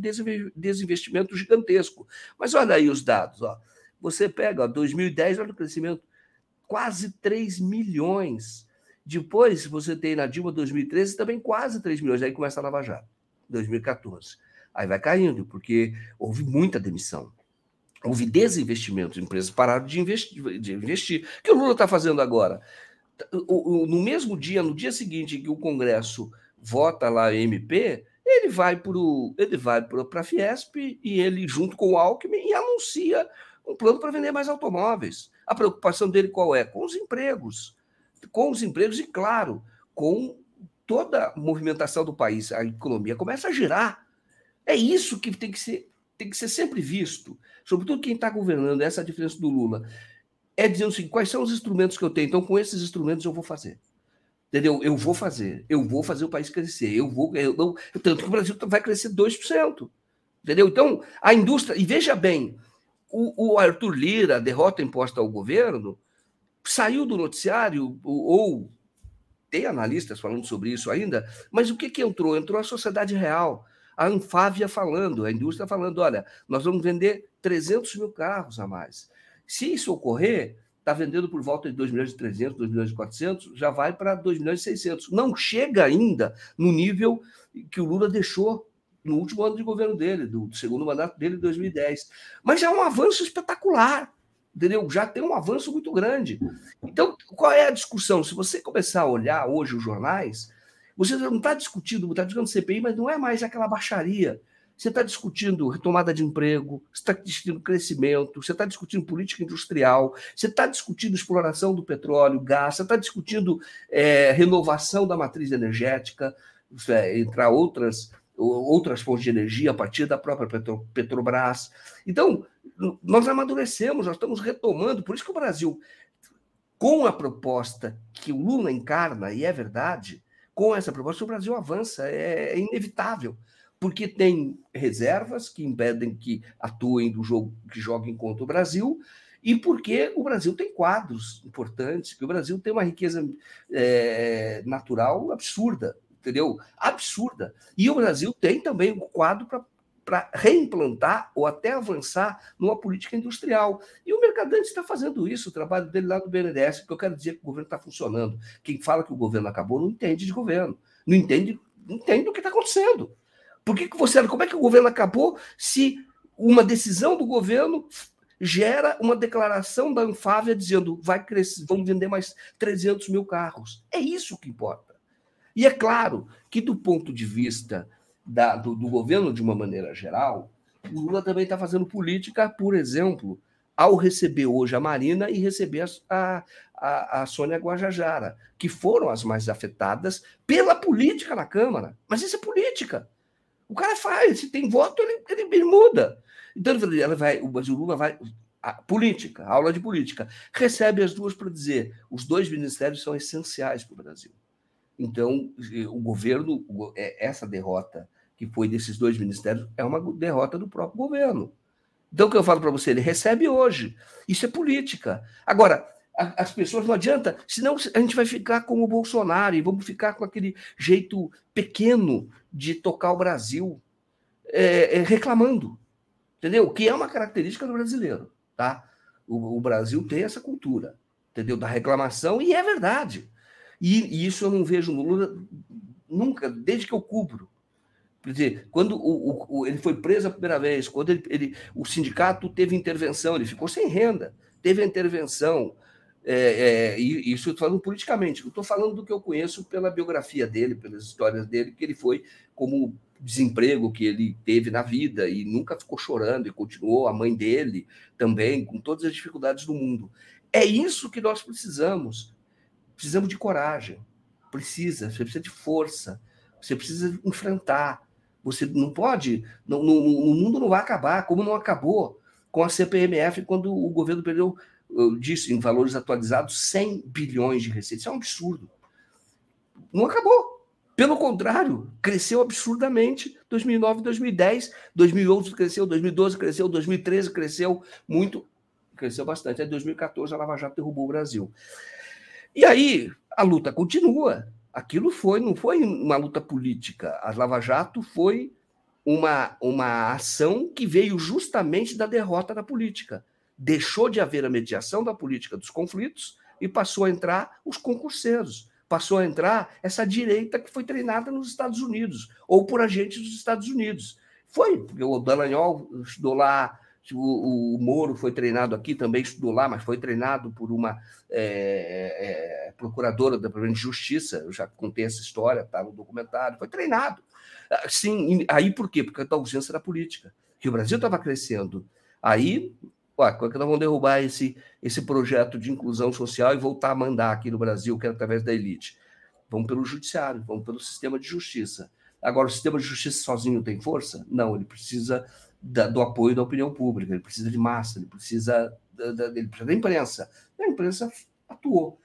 desinvestimento gigantesco. Mas olha aí os dados, ó. Você pega, ó, 2010, olha o crescimento, quase 3 milhões. Depois você tem na Dilma 2013 também quase 3 milhões, aí começa a Lava Jato, 2014. Aí vai caindo, porque houve muita demissão. Houve desinvestimento, empresas pararam de investir. De investir. O que o Lula está fazendo agora? No mesmo dia, no dia seguinte que o Congresso vota lá MP, ele vai para a Fiesp e ele junto com o Alckmin anuncia um plano para vender mais automóveis. A preocupação dele qual é? Com os empregos com os empregos e, claro, com toda a movimentação do país, a economia começa a girar. É isso que tem que ser, tem que ser sempre visto, sobretudo quem está governando, essa é a diferença do Lula. É dizendo assim, quais são os instrumentos que eu tenho, então com esses instrumentos eu vou fazer. Entendeu? Eu vou fazer, eu vou fazer o país crescer, eu vou, eu não, tanto que o Brasil vai crescer 2%. Entendeu? Então, a indústria, e veja bem, o, o Arthur Lira, a derrota imposta ao governo, saiu do noticiário, ou tem analistas falando sobre isso ainda, mas o que, que entrou? Entrou a sociedade real, a Anfávia falando, a indústria falando: olha, nós vamos vender 300 mil carros a mais. Se isso ocorrer, está vendendo por volta de 2 milhões e 300, 2 milhões e 400, já vai para 2 milhões e 600. Não chega ainda no nível que o Lula deixou no último ano de governo dele, do segundo mandato dele, em 2010. Mas é um avanço espetacular entendeu? Já tem um avanço muito grande. Então, qual é a discussão? Se você começar a olhar hoje os jornais, Você não está discutindo, está discutindo CPI, mas não é mais aquela baixaria. Você está discutindo retomada de emprego, você está discutindo crescimento, você está discutindo política industrial, você está discutindo exploração do petróleo, gás, você está discutindo é, renovação da matriz energética, é, outras, outras fontes de energia a partir da própria Petro, Petrobras. Então, nós amadurecemos, nós estamos retomando, por isso que o Brasil, com a proposta que o Lula encarna, e é verdade, com essa proposta, o Brasil avança, é, é inevitável, porque tem reservas que impedem que atuem do jogo, que joguem contra o Brasil, e porque o Brasil tem quadros importantes, que o Brasil tem uma riqueza é, natural absurda, entendeu? Absurda. E o Brasil tem também um quadro para reimplantar ou até avançar numa política industrial. E o Mercadante está fazendo isso, o trabalho dele lá do BNDES, porque eu quero dizer que o governo está funcionando. Quem fala que o governo acabou não entende de governo, não entende, não entende o que está acontecendo. Por que, que você. Como é que o governo acabou se uma decisão do governo gera uma declaração da Anfávia dizendo vai crescer, vamos vender mais 300 mil carros. É isso que importa. E é claro que, do ponto de vista da, do, do, governo de uma maneira geral, o Lula também está fazendo política, por exemplo, ao receber hoje a Marina e receber a, a, a Sônia Guajajara, que foram as mais afetadas pela política na Câmara. Mas isso é política. O cara faz, se tem voto, ele, ele, ele muda. Então, ela vai, o Lula vai. A política, a aula de política, recebe as duas para dizer: os dois ministérios são essenciais para o Brasil. Então, o governo, é, essa derrota que foi desses dois ministérios, é uma derrota do próprio governo. Então, o que eu falo para você, ele recebe hoje. Isso é política. Agora, as pessoas não adianta, senão a gente vai ficar como o Bolsonaro e vamos ficar com aquele jeito pequeno de tocar o Brasil é, é, reclamando. Entendeu? Que é uma característica do brasileiro. Tá? O, o, Brasil tem essa cultura, entendeu? Da reclamação, e é verdade. E, e isso eu não vejo no Lula nunca, desde que eu cubro. Quer dizer, quando o, o, ele foi preso a primeira vez, quando ele, ele, o sindicato teve intervenção, ele ficou sem renda, teve intervenção. É, é, isso eu estou falando politicamente, eu estou falando do que eu conheço pela biografia dele, pelas histórias dele, que ele foi como desemprego que ele teve na vida e nunca ficou chorando e continuou, a mãe dele também, com todas as dificuldades do mundo. É isso que nós precisamos. Precisamos de coragem. Precisa, você precisa de força. Você precisa enfrentar. Você não pode. Não, no, o mundo não vai acabar, como não acabou com a CPMF quando o governo perdeu, eu disse, em valores atualizados, 100 bilhões de receitas. Isso é um absurdo. Não acabou. Pelo contrário, cresceu absurdamente 2009, 2010, 2011 cresceu, 2012 cresceu, 2013 cresceu muito, cresceu bastante. Aí 2014 a Lava Jato derrubou o Brasil. E aí a luta continua aquilo foi, não foi uma luta política. A Lava Jato foi uma, uma ação que veio justamente da derrota da política. Deixou de haver a mediação da política dos conflitos e passou a entrar os concurseiros. Passou a entrar essa direita que foi treinada nos Estados Unidos, ou por agentes dos Estados Unidos. Foi, porque o Dallagnol estudou lá, o, o, Moro foi treinado aqui, também estudou lá, mas foi treinado por uma é, é, procuradora da de Justiça. Eu já contei essa história, está no documentário. Foi treinado. Sim, aí por quê? Porque a ausência da política. Que o Brasil estava crescendo. Aí, ué, como é que nós vamos derrubar esse, esse projeto de inclusão social e voltar a mandar aqui no Brasil, que é através da elite? Vamos pelo judiciário, vamos pelo sistema de justiça. Agora, o sistema de justiça sozinho tem força? Não, ele precisa da, do apoio da opinião pública, ele precisa de massa, ele precisa da, da, ele precisa da imprensa. E a imprensa atuou.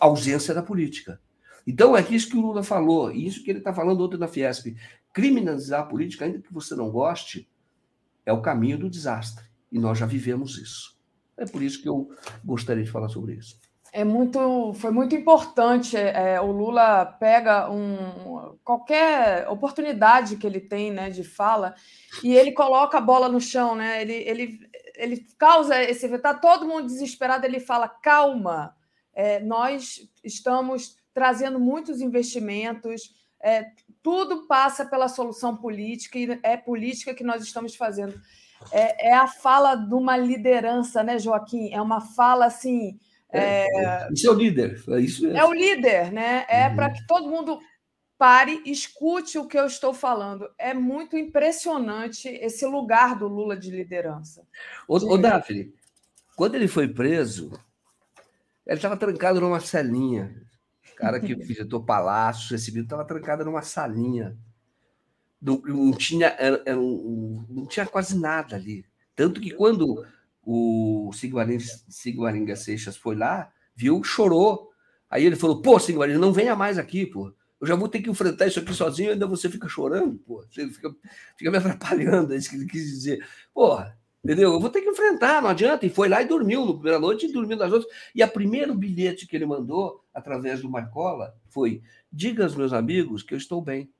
A ausência da política. Então, é isso que o Lula falou, e isso que ele está falando ontem na Fiesp. Criminalizar a política, ainda que você não goste, é o caminho do desastre. E nós já vivemos isso. É por isso que eu gostaria de falar sobre isso. É muito, foi muito importante. É, o Lula pega um, qualquer oportunidade que ele tem, né, de fala, e ele coloca a bola no chão, né? Ele, ele, ele causa esse, tá todo mundo desesperado. Ele fala calma, é, nós estamos trazendo muitos investimentos. É, tudo passa pela solução política e é política que nós estamos fazendo. É, é a fala de uma liderança, né, Joaquim? É uma fala assim é, isso é o líder. É, isso é o líder, né? É uhum. para que todo mundo pare, escute o que eu estou falando. É muito impressionante esse lugar do Lula de liderança. Ô, ô Daphne, quando ele foi preso, ele estava trancado numa celinha. O cara que visitou palácios, recebido, estava trancado numa salinha. Não, não tinha, era, era um, não tinha quase nada ali. Tanto que quando o Sigmaringa Seixas foi lá, viu, chorou. Aí ele falou: pô, Sigmaringa, não venha mais aqui, pô. Eu já vou ter que enfrentar isso aqui sozinho, ainda você fica chorando, pô. Você fica, fica me atrapalhando, é isso que ele quis dizer. Porra, entendeu? Eu vou ter que enfrentar, não adianta. E foi lá e dormiu na primeira noite e dormiu nas outras. E a primeiro bilhete que ele mandou, através do Marcola, foi: diga aos meus amigos que eu estou bem.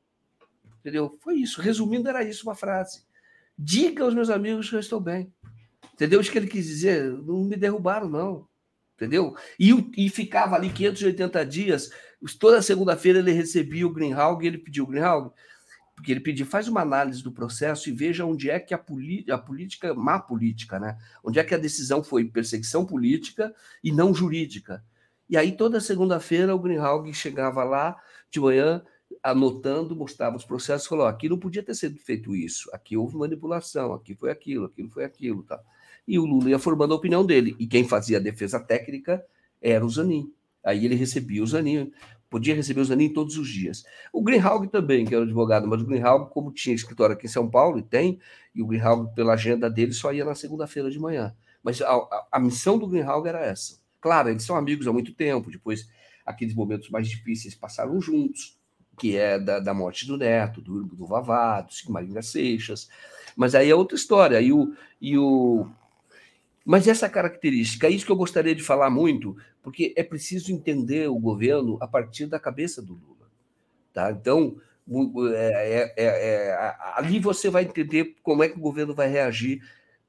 Entendeu? Foi isso. Resumindo, era isso uma frase. Diga aos meus amigos que eu estou bem. Entendeu? Isso que ele quis dizer. Não me derrubaram, não. Entendeu? E, e ficava ali 580 dias Toda segunda-feira ele recebia o Greenhalg e ele pediu, Greenhalg, porque ele pediu, faz uma análise do processo e veja onde é que a, a política, má política, né? Onde é que a decisão foi perseguição política e não jurídica. E aí toda segunda-feira o Greenhalg chegava lá de manhã, anotando, mostrava os processos, falou: aqui não podia ter sido feito isso, aqui houve manipulação, aqui foi aquilo, aquilo foi aquilo, tá? E o Lula ia formando a opinião dele. E quem fazia a defesa técnica era o Zanin. Aí ele recebia o Zanin, podia receber o Zanin todos os dias. O Greenhalg também, que era advogado, mas o Greenhalg, como tinha escritório aqui em São Paulo, e tem, e o Greenhalg, pela agenda dele, só ia na segunda-feira de manhã. Mas a, a, a, missão do Greenhalg era essa. Claro, eles são amigos há muito tempo, depois aqueles momentos mais difíceis passaram juntos, que é da, da morte do Neto, do, do Vavá, do Sigmaringa Seixas, mas aí é outra história. E o, e o, mas essa característica, é isso que eu gostaria de falar muito, porque é preciso entender o governo a partir da cabeça do Lula. Tá? Então, é, é, é, ali você vai entender como é que o governo vai reagir,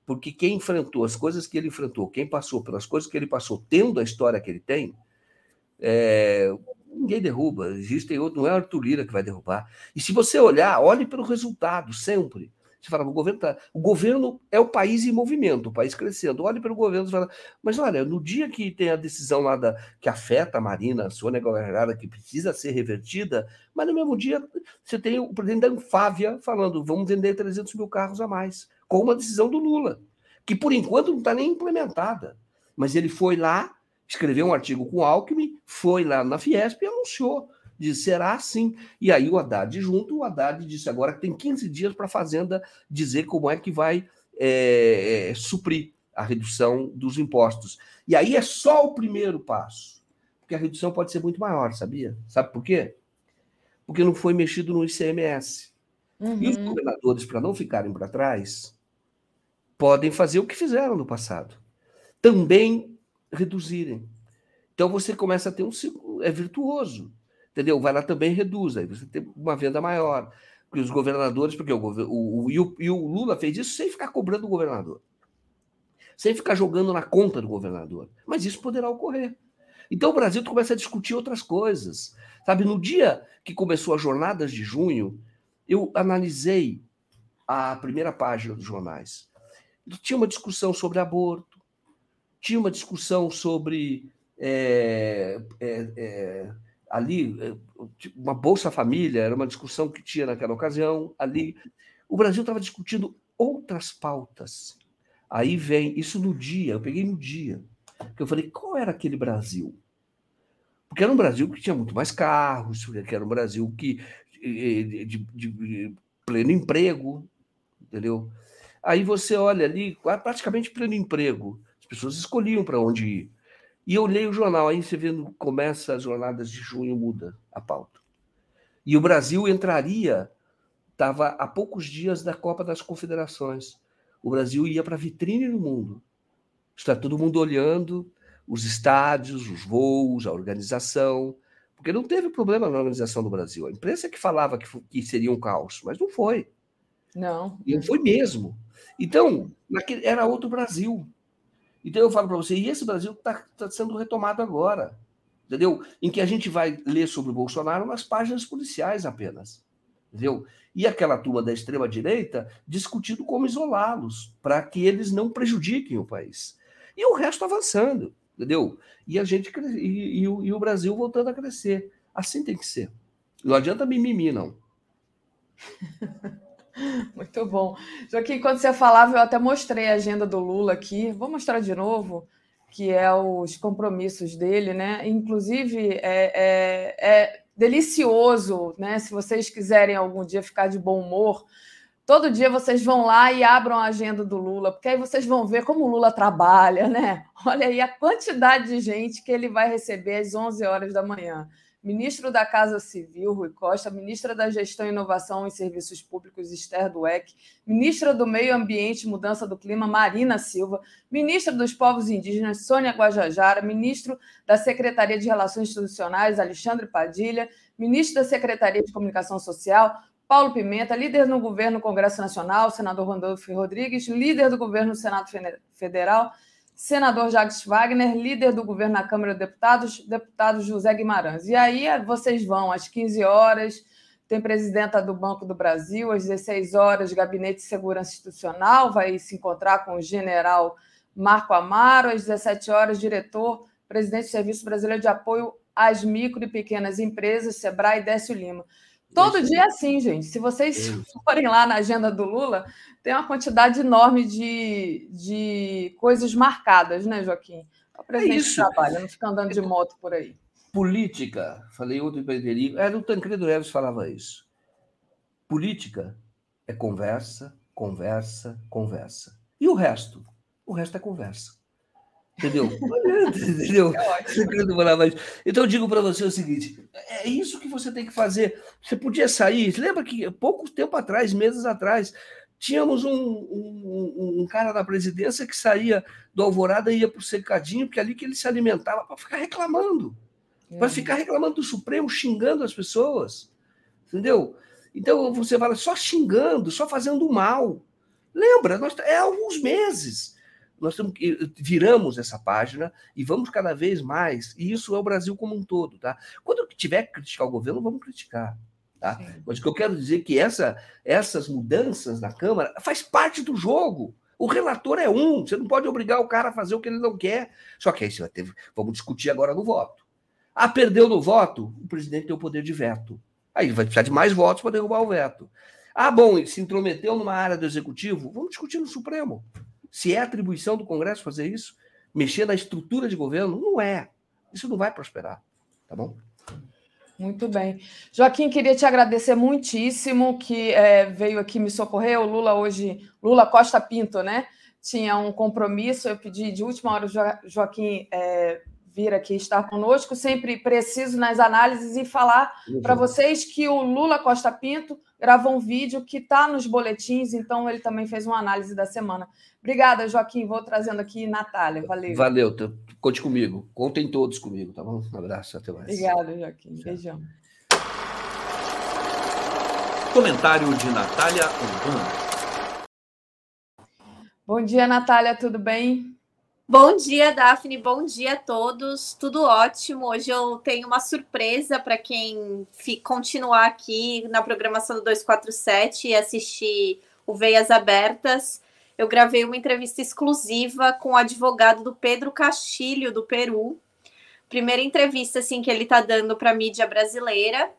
porque quem enfrentou as coisas que ele enfrentou, quem passou pelas coisas que ele passou, tendo a história que ele tem, é, ninguém derruba. Existem outros, não é Arthur Lira que vai derrubar. E se você olhar, olhe pelo resultado sempre. Você fala, o governo tá, o governo é o país em movimento, o país crescendo. Olhe para o governo fala, mas olha, no dia que tem a decisão lá da, que afeta a Marina, a sua negociada, que precisa ser revertida, mas no mesmo dia você tem o presidente da Anfávia falando, vamos vender 300 mil carros a mais, com uma decisão do Lula, que por enquanto não está nem implementada. Mas ele foi lá, escreveu um artigo com o Alckmin, foi lá na Fiesp e anunciou disse, será assim. E aí o Haddad junto, o Haddad disse agora que tem 15 dias para a Fazenda dizer como é que vai é, é, suprir a redução dos impostos. E aí é só o primeiro passo, porque a redução pode ser muito maior, sabia? Sabe por quê? Porque não foi mexido no ICMS. Uhum. E os uhum. governadores, para não ficarem para trás, podem fazer o que fizeram no passado. Também reduzirem. Então você começa a ter um ciclo, é virtuoso entendeu? Vai lá também reduz, aí você tem uma venda maior. Porque os governadores, porque o, o, o, e, o, e o Lula fez isso sem ficar cobrando o governador, sem ficar jogando na conta do governador. Mas isso poderá ocorrer. Então o Brasil começa a discutir outras coisas. Sabe, no dia que começou as jornadas de junho, eu analisei a primeira página dos jornais. Tinha uma discussão sobre aborto, tinha uma discussão sobre é, é, é, ali, eh, tipo, uma Bolsa Família, era uma discussão que tinha naquela ocasião, ali. O Brasil estava discutindo outras pautas. Aí vem, isso no dia, eu peguei no dia, que eu falei, qual era aquele Brasil? Porque era um Brasil que tinha muito mais carros, que era um Brasil que de, de, de pleno emprego, entendeu? Aí você olha ali, praticamente pleno emprego. As pessoas escolhiam para onde ir. E eu leio o jornal, aí você vendo, começa as jornadas de junho, muda a pauta. E o Brasil entraria, estava a poucos dias da Copa das Confederações. O Brasil ia para a vitrine no mundo. Está todo mundo olhando os estádios, os voos, a organização, porque não teve problema na organização do Brasil. A imprensa que falava que, que seria um caos, mas não foi. Não. E não foi mesmo. Então, naquele, era outro Brasil. Então eu falo para você, e esse Brasil está tá sendo retomado agora, entendeu? Em que a gente vai ler sobre o Bolsonaro nas páginas policiais apenas, entendeu? E aquela turma da extrema-direita discutindo como isolá-los, para que eles não prejudiquem o país. E o resto avançando, entendeu? E a gente e, e, e o Brasil voltando a crescer. Assim tem que ser. Não adianta mimimi, não. <laughs> <laughs> Muito bom. Joaquim, quando você falava, eu até mostrei a agenda do Lula aqui. Vou mostrar de novo, que é os compromissos dele, né? Inclusive, é, é, é delicioso, né? Se vocês quiserem algum dia ficar de bom humor, todo dia vocês vão lá e abram a agenda do Lula, porque aí vocês vão ver como o Lula trabalha, né? Olha aí a quantidade de gente que ele vai receber às 11 horas da manhã ministro da Casa Civil, Rui Costa, ministra da Gestão, Inovação e Serviços Públicos, Esther Dueck, ministra do Meio Ambiente e Mudança do Clima, Marina Silva, ministra dos Povos Indígenas, Sônia Guajajara, ministro da Secretaria de Relações Institucionais, Alexandre Padilha, ministro da Secretaria de Comunicação Social, Paulo Pimenta, líder no governo Congresso Nacional, senador Randolfo Rodrigues, líder do governo Senado Federal, senador Jacques Wagner, líder do governo na Câmara de Deputados, deputado José Guimarães. E aí vocês vão às 15 horas, tem presidenta do Banco do Brasil, às 16 horas, Gabinete de Segurança Institucional, vai se encontrar com o general Marco Amaro, às 17 horas, diretor, presidente do Serviço Brasileiro de Apoio às Micro e Pequenas Empresas, Sebrae Décio Lima. Todo Isso. dia é assim, gente. Se vocês Isso. forem lá na agenda do Lula, tem uma quantidade enorme de, de coisas marcadas, né, Joaquim? É o presidente é isso. trabalha, não fica andando de moto por aí. Política, falei para Frederico, era o Tancredo Neves falava isso. Política é conversa, conversa, conversa. E o resto? O resto é conversa. Entendeu? <laughs> Entendeu? É então eu digo para você o seguinte: é isso que você tem que fazer. Você podia sair. Lembra que pouco tempo atrás, meses atrás, tínhamos um, um, um cara da presidência que saía do Alvorada e ia para o cercadinho, porque é ali que ele se alimentava para ficar reclamando. É. Para ficar reclamando do Supremo, xingando as pessoas. Entendeu? Então você fala só xingando, só fazendo mal. Lembra? Nós, é alguns meses nós temos que viramos essa página e vamos cada vez mais, e isso é o Brasil como um todo, tá? Quando tiver que criticar o governo, vamos criticar. Tá? Mas o que eu quero dizer é que essa, essas mudanças na Câmara faz parte do jogo. O relator é um, você não pode obrigar o cara a fazer o que ele não quer. Só que aí você vai ter. Vamos discutir agora no voto. Ah, perdeu no voto? O presidente tem o poder de veto. Aí vai precisar de mais votos para derrubar o veto. Ah, bom, se intrometeu numa área do executivo? Vamos discutir no Supremo. Se é atribuição do Congresso fazer isso, mexer na estrutura de governo, não é. Isso não vai prosperar, tá bom? Muito bem. Joaquim, queria te agradecer muitíssimo que é, veio aqui me socorrer. O Lula hoje, Lula Costa Pinto, né? Tinha um compromisso, eu pedi de última hora o Joaquim é, vir aqui estar conosco, sempre preciso nas análises e falar para vocês que o Lula Costa Pinto gravou um vídeo que está nos boletins, então ele também fez uma análise da semana. Obrigada, Joaquim. Vou trazendo aqui Natália. Valeu. Valeu. Conte comigo. Contem todos comigo, tá bom? Um abraço. Até mais. Obrigada, Joaquim. Tchau. Beijão. Comentário de Natália Urbano. Bom dia, Natália. Tudo bem? Bom dia, Daphne. Bom dia a todos. Tudo ótimo. Hoje eu tenho uma surpresa para quem continuar aqui na programação do 247 e assistir o Veias Abertas eu gravei uma entrevista exclusiva com o advogado do Pedro Castilho, do Peru. Primeira entrevista assim que ele está dando para a mídia brasileira.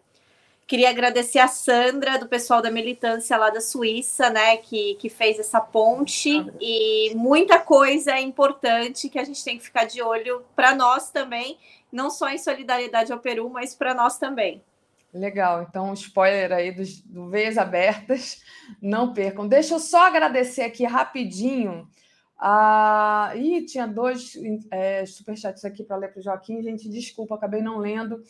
Queria agradecer a Sandra, do pessoal da militância lá da Suíça, né, que, que fez essa ponte. E muita coisa importante que a gente tem que ficar de olho para nós também, não só em solidariedade ao Peru, mas para nós também. Legal, então spoiler aí do, do Veias Abertas, não percam. Deixa eu só agradecer aqui rapidinho. Ah, ih, tinha dois é, superchats aqui para ler para o Joaquim, gente, desculpa, acabei não lendo.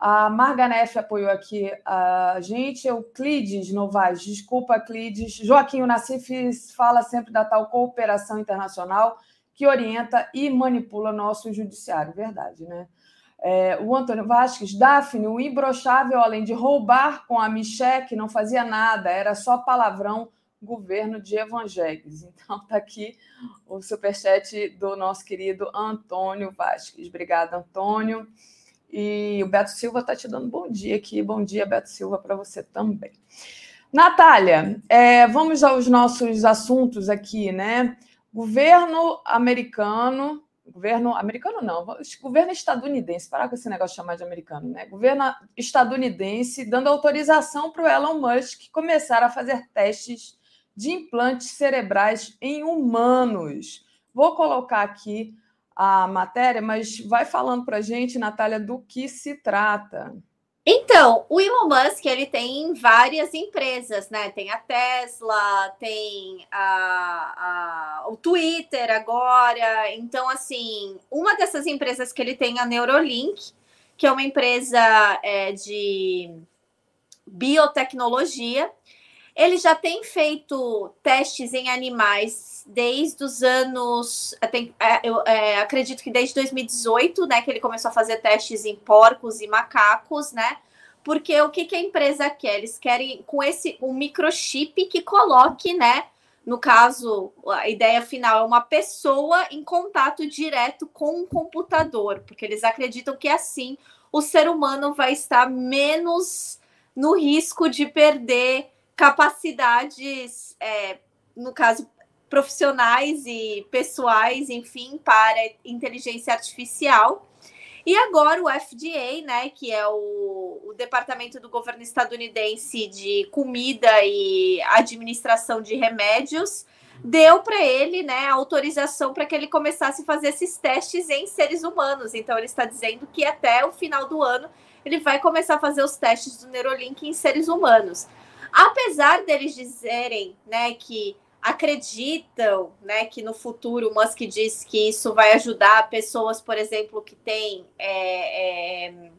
A Marganef apoiou aqui a gente, Euclides Novaes, desculpa, Euclides. Joaquim Nassif fala sempre da tal cooperação internacional que orienta e manipula nosso judiciário, verdade, né? É, o Antônio Vasques, Daphne, o imbrochável, além de roubar com a Miché, que não fazia nada, era só palavrão, governo de evangélicos. <laughs> Então, está aqui o superchat do nosso querido Antônio Vasques. Obrigada, Antônio. E o Beto Silva está te dando bom dia aqui. Bom dia, Beto Silva, para você também. Natália, é, vamos aos nossos assuntos aqui, né? Governo americano governo americano não, governo estadunidense, parar com esse negócio de chamar de americano, né? Governo estadunidense dando autorização para o Elon Musk começar a fazer testes de implantes cerebrais em humanos. Vou colocar aqui a matéria, mas vai falando para a gente, Natália, do que se trata. Então, o Elon Musk ele tem várias empresas, né? Tem a Tesla, tem a, a, o Twitter agora. Então, assim, uma dessas empresas que ele tem é a Neurolink, que é uma empresa é, de biotecnologia. Ele já tem feito testes em animais desde os anos. Tem, é, eu é, acredito que desde 2018, né? Que ele começou a fazer testes em porcos e macacos, né? Porque o que, que a empresa quer? Eles querem com esse um microchip que coloque, né? No caso, a ideia final é uma pessoa em contato direto com um computador, porque eles acreditam que assim o ser humano vai estar menos no risco de perder capacidades, é, no caso, profissionais e pessoais, enfim, para inteligência artificial. E agora o FDA, né, que é o, o, Departamento do Governo Estadunidense de Comida e Administração de Remédios, deu para ele, né, autorização para que ele começasse a fazer esses testes em seres humanos. Então ele está dizendo que até o final do ano ele vai começar a fazer os testes do Neurolink em seres humanos. Apesar deles dizerem, né, que acreditam, né, que no futuro o Musk diz que isso vai ajudar pessoas, por exemplo, que têm é, é,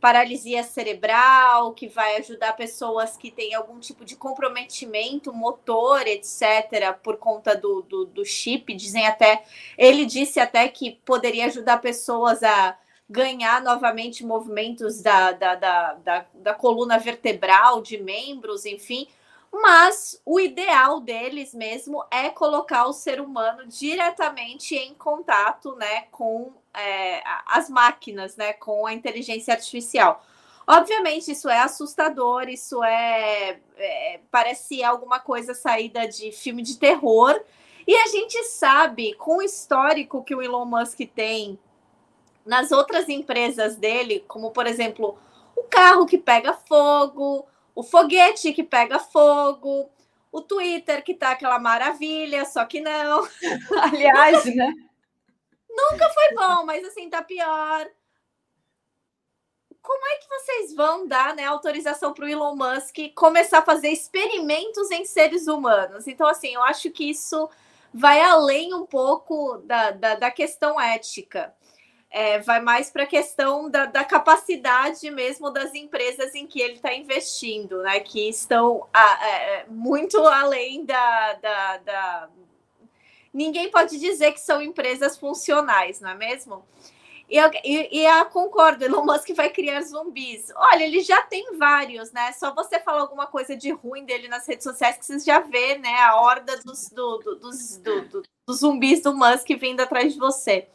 paralisia cerebral, que vai ajudar pessoas que têm algum tipo de comprometimento motor, etc., por conta do, do, do chip. Dizem até, ele disse até que poderia ajudar pessoas a ganhar novamente movimentos da, da, da, da, da coluna vertebral, de membros, enfim. Mas o ideal deles mesmo é colocar o ser humano diretamente em contato né, com é, as máquinas, né, com a inteligência artificial. Obviamente, isso é assustador, isso é, é, parece alguma coisa saída de filme de terror. E a gente sabe, com o histórico que o Elon Musk tem nas outras empresas dele, como por exemplo, o carro que pega fogo, o foguete que pega fogo, o Twitter que tá aquela maravilha, só que não. <laughs> Aliás, né? Nunca foi bom, mas assim tá pior. Como é que vocês vão dar né, autorização para o Elon Musk começar a fazer experimentos em seres humanos? Então, assim, eu acho que isso vai além um pouco da, da, da questão ética é, vai mais para a questão da, da, capacidade mesmo das empresas em que ele está investindo, né? Que estão a, é, muito além da, da, da, Ninguém pode dizer que são empresas funcionais, não é mesmo? E, e, e a concordo, Elon Musk vai criar zumbis. Olha, ele já tem vários, né? Só você falar alguma coisa de ruim dele nas redes sociais que você já vê, né? A horda dos, do, do, dos, do, dos zumbis do Musk vindo atrás de você.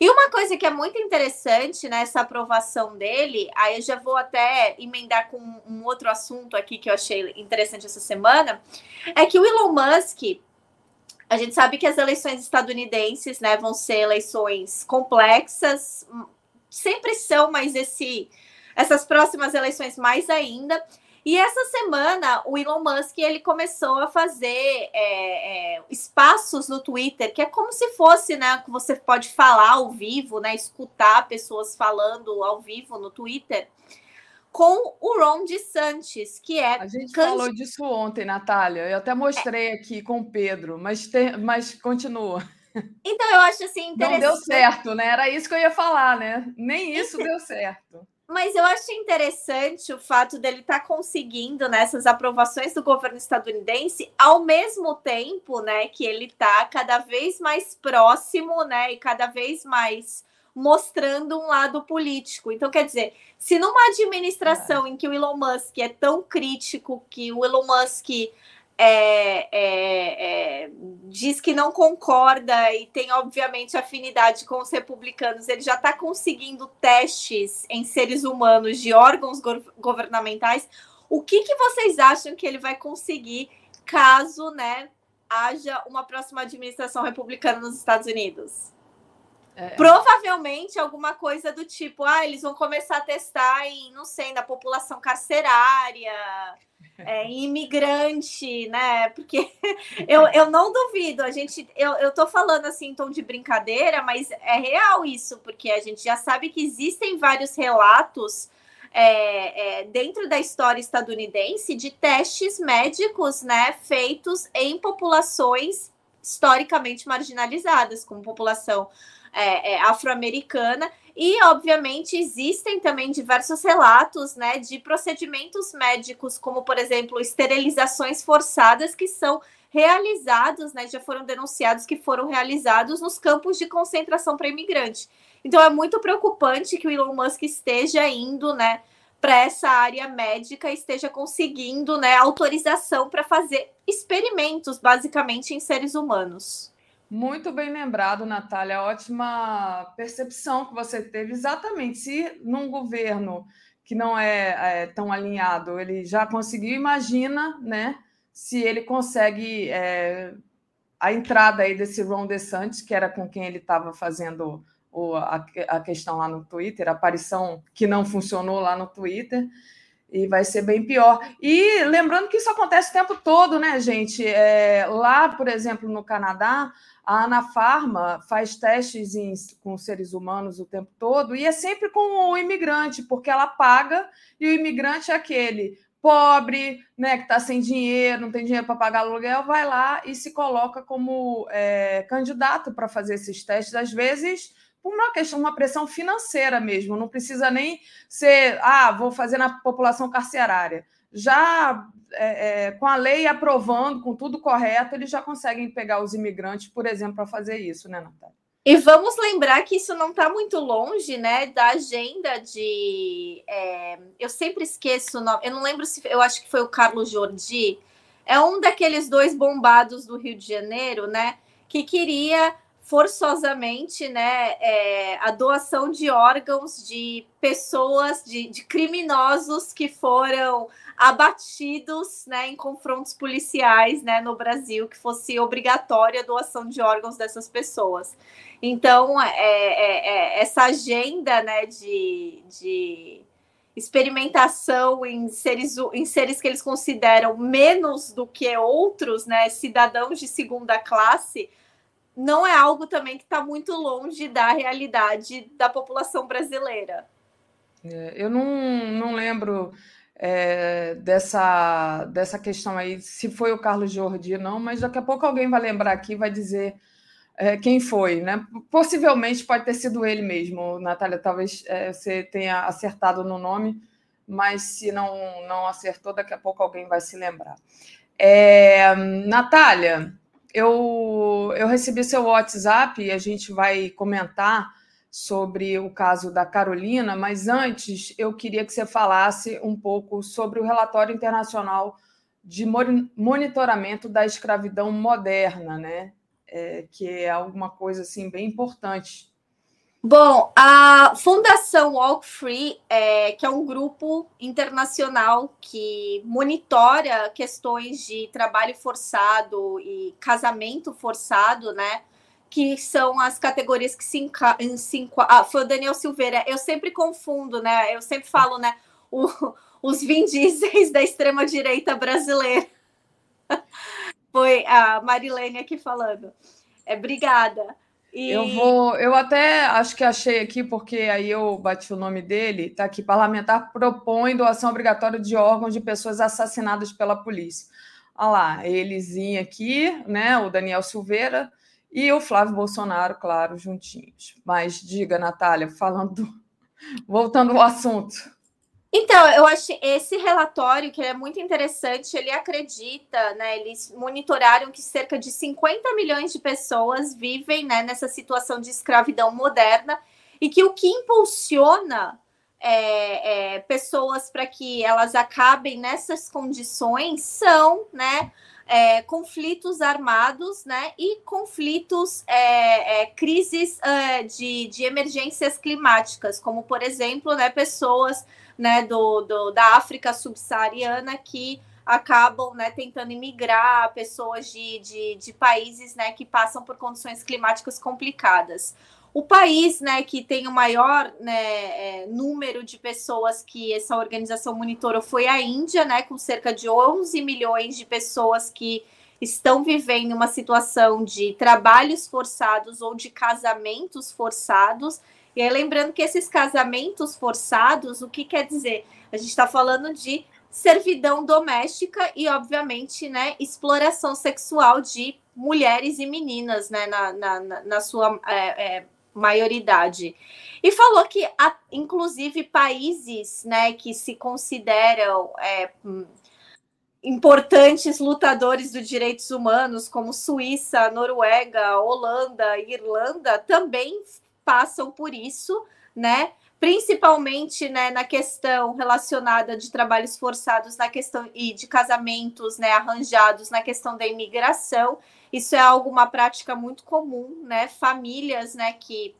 E uma coisa que é muito interessante nessa aprovação dele, aí eu já vou até emendar com um outro assunto aqui que eu achei interessante essa semana, é que o Elon Musk, a gente sabe que as eleições estadunidenses, né, vão ser eleições complexas, sempre são, mas esse essas próximas eleições mais ainda. E essa semana o Elon Musk ele começou a fazer é, é, espaços no Twitter, que é como se fosse, né? Que você pode falar ao vivo, né? Escutar pessoas falando ao vivo no Twitter com o Ron DeSantis, que é. A gente falou disso ontem, Natália. Eu até mostrei é. aqui com o Pedro, mas, tem, mas continua. Então, eu acho assim interessante. Não deu certo, né? Era isso que eu ia falar, né? Nem isso deu certo. Mas eu acho interessante o fato dele estar tá conseguindo nessas né, aprovações do governo estadunidense, ao mesmo tempo, né, que ele está cada vez mais próximo, né, e cada vez mais mostrando um lado político. Então, quer dizer, se numa administração é. em que o Elon Musk é tão crítico, que o Elon Musk é, é, é, diz que não concorda e tem, obviamente, afinidade com os republicanos, ele já está conseguindo testes em seres humanos de órgãos go governamentais. O que, que vocês acham que ele vai conseguir caso né, haja uma próxima administração republicana nos Estados Unidos? É. Provavelmente alguma coisa do tipo, ah, eles vão começar a testar em, não sei, na população carcerária, é, imigrante, né? Porque <laughs> eu, eu não duvido, a gente, eu, eu tô falando assim em tom de brincadeira, mas é real isso, porque a gente já sabe que existem vários relatos é, é, dentro da história estadunidense de testes médicos, né, feitos em populações historicamente marginalizadas, como população é, é, afro-americana. E, obviamente, existem também diversos relatos né, de procedimentos médicos, como, por exemplo, esterilizações forçadas que são realizados, né, já foram denunciados que foram realizados nos campos de concentração para imigrante. Então é muito preocupante que o Elon Musk esteja indo, né, para essa área médica, esteja conseguindo, né, autorização para fazer experimentos, basicamente, em seres humanos. Muito bem lembrado, Natália. Ótima percepção que você teve. Exatamente. Se num governo que não é, é tão alinhado, ele já conseguiu, imagina, né? Se ele consegue é, a entrada aí desse Ron DeSantis, que era com quem ele estava fazendo o, a, a questão lá no Twitter, a aparição que não funcionou lá no Twitter e vai ser bem pior. E lembrando que isso acontece o tempo todo, né, gente? É, lá, por exemplo, no Canadá, a Anafarma faz testes em, com seres humanos o tempo todo e é sempre com o imigrante, porque ela paga e o imigrante é aquele pobre, né, que está sem dinheiro, não tem dinheiro para pagar aluguel, vai lá e se coloca como é, candidato para fazer esses testes, às vezes por uma questão, uma pressão financeira mesmo, não precisa nem ser, ah, vou fazer na população carcerária. Já é, é, com a lei aprovando, com tudo correto, eles já conseguem pegar os imigrantes, por exemplo, para fazer isso, né, Natália? E vamos lembrar que isso não está muito longe, né, da agenda de. É, eu sempre esqueço o nome. Eu não lembro se eu acho que foi o Carlos Jordi. É um daqueles dois bombados do Rio de Janeiro, né, que queria forçosamente né, é, a doação de órgãos de pessoas, de, de, criminosos que foram abatidos né, em confrontos policiais né, no Brasil, que fosse obrigatória a doação de órgãos dessas pessoas. Então, é, é, é essa agenda né, de, de experimentação em seres, em seres que eles consideram menos do que outros, né, cidadãos de segunda classe, não é algo também que está muito longe da realidade da população brasileira. É, eu não, não lembro é, dessa, dessa questão aí, se foi o Carlos Jordi, não, mas daqui a pouco alguém vai lembrar aqui vai dizer é, quem foi, né? Possivelmente pode ter sido ele mesmo, Natália. Talvez é, você tenha acertado no nome, mas se não, não acertou, daqui a pouco alguém vai se lembrar. É, Natália, eu, eu recebi seu WhatsApp e a gente vai comentar sobre o caso da Carolina, mas antes eu queria que você falasse um pouco sobre o relatório internacional de monitoramento da escravidão moderna, né? É, que é alguma coisa assim bem importante Bom, a Fundação Walk Free, é, que é um grupo internacional que monitora questões de trabalho forçado e casamento forçado, né? Que são as categorias que se, enca... se Ah, foi o Daniel Silveira. Eu sempre confundo, né? Eu sempre falo, né? O, os Vin Diesels da extrema-direita brasileira. <laughs> foi a Marilene aqui falando. É, obrigada. E... Eu vou, eu até acho que achei aqui, porque aí eu bati o nome dele, tá aqui, parlamentar propõe doação obrigatória de órgãos de pessoas assassinadas pela polícia. Olha lá, elezinho aqui, né, o Daniel Silveira e o Flávio Bolsonaro, claro, juntinhos. Mas diga, Natália, falando, <laughs> voltando ao assunto. Então, eu acho esse relatório, que é muito interessante, ele acredita, né? Eles monitoraram que cerca de 50 milhões de pessoas vivem né, nessa situação de escravidão moderna e que o que impulsiona é, é, pessoas para que elas acabem nessas condições são, né? É, conflitos armados, né? E conflitos, é, é, crises é, de, de emergências climáticas, como, por exemplo, né, pessoas né, do, do da África subsaariana que acabam né, tentando imigrar pessoas de, de, de países né, que passam por condições climáticas complicadas. O país né, que tem o maior né, é, número de pessoas que essa organização monitorou foi a Índia, né, com cerca de 11 milhões de pessoas que estão vivendo uma situação de trabalhos forçados ou de casamentos forçados. E aí, lembrando que esses casamentos forçados, o que quer dizer? A gente está falando de servidão doméstica e, obviamente, né, exploração sexual de mulheres e meninas, né, na, na, na sua é, é, maioridade. E falou que, inclusive, países né, que se consideram é, importantes lutadores dos direitos humanos, como Suíça, Noruega, Holanda, Irlanda, também passam por isso, né? Principalmente né, na questão relacionada de trabalhos forçados, na questão e de casamentos né, arranjados, na questão da imigração. Isso é algo, uma prática muito comum, né? Famílias, né, que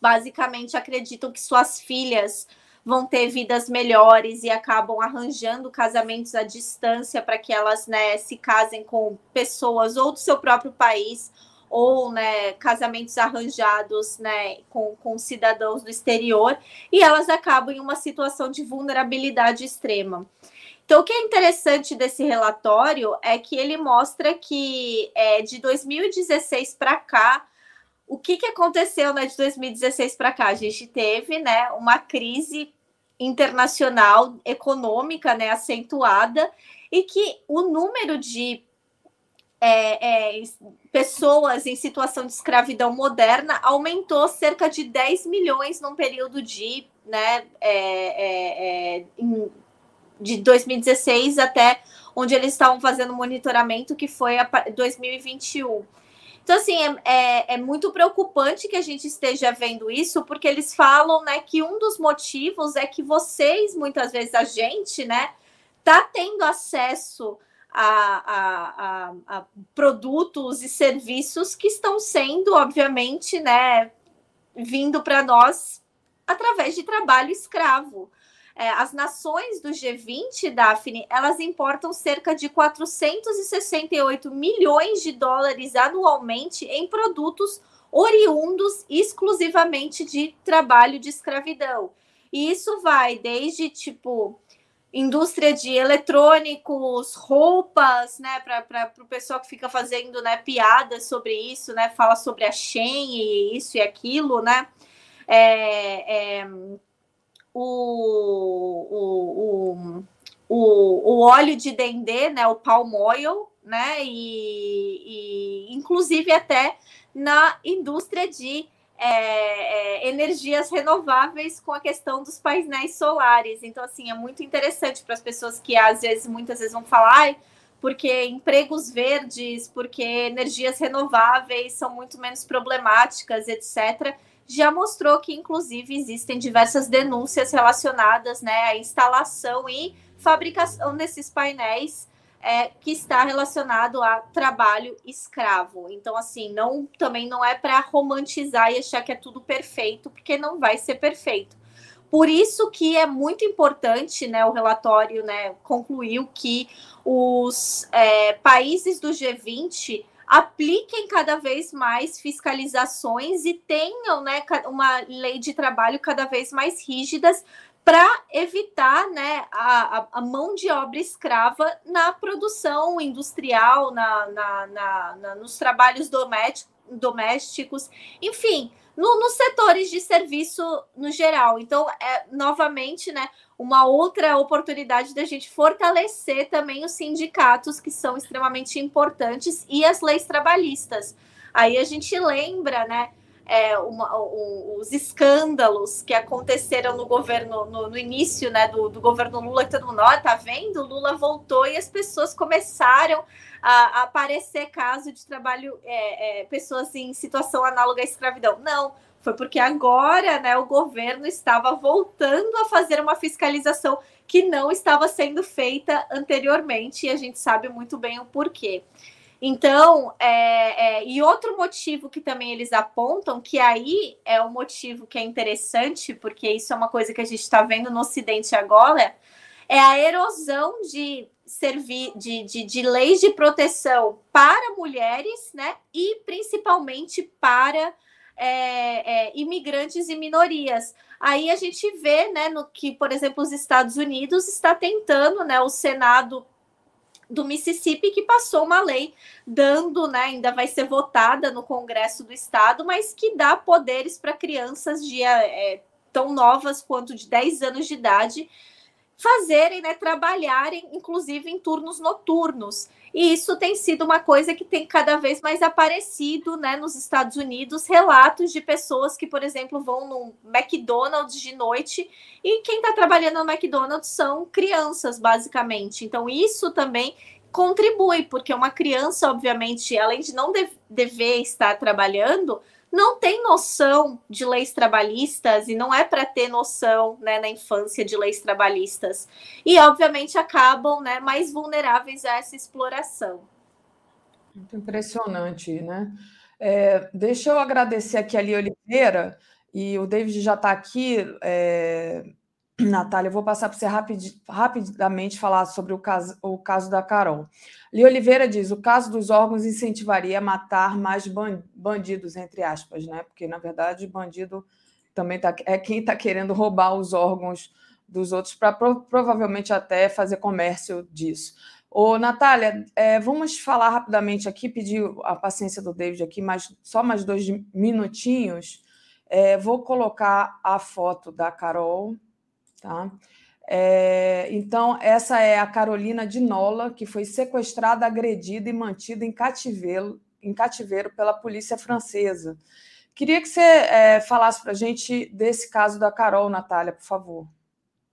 basicamente acreditam que suas filhas vão ter vidas melhores e acabam arranjando casamentos à distância para que elas, né, se casem com pessoas ou do seu próprio país ou né, casamentos arranjados né, com, com cidadãos do exterior, e elas acabam em uma situação de vulnerabilidade extrema. Então, o que é interessante desse relatório é que ele mostra que é, de 2016 para cá, o que, que aconteceu né, de 2016 para cá? A gente teve né, uma crise internacional econômica né, acentuada e que o número de é, é, pessoas em situação de escravidão moderna aumentou cerca de 10 milhões num período de, né, é, é, é em, de 2016 até onde eles estavam fazendo monitoramento, que foi a 2021. Então, assim, é, é, é, muito preocupante que a gente esteja vendo isso, porque eles falam, né, que um dos motivos é que vocês, muitas vezes, a gente, né, tá tendo acesso a, a, a, produtos e serviços que estão sendo, obviamente, né, vindo para nós através de trabalho escravo é, as nações do G20, Daphne, elas importam cerca de 468 milhões de dólares anualmente em produtos oriundos exclusivamente de trabalho de escravidão. E isso vai desde tipo indústria de eletrônicos, roupas, né, para o pessoal que fica fazendo né, piadas sobre isso, né, fala sobre a Shein e isso e aquilo, né, é, é, o, o, o, o, óleo de dendê, né, o palm oil, né, e, e inclusive até na indústria de é, é, energias renováveis com a questão dos painéis solares. Então, assim, é muito interessante para as pessoas que às vezes, muitas vezes vão falar, porque empregos verdes, porque energias renováveis são muito menos problemáticas, etc já mostrou que, inclusive, existem diversas denúncias relacionadas né, à instalação e fabricação desses painéis é, que está relacionado a trabalho escravo. Então, assim, não também não é para romantizar e achar que é tudo perfeito, porque não vai ser perfeito. Por isso que é muito importante, né? O relatório né, concluiu que os é, países do G20 apliquem cada vez mais fiscalizações e tenham né, uma lei de trabalho cada vez mais rígidas para evitar né, a, a, mão de obra escrava na produção industrial, na, na, na, na nos trabalhos domésticos, enfim, no, nos setores de serviço no geral. Então, é, novamente, né, uma outra oportunidade da gente fortalecer também os sindicatos, que são extremamente importantes, e as leis trabalhistas. Aí a gente lembra, né? É, uma, os escândalos que aconteceram no governo, no, no início né, do, do, governo Lula, que todo mundo, ó, tá vendo? Lula voltou e as pessoas começaram a, a aparecer caso de trabalho, é, é, pessoas em situação análoga à escravidão. Não, foi porque agora né, o governo estava voltando a fazer uma fiscalização que não estava sendo feita anteriormente, e a gente sabe muito bem o porquê. Então, é, é, e outro motivo que também eles apontam, que aí é um motivo que é interessante, porque isso é uma coisa que a gente está vendo no Ocidente agora, é a erosão de servir de, de, de leis de proteção para mulheres, né? E principalmente para é, é, imigrantes e minorias. Aí a gente vê né, no que, por exemplo, os Estados Unidos está tentando, né, o Senado do Mississippi que passou uma lei dando, né, ainda vai ser votada no Congresso do Estado, mas que dá poderes para crianças de é, tão novas quanto de 10 anos de idade fazerem, né, trabalharem, inclusive em turnos noturnos. E isso tem sido uma coisa que tem cada vez mais aparecido, né, nos Estados Unidos, relatos de pessoas que, por exemplo, vão no McDonald's de noite e quem está trabalhando no McDonald's são crianças, basicamente. Então, isso também contribui, porque uma criança, obviamente, além de não dever estar trabalhando, não tem noção de leis trabalhistas e não é para ter noção né, na infância de leis trabalhistas. E, obviamente, acabam né, mais vulneráveis a essa exploração. Muito impressionante, né? É, deixa eu agradecer aqui a Lia Oliveira, e o David já está aqui. É, Natália, eu vou passar para você rapid, rapidamente falar sobre o caso, o caso da Carol. Li Oliveira diz: o caso dos órgãos incentivaria a matar mais bandidos, entre aspas, né? Porque, na verdade, bandido também tá, é quem está querendo roubar os órgãos dos outros para pro, provavelmente até fazer comércio disso. Ô, Natália, é, vamos falar rapidamente aqui, pedir a paciência do David aqui, mas só mais dois minutinhos. É, vou colocar a foto da Carol Tá? É, então, essa é a Carolina de Nola, que foi sequestrada, agredida e mantida em cativeiro, em cativeiro pela polícia francesa. Queria que você é, falasse para a gente desse caso da Carol, Natália, por favor.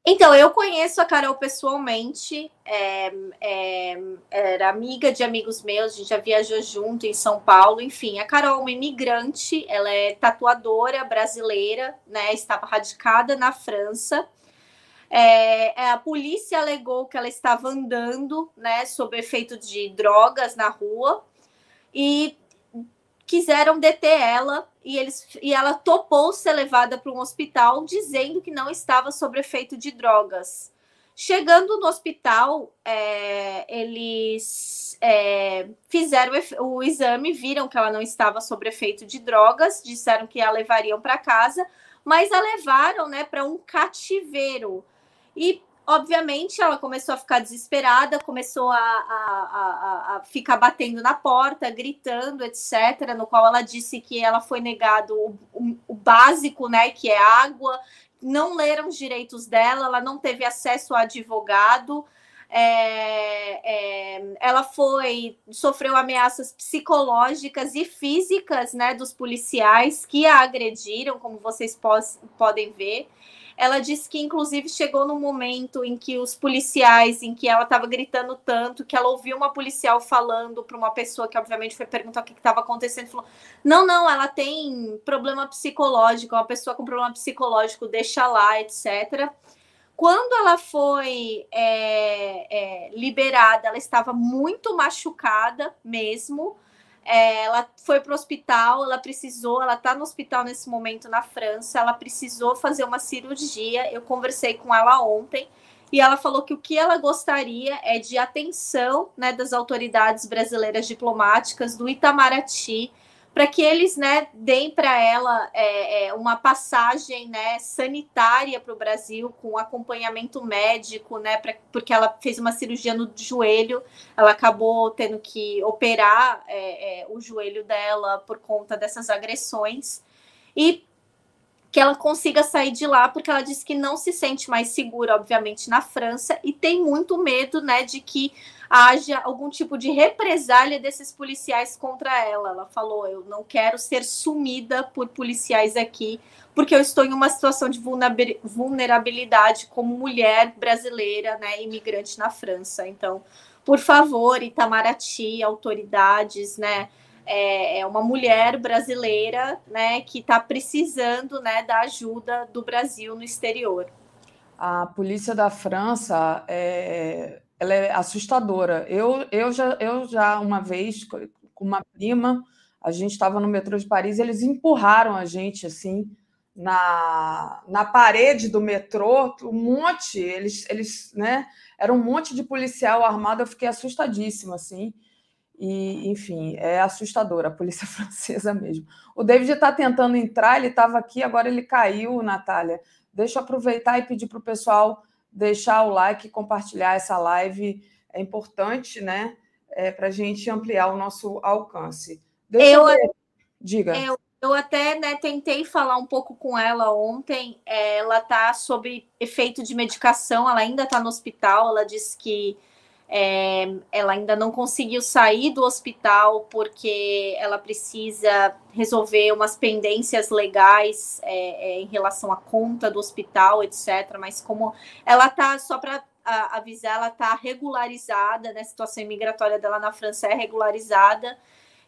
Então, eu conheço a Carol pessoalmente, é, é, era amiga de amigos meus, a gente já viajou junto em São Paulo, enfim. A Carol é uma imigrante, ela é tatuadora brasileira, né? Estava radicada na França é, é, a polícia alegou que ela estava andando, né, sob efeito de drogas na rua e quiseram deter ela e eles e ela topou ser levada para um hospital dizendo que não estava sob efeito de drogas. Chegando no hospital, é, eles é, fizeram o, exame, viram que ela não estava sob efeito de drogas, disseram que a levariam para casa, mas a levaram né, para um cativeiro e, obviamente, ela começou a ficar desesperada, começou a, a, a, a ficar batendo na porta, gritando, etc. No qual ela disse que ela foi negado o, o, o básico, né, que é água. Não leram os direitos dela, ela não teve acesso a advogado. É, é, ela foi sofreu ameaças psicológicas e físicas né, dos policiais que a agrediram, como vocês podem ver. Ela disse que, inclusive, chegou no momento em que os policiais, em que ela estava gritando tanto, que ela ouviu uma policial falando para uma pessoa que, obviamente, foi perguntar o que estava acontecendo, falou: não, não, ela tem problema psicológico, uma pessoa com problema psicológico, deixa lá, etc. Quando ela foi é, é, liberada, ela estava muito machucada mesmo. É, ela foi para o hospital, ela precisou, ela está no hospital nesse momento na França, ela precisou fazer uma cirurgia. Eu conversei com ela ontem e ela falou que o que ela gostaria é de atenção né, das autoridades brasileiras diplomáticas do Itamaraty para que eles né, deem para ela é, é, uma passagem né, sanitária para o Brasil, com acompanhamento médico, né, pra, porque ela fez uma cirurgia no joelho, ela acabou tendo que operar é, é o joelho dela por conta dessas agressões. E que ela consiga sair de lá, porque ela disse que não se sente mais segura, obviamente, na França, e tem muito medo né, de que haja algum tipo de represália desses policiais contra ela. Ela falou: Eu não quero ser sumida por policiais aqui, porque eu estou em uma situação de vulnerabilidade como mulher brasileira, né, imigrante na França. Então, por favor, Itamaraty, autoridades, né? É, é uma mulher brasileira, né, que está precisando, né, da ajuda do Brasil no exterior. A polícia da França é, ela é assustadora. Eu, eu, já, eu já uma vez, com uma prima, a gente estava no metrô de Paris, eles empurraram a gente assim na, na parede do metrô, um monte, eles, eles, né? Era um monte de policial armado, eu fiquei assustadíssima, assim. E, enfim, é assustador a polícia <laughs> francesa mesmo. O David está tentando entrar, ele estava aqui, agora ele caiu, Natália. Deixa eu aproveitar e pedir para o pessoal deixar o like, compartilhar essa live. É importante, né? É, para a gente ampliar o nosso alcance. Deixa eu, eu Diga. Eu, eu até né, tentei falar um pouco com ela ontem. É, ela está sob efeito de medicação, ela ainda está no hospital. Ela disse que é, ela ainda não conseguiu sair do hospital porque ela precisa resolver umas pendências legais é, é, em relação à conta do hospital, etc. Mas como ela tá, só para avisar, ela está regularizada, né? A situação imigratória dela na França é regularizada.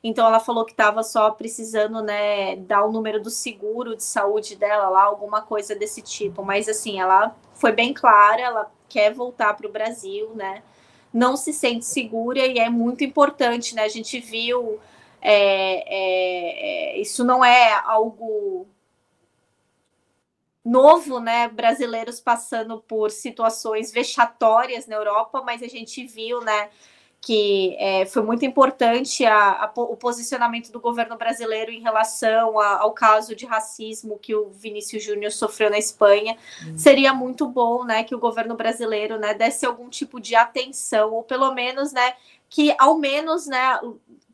Então ela falou que estava só precisando, né, dar o número do seguro de saúde dela lá, alguma coisa desse tipo. Mas assim, ela foi bem clara, ela quer voltar para o Brasil, né? Não se sente segura e é muito importante, né? A gente viu é, é, é, isso não é algo novo, né? Brasileiros passando por situações vexatórias na Europa, mas a gente viu, né? Que é, foi muito importante a, a, o posicionamento do governo brasileiro em relação a, ao caso de racismo que o Vinícius Júnior sofreu na Espanha. Uhum. Seria muito bom, né, que o governo brasileiro, né, desse algum tipo de atenção ou pelo menos, né, que ao menos, né,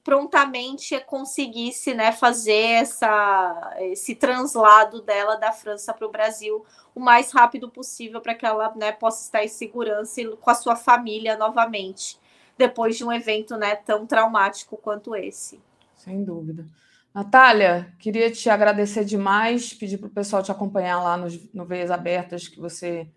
prontamente conseguisse, né, fazer essa esse translado dela da França para o Brasil o mais rápido possível para que ela, né, possa estar em segurança com a sua família novamente depois de um evento né, tão traumático quanto esse. Sem dúvida. Natália, queria te agradecer demais, pedir para o pessoal te acompanhar lá no, no Veias Abertas, que você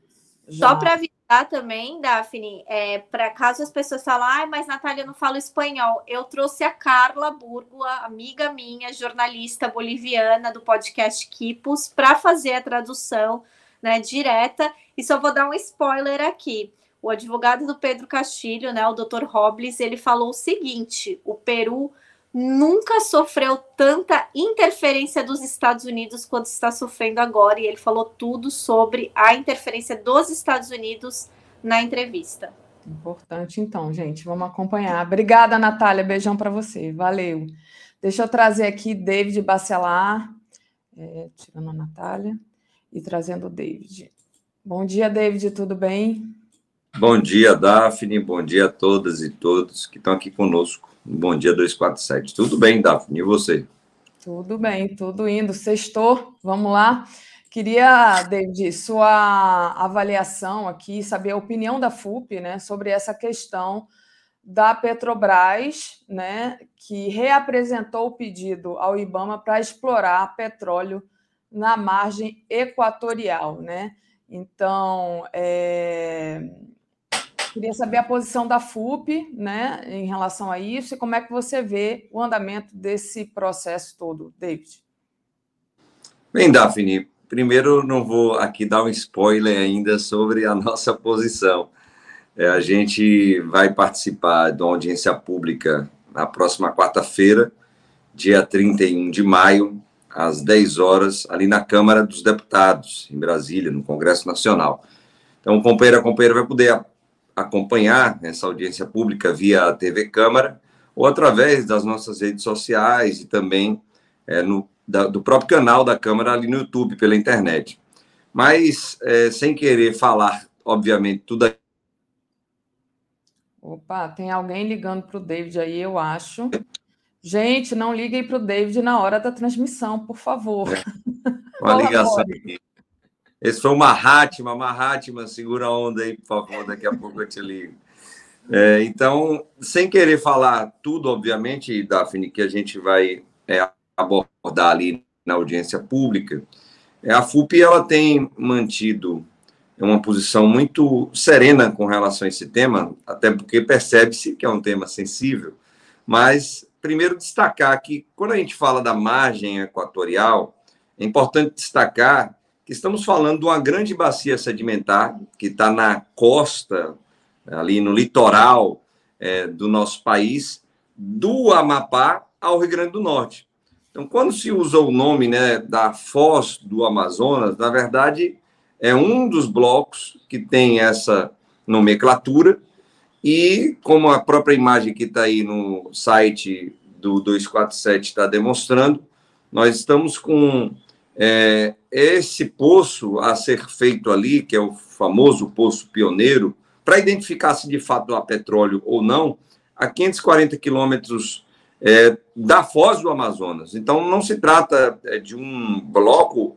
já... Só para avisar também, Daphne, é, para caso as pessoas falem, ah, mas Natália não fala espanhol, eu trouxe a Carla Burgo, amiga minha, jornalista boliviana do podcast Kipos, para fazer a tradução né, direta, e só vou dar um spoiler aqui o advogado do Pedro Castilho, né, o Dr. Robles, ele falou o seguinte: o Peru nunca sofreu tanta interferência dos Estados Unidos quanto está sofrendo agora, e ele falou tudo sobre a interferência dos Estados Unidos na entrevista. Importante, então, gente. Vamos acompanhar. Obrigada, Natália. Beijão para você. Valeu. Deixa eu trazer aqui David Bacelar, é, tirando a Natália, e trazendo o David. Bom dia, David, tudo bem? Bom dia, Daphne. Bom dia a todas e todos que estão aqui conosco. Bom dia 247. Tudo bem, Daphne? E você? Tudo bem, tudo indo. Sextou, vamos lá. Queria, David, sua avaliação aqui, saber a opinião da FUP né, sobre essa questão da Petrobras, né, que reapresentou o pedido ao IBAMA para explorar petróleo na margem equatorial. Né? Então, é, Queria saber a posição da FUP né, em relação a isso e como é que você vê o andamento desse processo todo, David. Bem, Daphne, primeiro não vou aqui dar um spoiler ainda sobre a <laughs> nossa posição. É, a gente vai participar de uma audiência pública na próxima quarta-feira, dia 31 de maio, às 10 horas, ali na Câmara dos Deputados, em Brasília, no Congresso Nacional. Então, o companheiro companheira vai poder acompanhar essa audiência pública via TV Câmara ou através das nossas redes sociais e também é, no, da, do próprio canal da Câmara ali no YouTube, pela internet. Mas, é, sem querer falar, obviamente, tudo. Opa, tem alguém ligando para o David aí, eu acho. Gente, não liguem para o David na hora da transmissão, por favor. É, uma ligação <laughs> aqui. Esse foi o Mahatma, Mahatma, segura a onda aí, por favor, daqui a pouco eu te ligo. É, então, sem querer falar tudo, obviamente, Daphne, que a gente vai é, abordar ali na audiência pública, é, a FUP ela tem mantido uma posição muito serena com relação a esse tema, até porque percebe-se que é um tema sensível, mas primeiro destacar que quando a gente fala da margem equatorial, é importante destacar que estamos falando de uma grande bacia sedimentar que está na costa, ali no litoral é, do nosso país, do Amapá ao Rio Grande do Norte. Então, quando se usa o nome né, da Foz do Amazonas, na verdade, é um dos blocos que tem essa nomenclatura E, como a própria imagem que está aí no site do 247 está demonstrando, nós estamos com é, esse poço a ser feito ali, que é o famoso poço pioneiro, para identificar se de fato há petróleo ou não, a 540 quilômetros é, da foz do Amazonas. Então, não se trata é, de um bloco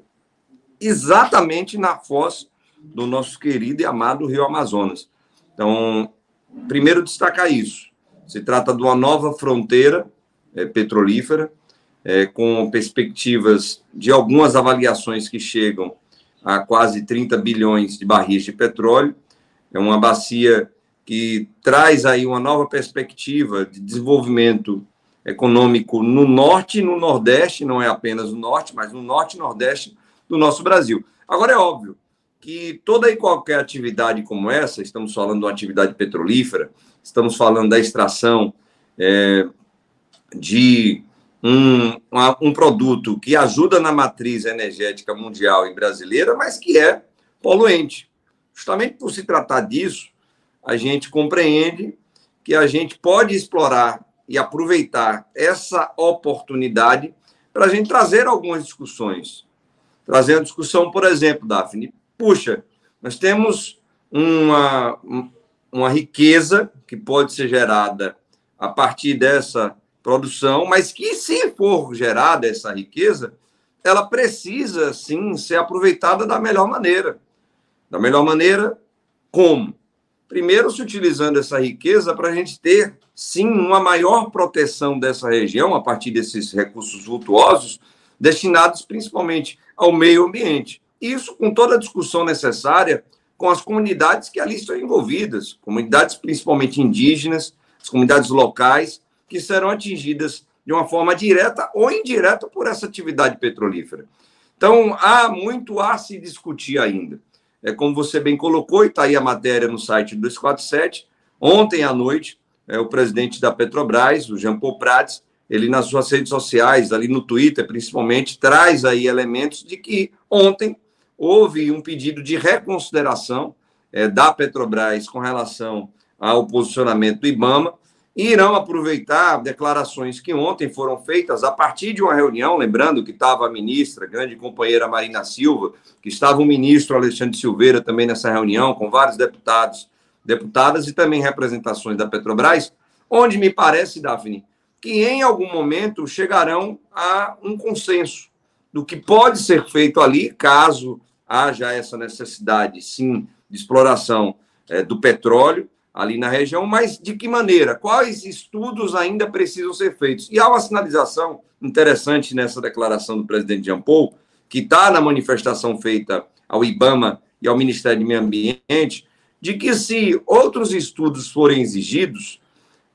exatamente na foz do nosso querido e amado Rio Amazonas. Então, primeiro destacar isso. Se trata de uma nova fronteira é, petrolífera, é, com perspectivas de algumas avaliações que chegam a quase 30 bilhões de barris de petróleo. É uma bacia que traz aí uma nova perspectiva de desenvolvimento econômico no norte e no nordeste, não é apenas no norte, mas no norte e nordeste do nosso Brasil. Agora, é óbvio que toda e qualquer atividade como essa, estamos falando de uma atividade petrolífera, estamos falando da extração é, de um, um produto que ajuda na matriz energética mundial e brasileira, mas que é poluente. Justamente por se tratar disso, a gente compreende que a gente pode explorar e aproveitar essa oportunidade para a gente trazer algumas discussões. Trazer a discussão, por exemplo, Daphne, puxa, nós temos uma, uma riqueza que pode ser gerada a partir dessa produção, mas que, se for gerada essa riqueza, ela precisa, sim, ser aproveitada da melhor maneira. Da melhor maneira, como? Primeiro, se utilizando essa riqueza para a gente ter, sim, uma maior proteção dessa região, a partir desses recursos vultuosos, destinados principalmente ao meio ambiente. Isso com toda a discussão necessária com as comunidades que ali estão envolvidas, comunidades principalmente indígenas, as comunidades locais, que serão atingidas de uma forma direta ou indireta por essa atividade petrolífera. Então, há muito a se discutir ainda. É como você bem colocou, e está aí a matéria no site do 247. Ontem à noite, é, o presidente da Petrobras, o Jean Paul Prats, ele nas suas redes sociais, ali no Twitter principalmente, traz aí elementos de que ontem houve um pedido de reconsideração é, da Petrobras com relação ao posicionamento do IBAMA, e irão aproveitar declarações que ontem foram feitas a partir de uma reunião, lembrando que estava a ministra, grande companheira Marina Silva, que estava o ministro Alexandre Silveira também nessa reunião, com vários deputados, deputadas e também representações da Petrobras, onde me parece, Daphne, que em algum momento chegarão a um consenso do que pode ser feito ali, caso haja essa necessidade, sim, de exploração é, do petróleo, ali na região, mas de que maneira? Quais estudos ainda precisam ser feitos? E há uma sinalização interessante nessa declaração do presidente Jean Paul, que está na manifestação feita ao IBAMA e ao Ministério do Meio Ambiente, de que se outros estudos forem exigidos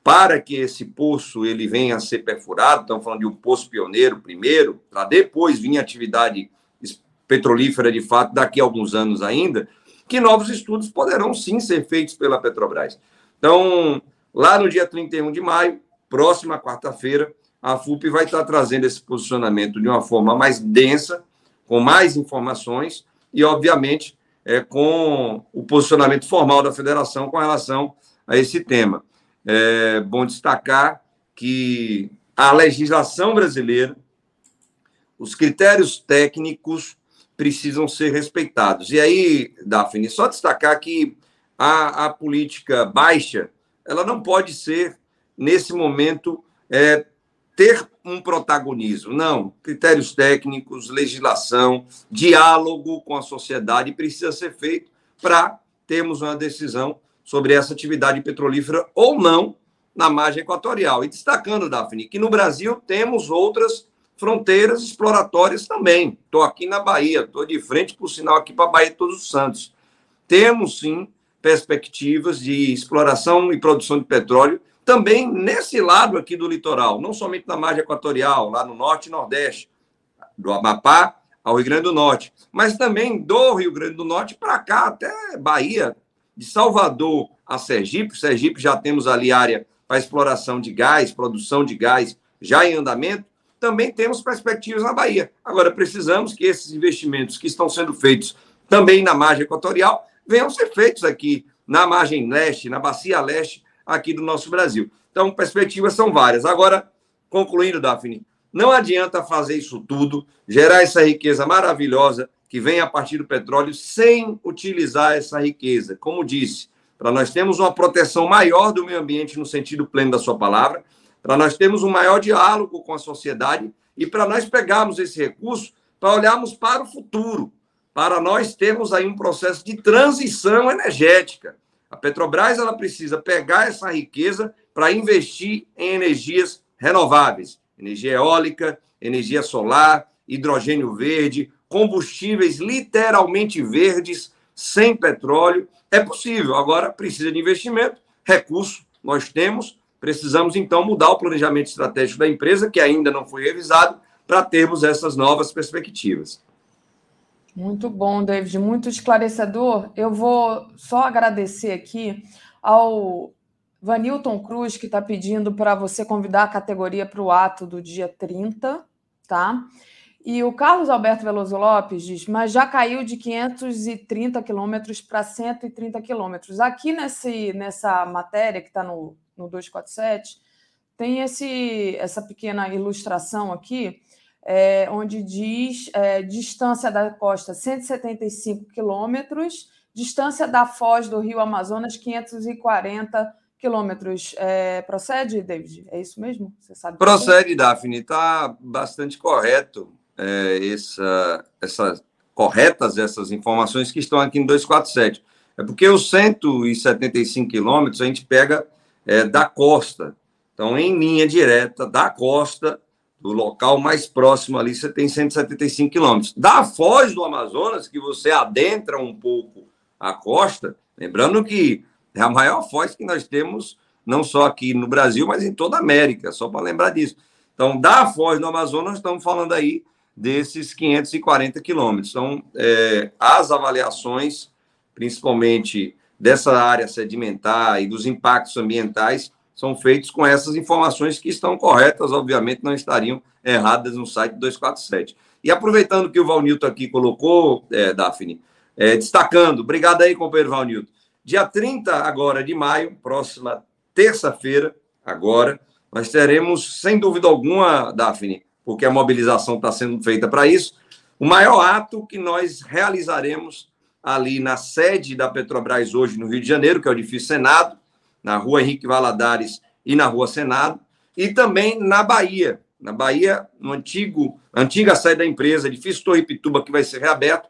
para que esse poço ele venha a ser perfurado, estamos falando de um poço pioneiro primeiro, para depois vir atividade petrolífera de fato daqui a alguns anos ainda, que novos estudos poderão sim ser feitos pela Petrobras. Então, lá no dia 31 de maio, próxima quarta-feira, a FUP vai estar trazendo esse posicionamento de uma forma mais densa, com mais informações e, obviamente, é, com o posicionamento formal da federação com relação a esse tema. É bom destacar que a legislação brasileira, os critérios técnicos precisam ser respeitados. E aí, Daphne, só destacar que a, a política baixa, ela não pode ser, nesse momento, é, ter um protagonismo. Não, critérios técnicos, legislação, diálogo com a sociedade precisa ser feito para termos uma decisão sobre essa atividade petrolífera ou não na margem equatorial. E destacando, Daphne, que no Brasil temos outras fronteiras exploratórias também. Estou aqui na Bahia, estou de frente, por sinal, aqui para a Bahia Todos os Santos. Temos, sim, perspectivas de exploração e produção de petróleo também nesse lado aqui do litoral, não somente na margem equatorial, lá no norte e nordeste, do Amapá ao Rio Grande do Norte, mas também do Rio Grande do Norte para cá, até Bahia, de Salvador a Sergipe. Sergipe já temos ali área para exploração de gás, produção de gás já em andamento, também temos perspectivas na Bahia. Agora, precisamos que esses investimentos que estão sendo feitos também na margem equatorial venham ser feitos aqui na margem leste, na bacia leste aqui do nosso Brasil. Então, perspectivas são várias. Agora, concluindo, Daphne, não adianta fazer isso tudo, gerar essa riqueza maravilhosa que vem a partir do petróleo, sem utilizar essa riqueza. Como disse, para nós termos uma proteção maior do meio ambiente no sentido pleno da sua palavra, para nós termos um maior diálogo com a sociedade e para nós pegarmos esse recurso para olharmos para o futuro, para nós termos aí um processo de transição energética. A Petrobras ela precisa pegar essa riqueza para investir em energias renováveis, energia eólica, energia solar, hidrogênio verde, combustíveis literalmente verdes, sem petróleo. É possível, agora precisa de investimento, recurso nós temos, precisamos então mudar o planejamento estratégico da empresa, que ainda não foi revisado, para termos essas novas perspectivas. Muito bom, David, muito esclarecedor. Eu vou só agradecer aqui ao Vanilton Cruz, que está pedindo para você convidar a categoria para o ato do dia 30, tá? E o Carlos Alberto Veloso Lopes diz, mas já caiu de 530 quilômetros para 130 quilômetros. Aqui nesse, nessa matéria que está no, no 247, tem esse, essa pequena ilustração aqui, é, onde diz é, distância da costa 175 quilômetros, distância da foz do rio Amazonas 540 quilômetros. É, procede, David? É isso mesmo? Você sabe? Procede, Daphne. Está bastante correto é, essa, essa, corretas essas informações que estão aqui no 247. É porque os 175 quilômetros a gente pega é, da costa. Então, em linha direta da costa, do local mais próximo ali, você tem 175 quilômetros. Da foz do Amazonas, que você adentra um pouco a costa, lembrando que é a maior foz que nós temos, não só aqui no Brasil, mas em toda a América, só para lembrar disso. Então, da foz do Amazonas, estamos falando aí desses 540 quilômetros. Então, é, as avaliações, principalmente dessa área sedimentar e dos impactos ambientais, são feitos com essas informações que estão corretas, obviamente não estariam erradas no site 247. E aproveitando que o Valnilton aqui colocou, é, Daphne, é, destacando, obrigado aí, companheiro Valnilton. Dia 30 agora de maio, próxima terça-feira, agora, nós teremos, sem dúvida alguma, Daphne, porque a mobilização está sendo feita para isso. O maior ato que nós realizaremos ali na sede da Petrobras hoje no Rio de Janeiro, que é o edifício Senado, na rua Henrique Valadares e na rua Senado, e também na Bahia. Na Bahia, no antigo, antiga sede da empresa, edifício Torre Pituba, que vai ser reaberto,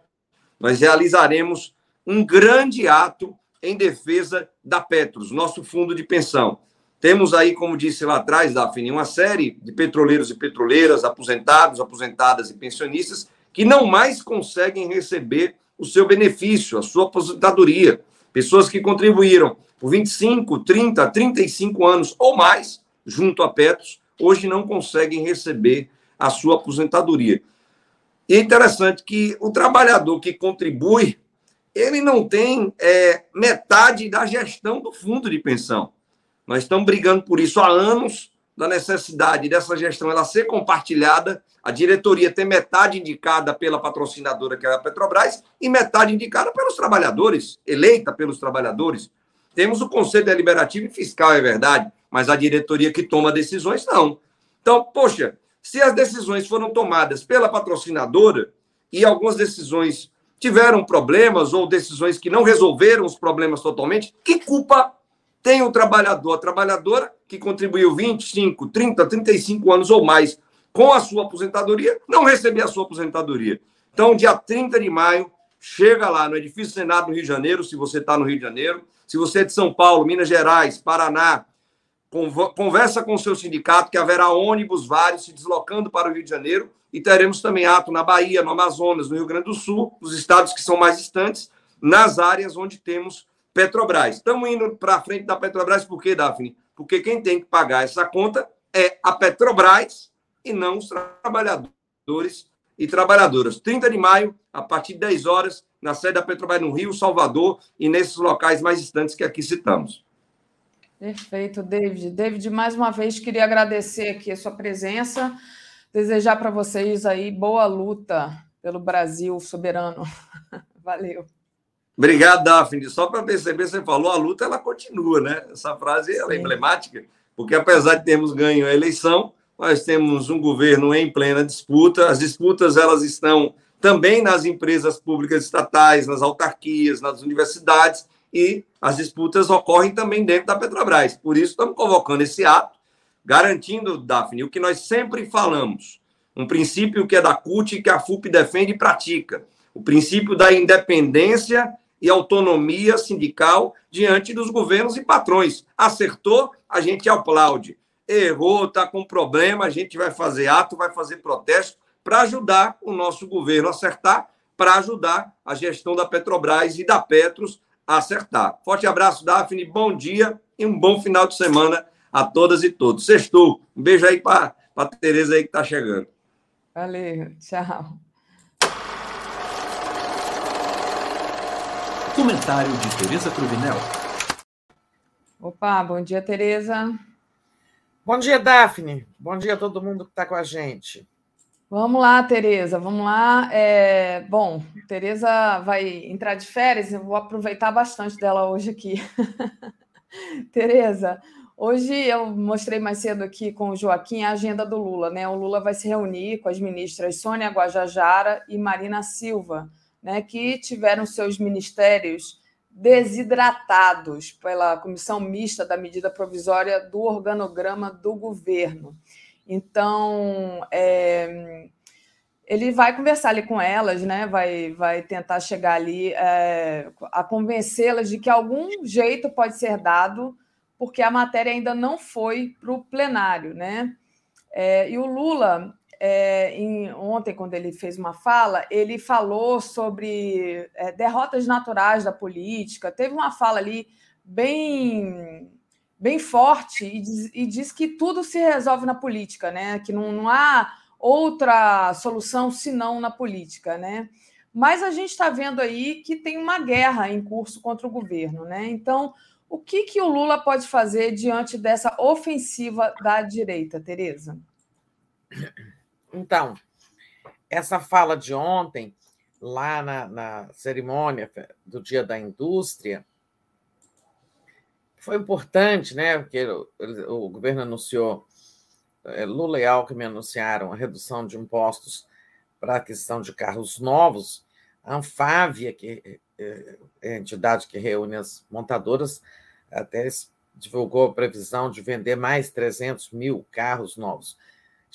nós realizaremos um grande ato em defesa da Petros, nosso fundo de pensão. Temos aí, como disse lá atrás, Daphne, uma série de petroleiros e petroleiras, aposentados, aposentadas e pensionistas que não mais conseguem receber o seu benefício, a sua aposentadoria. Pessoas que contribuíram por 25, 30, 35 anos ou mais junto a Petros, hoje não conseguem receber a sua aposentadoria. E é interessante que o trabalhador que contribui, ele não tem é, metade da gestão do fundo de pensão. Nós estamos brigando por isso há anos, da necessidade dessa gestão ela ser compartilhada, a diretoria ter metade indicada pela patrocinadora, que é a Petrobras, e metade indicada pelos trabalhadores, eleita pelos trabalhadores. Temos o Conselho Deliberativo e Fiscal, é verdade, mas a diretoria que toma decisões, não. Então, poxa, se as decisões foram tomadas pela patrocinadora e algumas decisões tiveram problemas ou decisões que não resolveram os problemas totalmente, que culpa tem o trabalhador, a trabalhadora, que contribuiu 25, 30, 35 anos ou mais com a sua aposentadoria, não receber a sua aposentadoria. Então, dia 30 de maio, chega lá no Edifício Senado, no Rio de Janeiro, se você está no Rio de Janeiro. Se você é de São Paulo, Minas Gerais, Paraná, conversa com o seu sindicato, que haverá ônibus vários se deslocando para o Rio de Janeiro, e teremos também ato na Bahia, no Amazonas, no Rio Grande do Sul, nos estados que são mais distantes, nas áreas onde temos Petrobras. Estamos indo para frente da Petrobras por quê, Daphne? Porque quem tem que pagar essa conta é a Petrobras e não os trabalhadores e trabalhadoras. 30 de maio, a partir de 10 horas, na sede da Petrobras no Rio, Salvador e nesses locais mais distantes que aqui citamos. Perfeito, David. David, mais uma vez queria agradecer aqui a sua presença, desejar para vocês aí boa luta pelo Brasil soberano. <laughs> Valeu. Obrigado, Daphne. Só para perceber, você falou, a luta ela continua, né? Essa frase é emblemática, porque apesar de termos ganho a eleição, nós temos um governo em plena disputa. As disputas elas estão também nas empresas públicas estatais, nas autarquias, nas universidades, e as disputas ocorrem também dentro da Petrobras. Por isso, estamos convocando esse ato, garantindo, Daphne, o que nós sempre falamos, um princípio que é da CUT e que a FUP defende e pratica, o princípio da independência e autonomia sindical diante dos governos e patrões. Acertou, a gente aplaude. Errou, está com problema, a gente vai fazer ato, vai fazer protesto para ajudar o nosso governo a acertar, para ajudar a gestão da Petrobras e da Petros a acertar. Forte abraço, Daphne, bom dia e um bom final de semana a todas e todos. Sextou. Um beijo aí para a Tereza aí que está chegando. Valeu, tchau. Comentário de Tereza Cruvinel. Opa, bom dia, Tereza. Bom dia, Daphne. Bom dia a todo mundo que está com a gente. Vamos lá, Tereza, vamos lá. É, bom, Tereza vai entrar de férias, eu vou aproveitar bastante dela hoje aqui. <laughs> Tereza, hoje eu mostrei mais cedo aqui com o Joaquim a agenda do Lula, né? O Lula vai se reunir com as ministras Sônia Guajajara e Marina Silva né, que tiveram seus ministérios desidratados pela comissão mista da medida provisória do organograma do governo. Então, é, ele vai conversar ali com elas, né? vai, vai tentar chegar ali é, a convencê-las de que algum jeito pode ser dado, porque a matéria ainda não foi para o plenário. Né? É, e o Lula é, em, ontem, quando ele fez uma fala, ele falou sobre é, derrotas naturais da política. Teve uma fala ali bem bem forte e diz, e diz que tudo se resolve na política, né? Que não, não há outra solução senão na política, né? Mas a gente está vendo aí que tem uma guerra em curso contra o governo, né? Então, o que, que o Lula pode fazer diante dessa ofensiva da direita, Tereza? Então, essa fala de ontem, lá na, na cerimônia do Dia da Indústria, foi importante, né? Porque o, o governo anunciou, é, Lula e Alckmin anunciaram a redução de impostos para a questão de carros novos. A Anfávia, que é, é a entidade que reúne as montadoras, até divulgou a previsão de vender mais 300 mil carros novos.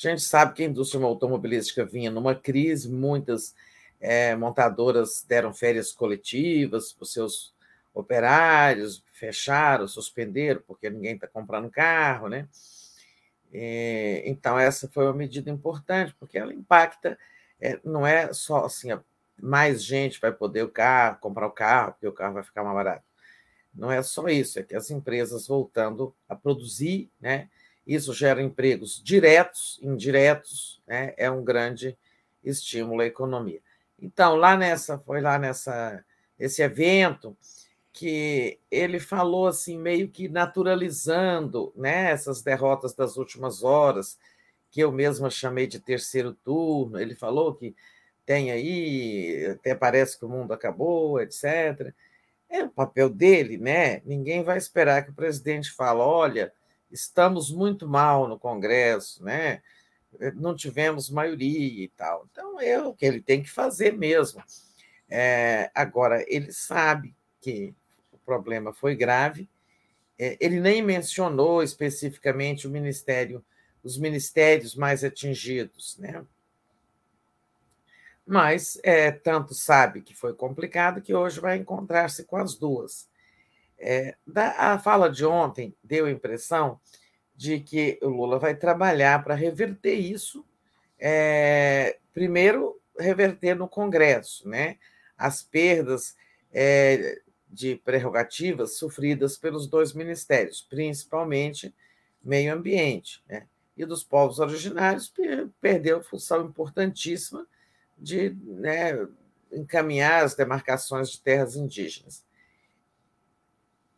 A gente sabe que a indústria automobilística vinha numa crise, muitas é, montadoras deram férias coletivas para os seus operários, fecharam, suspenderam, porque ninguém está comprando carro, né? E, então, essa foi uma medida importante, porque ela impacta, é, não é só assim, mais gente vai poder o carro, comprar o carro, porque o carro vai ficar mais barato. Não é só isso, é que as empresas voltando a produzir, né? Isso gera empregos diretos, indiretos, né? é um grande estímulo à economia. Então, lá nessa, foi lá nessa esse evento que ele falou assim, meio que naturalizando né, essas derrotas das últimas horas, que eu mesma chamei de terceiro turno. Ele falou que tem aí, até parece que o mundo acabou, etc. É o papel dele, né? Ninguém vai esperar que o presidente fale, olha, estamos muito mal no Congresso, né? não tivemos maioria e tal. Então, é o que ele tem que fazer mesmo. É, agora, ele sabe que o problema foi grave, é, ele nem mencionou especificamente o ministério, os ministérios mais atingidos, né? Mas é, tanto sabe que foi complicado que hoje vai encontrar-se com as duas. É, da, a fala de ontem deu a impressão de que o Lula vai trabalhar para reverter isso, é, primeiro, reverter no Congresso, né? As perdas é, de prerrogativas sofridas pelos dois ministérios, principalmente meio ambiente, né? E dos povos originários perdeu função importantíssima de né, encaminhar as demarcações de terras indígenas.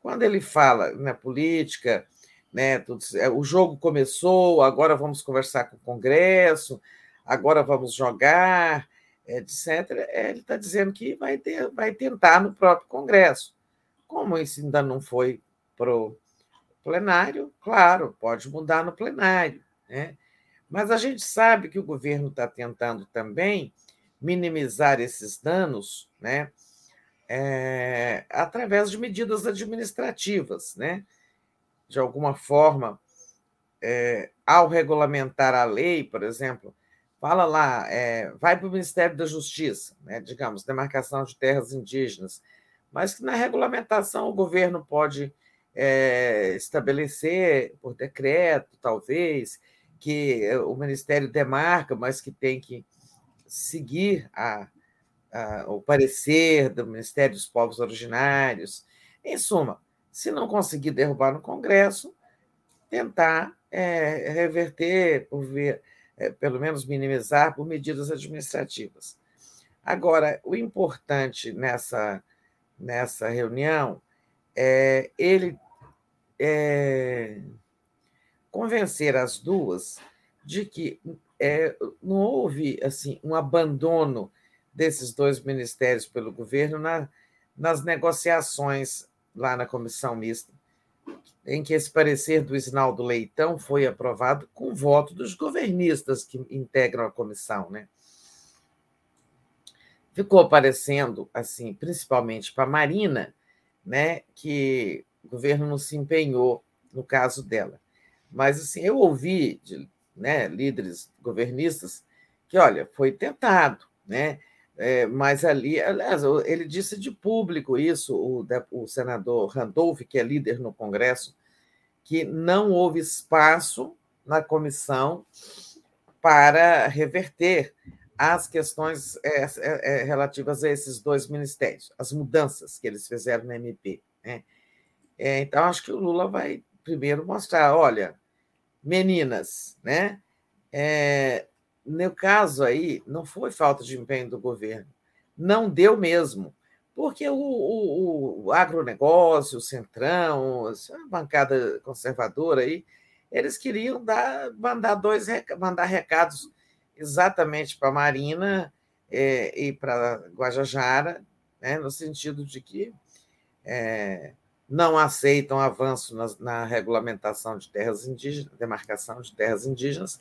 Quando ele fala na política, né, tudo, é, o jogo começou, agora vamos conversar com o Congresso, agora vamos jogar. etc., ele está dizendo que vai, ter, vai tentar no próprio Congresso. Como isso ainda não foi para o plenário, claro, pode mudar no plenário. Né? Mas a gente sabe que o governo está tentando também minimizar esses danos né? É, através de medidas administrativas. Né? De alguma forma, é, ao regulamentar a lei, por exemplo, fala lá, é, vai para o Ministério da Justiça, né, digamos, demarcação de terras indígenas, mas que na regulamentação o governo pode é, estabelecer por decreto, talvez, que o Ministério demarca, mas que tem que seguir a, a, o parecer do Ministério dos Povos Originários. Em suma, se não conseguir derrubar no Congresso, tentar é, reverter por ver é, pelo menos minimizar por medidas administrativas. Agora, o importante nessa, nessa reunião é ele é, convencer as duas de que é, não houve assim um abandono desses dois ministérios pelo governo na, nas negociações lá na comissão mista em que esse parecer do Isnaldo Leitão foi aprovado com voto dos governistas que integram a comissão, né? Ficou parecendo, assim, principalmente para a Marina, né, que o governo não se empenhou no caso dela. Mas, assim, eu ouvi de né, líderes governistas que, olha, foi tentado, né? É, mas ali, aliás, ele disse de público isso, o, o senador Randolph, que é líder no Congresso, que não houve espaço na comissão para reverter as questões é, é, relativas a esses dois ministérios, as mudanças que eles fizeram no MP. Né? É, então, acho que o Lula vai primeiro mostrar: olha, meninas, né? É, no caso aí, não foi falta de empenho do governo, não deu mesmo, porque o, o, o agronegócio, o Centrão, a bancada conservadora aí, eles queriam dar, mandar dois mandar recados exatamente para a Marina é, e para Guajajara, né, no sentido de que é, não aceitam avanço na, na, regulamentação de terras indígenas, demarcação de terras indígenas,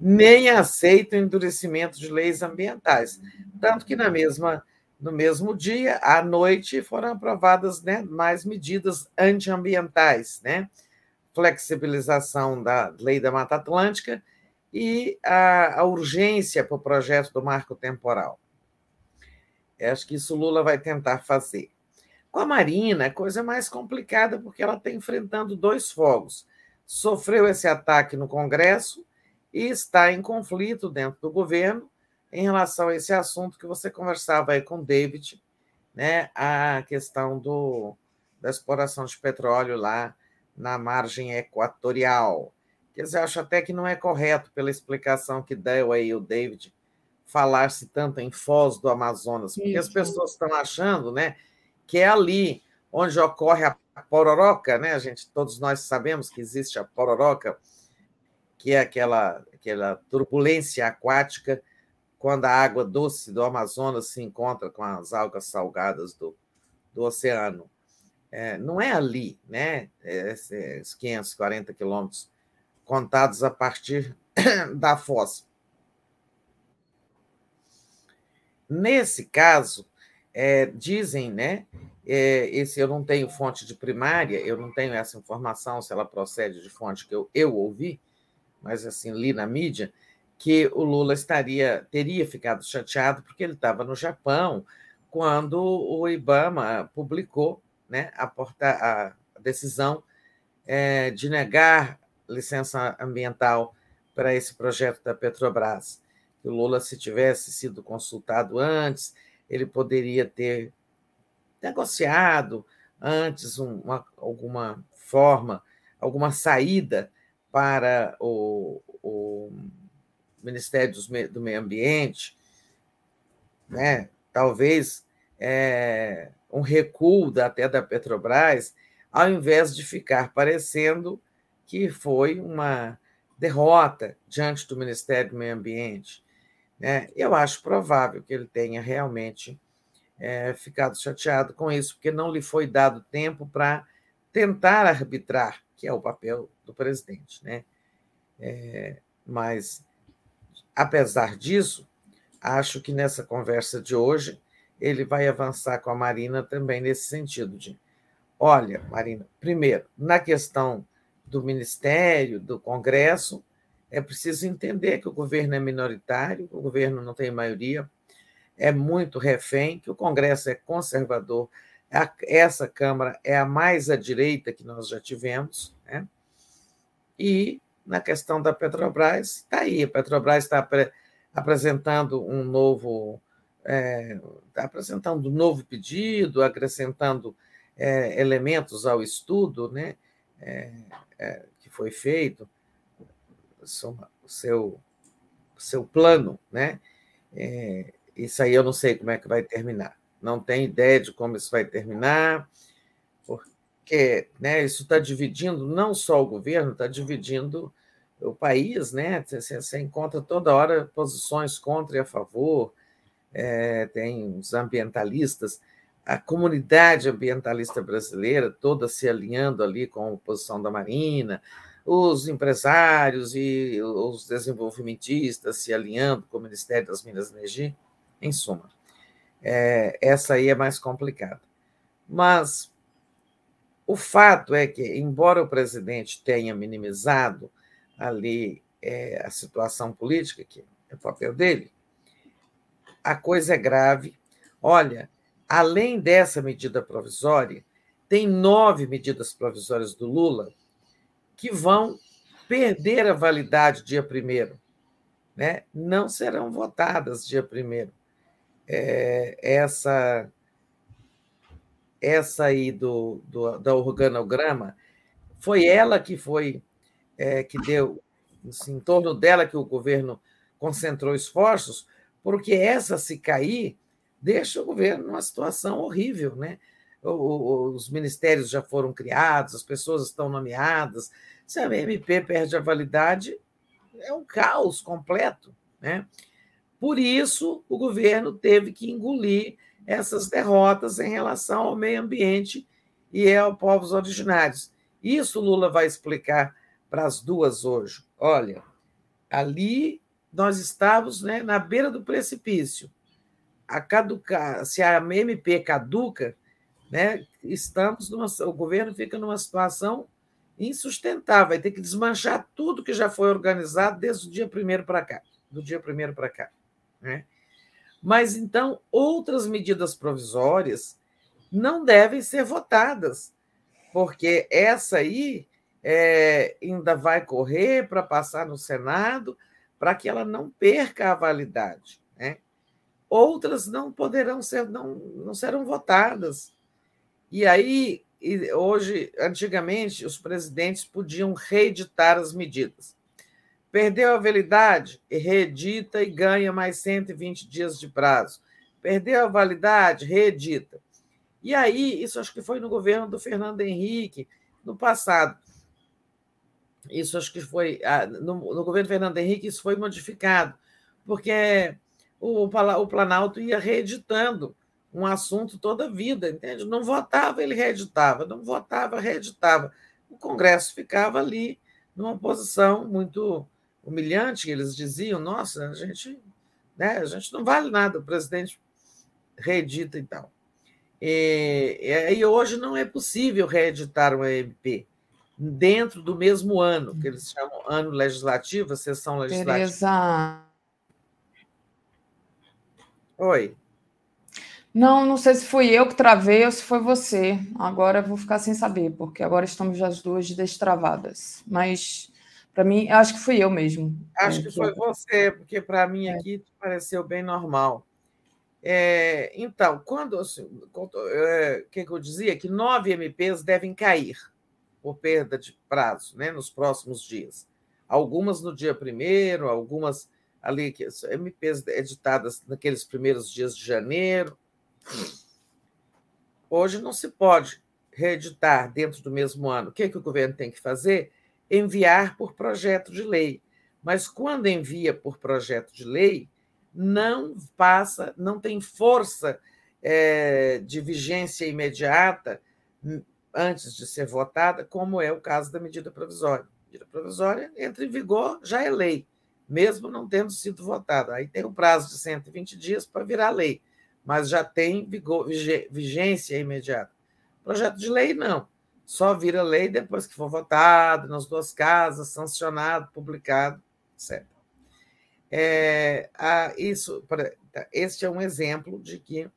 nem aceita o endurecimento de leis ambientais. Tanto que na mesma, no mesmo dia, à noite, foram aprovadas né, mais medidas antiambientais, né? flexibilização da lei da Mata Atlântica e a, a urgência para o projeto do marco temporal. Eu acho que isso Lula vai tentar fazer. Com a Marina, é coisa mais complicada, porque ela está enfrentando dois fogos. Sofreu esse ataque no Congresso e está em conflito dentro do governo em relação a esse assunto que você conversava aí com o David, né, a questão do, da exploração de petróleo lá na margem equatorial. Quer dizer, acho até que não é correto, pela explicação que deu aí o David, falar-se tanto em Foz do Amazonas, porque Isso. as pessoas estão achando né, que é ali onde ocorre a pororoca, né? A gente, todos nós sabemos que existe a pororoca, que é aquela, aquela turbulência aquática quando a água doce do Amazonas se encontra com as algas salgadas do, do oceano. É, não é ali, né? Esses 540 quilômetros contados a partir <coughs> da fossa. Nesse caso, é, dizem, né? É, esse eu não tenho fonte de primária, eu não tenho essa informação se ela procede de fonte que eu, eu ouvi, mas assim li na mídia que o Lula estaria teria ficado chateado porque ele estava no Japão quando o IBAMA publicou né, a, porta, a decisão é, de negar licença ambiental para esse projeto da Petrobras. Que o Lula, se tivesse sido consultado antes, ele poderia ter negociado antes uma, alguma forma, alguma saída para o, o Ministério do Meio Ambiente, né? talvez é, um recuo da, até da Petrobras, ao invés de ficar parecendo que foi uma derrota diante do Ministério do Meio Ambiente. Né? Eu acho provável que ele tenha realmente é, ficado chateado com isso, porque não lhe foi dado tempo para tentar arbitrar, que é o papel do presidente. Né? É, mas, apesar disso, acho que nessa conversa de hoje ele vai avançar com a Marina também nesse sentido de, olha, Marina, primeiro, na questão do Ministério, do Congresso, é preciso entender que o governo é minoritário, o governo não tem maioria, é muito refém, que o Congresso é conservador, essa Câmara é a mais à direita que nós já tivemos, né? e na questão da Petrobras, está aí, a Petrobras está apresentando um novo é, tá apresentando um novo pedido, acrescentando é, elementos ao estudo né, é, é que foi feito, o seu, seu plano, né? É, isso aí eu não sei como é que vai terminar. Não tenho ideia de como isso vai terminar, porque né, isso está dividindo não só o governo, está dividindo o país, né? Você, você encontra toda hora posições contra e a favor, é, tem os ambientalistas, a comunidade ambientalista brasileira toda se alinhando ali com a posição da Marina, os empresários e os desenvolvimentistas se alinhando com o Ministério das Minas e Energia, em suma. É, essa aí é mais complicada. Mas o fato é que, embora o presidente tenha minimizado ali é, a situação política, que é o papel dele, a coisa é grave. Olha, além dessa medida provisória, tem nove medidas provisórias do Lula que vão perder a validade dia primeiro, né? não serão votadas dia primeiro. É, essa essa aí do, do, da organograma foi ela que foi é, que deu assim, em torno dela que o governo concentrou esforços, porque essa se cair deixa o governo numa situação horrível, né? Os ministérios já foram criados, as pessoas estão nomeadas. Se a MP perde a validade, é um caos completo, né? Por isso, o governo teve que engolir essas derrotas em relação ao meio ambiente e aos povos originários. Isso Lula vai explicar para as duas hoje. Olha, ali nós estávamos né, na beira do precipício. A caducar, se a MP caduca, né, estamos numa, o governo fica numa situação insustentável, vai ter que desmanchar tudo que já foi organizado desde o dia primeiro para cá, do dia primeiro para cá. Né? Mas então outras medidas provisórias não devem ser votadas, porque essa aí é, ainda vai correr para passar no Senado, para que ela não perca a validade. Né? Outras não poderão ser, não, não serão votadas. E aí, hoje, antigamente, os presidentes podiam reeditar as medidas. Perdeu a validade, reedita e ganha mais 120 dias de prazo. Perdeu a validade, reedita. E aí, isso acho que foi no governo do Fernando Henrique, no passado. Isso acho que foi. Ah, no, no governo Fernando Henrique, isso foi modificado, porque o, o Planalto ia reeditando um assunto toda a vida, entende? Não votava, ele reeditava, não votava, reeditava. O Congresso ficava ali numa posição muito humilhante, eles diziam, nossa, a gente, né, a gente não vale nada, o presidente reedita e tal. E, e hoje não é possível reeditar uma MP dentro do mesmo ano, que eles chamam ano legislativo, sessão legislativa. Tereza. Oi. Não, não sei se fui eu que travei ou se foi você. Agora eu vou ficar sem saber, porque agora estamos as duas destravadas. Mas para mim, acho que fui eu mesmo. Acho que foi você, porque para mim é. aqui pareceu bem normal. É, então, quando assim, é, o que, que eu dizia? Que nove MPs devem cair por perda de prazo né, nos próximos dias. Algumas no dia primeiro, algumas ali, MPs editadas naqueles primeiros dias de janeiro. Hoje não se pode reeditar dentro do mesmo ano. O que, é que o governo tem que fazer? Enviar por projeto de lei. Mas quando envia por projeto de lei, não passa, não tem força é, de vigência imediata antes de ser votada, como é o caso da medida provisória. A medida provisória entra em vigor, já é lei, mesmo não tendo sido votada. Aí tem o um prazo de 120 dias para virar lei, mas já tem vigor, vigência imediata. Projeto de lei, não. Só vira lei depois que for votado, nas duas casas, sancionado, publicado, etc. É, a, isso, este é um exemplo de que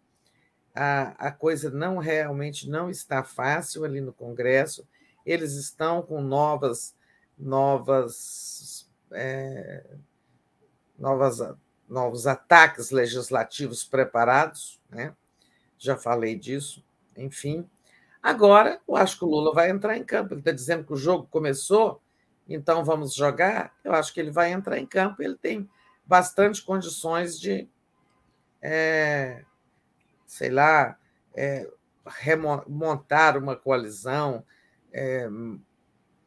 a, a coisa não realmente não está fácil ali no Congresso. Eles estão com novas, novas, é, novas, novos ataques legislativos preparados, né? Já falei disso. Enfim, agora eu acho que o Lula vai entrar em campo. Ele está dizendo que o jogo começou, então vamos jogar. Eu acho que ele vai entrar em campo. Ele tem bastante condições de é, sei lá, é, remontar uma coalizão, é,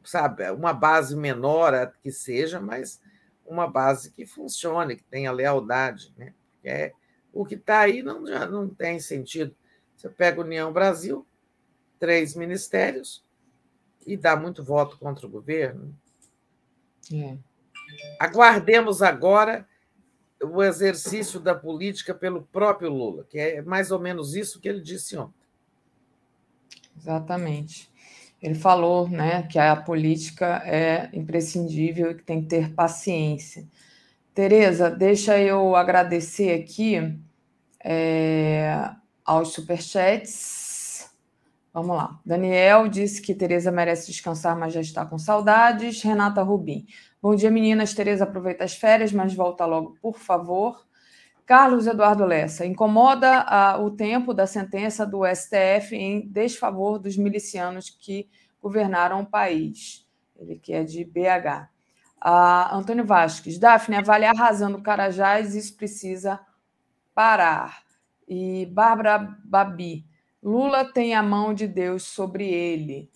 sabe, uma base menor que seja, mas uma base que funcione, que tenha lealdade. Né? É, o que está aí não, já não tem sentido. Você pega a União Brasil, três ministérios, e dá muito voto contra o governo. É. Aguardemos agora o exercício da política pelo próprio Lula, que é mais ou menos isso que ele disse ontem. Exatamente. Ele falou né, que a política é imprescindível e que tem que ter paciência. Tereza, deixa eu agradecer aqui é, aos superchats. Vamos lá. Daniel disse que Tereza merece descansar, mas já está com saudades. Renata Rubim. Bom dia, meninas. Tereza aproveita as férias, mas volta logo, por favor. Carlos Eduardo Lessa, incomoda ah, o tempo da sentença do STF em desfavor dos milicianos que governaram o país. Ele que é de BH. Ah, Antônio Vasques, Daphne, avaliar arrasando Carajás, isso precisa parar. E Bárbara Babi, Lula tem a mão de Deus sobre ele.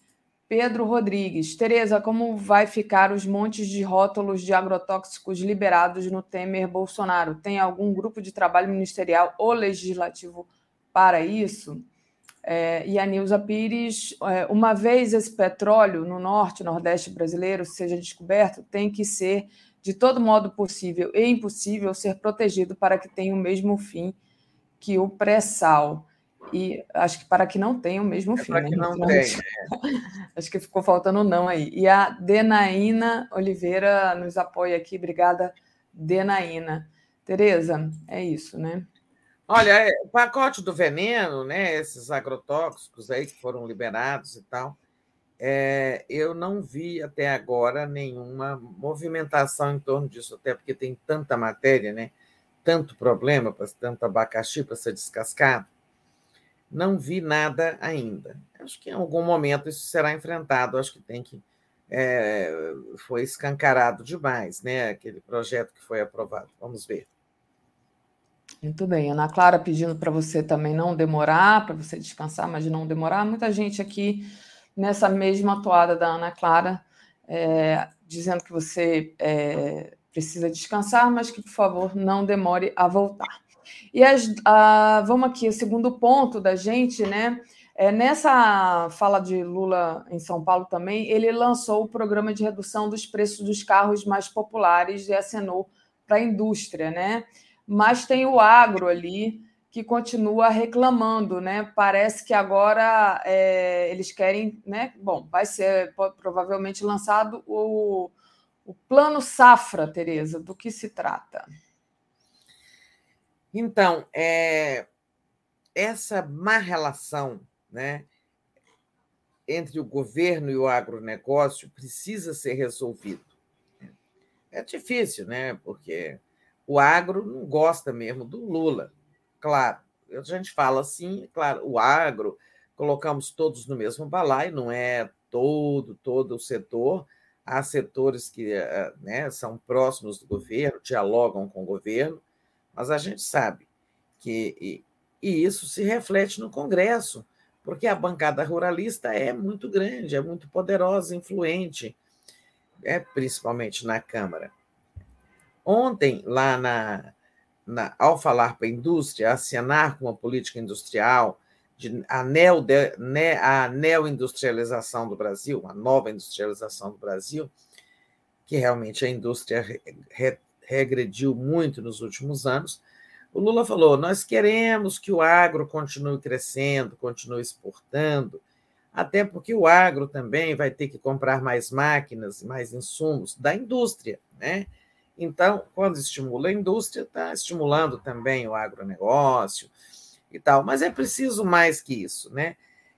Pedro Rodrigues. Tereza, como vai ficar os montes de rótulos de agrotóxicos liberados no Temer Bolsonaro? Tem algum grupo de trabalho ministerial ou legislativo para isso? É, e a Nilza Pires, é, uma vez esse petróleo no norte, nordeste brasileiro seja descoberto, tem que ser, de todo modo possível e impossível, ser protegido para que tenha o mesmo fim que o pré-sal e acho que para que não tenha o mesmo é fim. Para que né? não tenha. É. <laughs> Acho que ficou faltando não aí. E a Denaína Oliveira nos apoia aqui. Obrigada, Denaína. Tereza, é isso, né? Olha, é, o pacote do veneno, né? Esses agrotóxicos aí que foram liberados e tal. É, eu não vi até agora nenhuma movimentação em torno disso, até porque tem tanta matéria, né? Tanto problema, tanto abacaxi para ser descascado não vi nada ainda. Acho que em algum momento isso será enfrentado. Acho que tem que. É, foi escancarado demais, né? Aquele projeto que foi aprovado. Vamos ver. Muito bem. Ana Clara pedindo para você também não demorar, para você descansar, mas não demorar. Muita gente aqui nessa mesma toada da Ana Clara, é, dizendo que você é, precisa descansar, mas que, por favor, não demore a voltar. E as, vamos aqui, o segundo ponto da gente, né? É, nessa fala de Lula em São Paulo também, ele lançou o programa de redução dos preços dos carros mais populares e acenou para a indústria, né? Mas tem o agro ali que continua reclamando, né? Parece que agora é, eles querem, né? Bom, vai ser provavelmente lançado o, o plano safra, Tereza. Do que se trata? Então, é, essa má relação né, entre o governo e o agronegócio precisa ser resolvido. É difícil, né? Porque o agro não gosta mesmo do Lula. Claro, a gente fala assim, claro, o agro, colocamos todos no mesmo balaio, não é todo, todo o setor. Há setores que eh, né, são próximos do governo, dialogam com o governo, mas a gente sabe que e, e isso se reflete no Congresso, porque a bancada ruralista é muito grande, é muito poderosa, influente, é principalmente na Câmara. Ontem, lá na, na, ao falar para a indústria, acenar com uma política industrial, de, a, neo, de, ne, a do Brasil, a nova industrialização do Brasil, que realmente a indústria re, re, regrediu muito nos últimos anos, o Lula falou: nós queremos que o agro continue crescendo, continue exportando, até porque o agro também vai ter que comprar mais máquinas, mais insumos da indústria, né? Então, quando estimula a indústria, está estimulando também o agronegócio e tal. Mas é preciso mais que isso, né?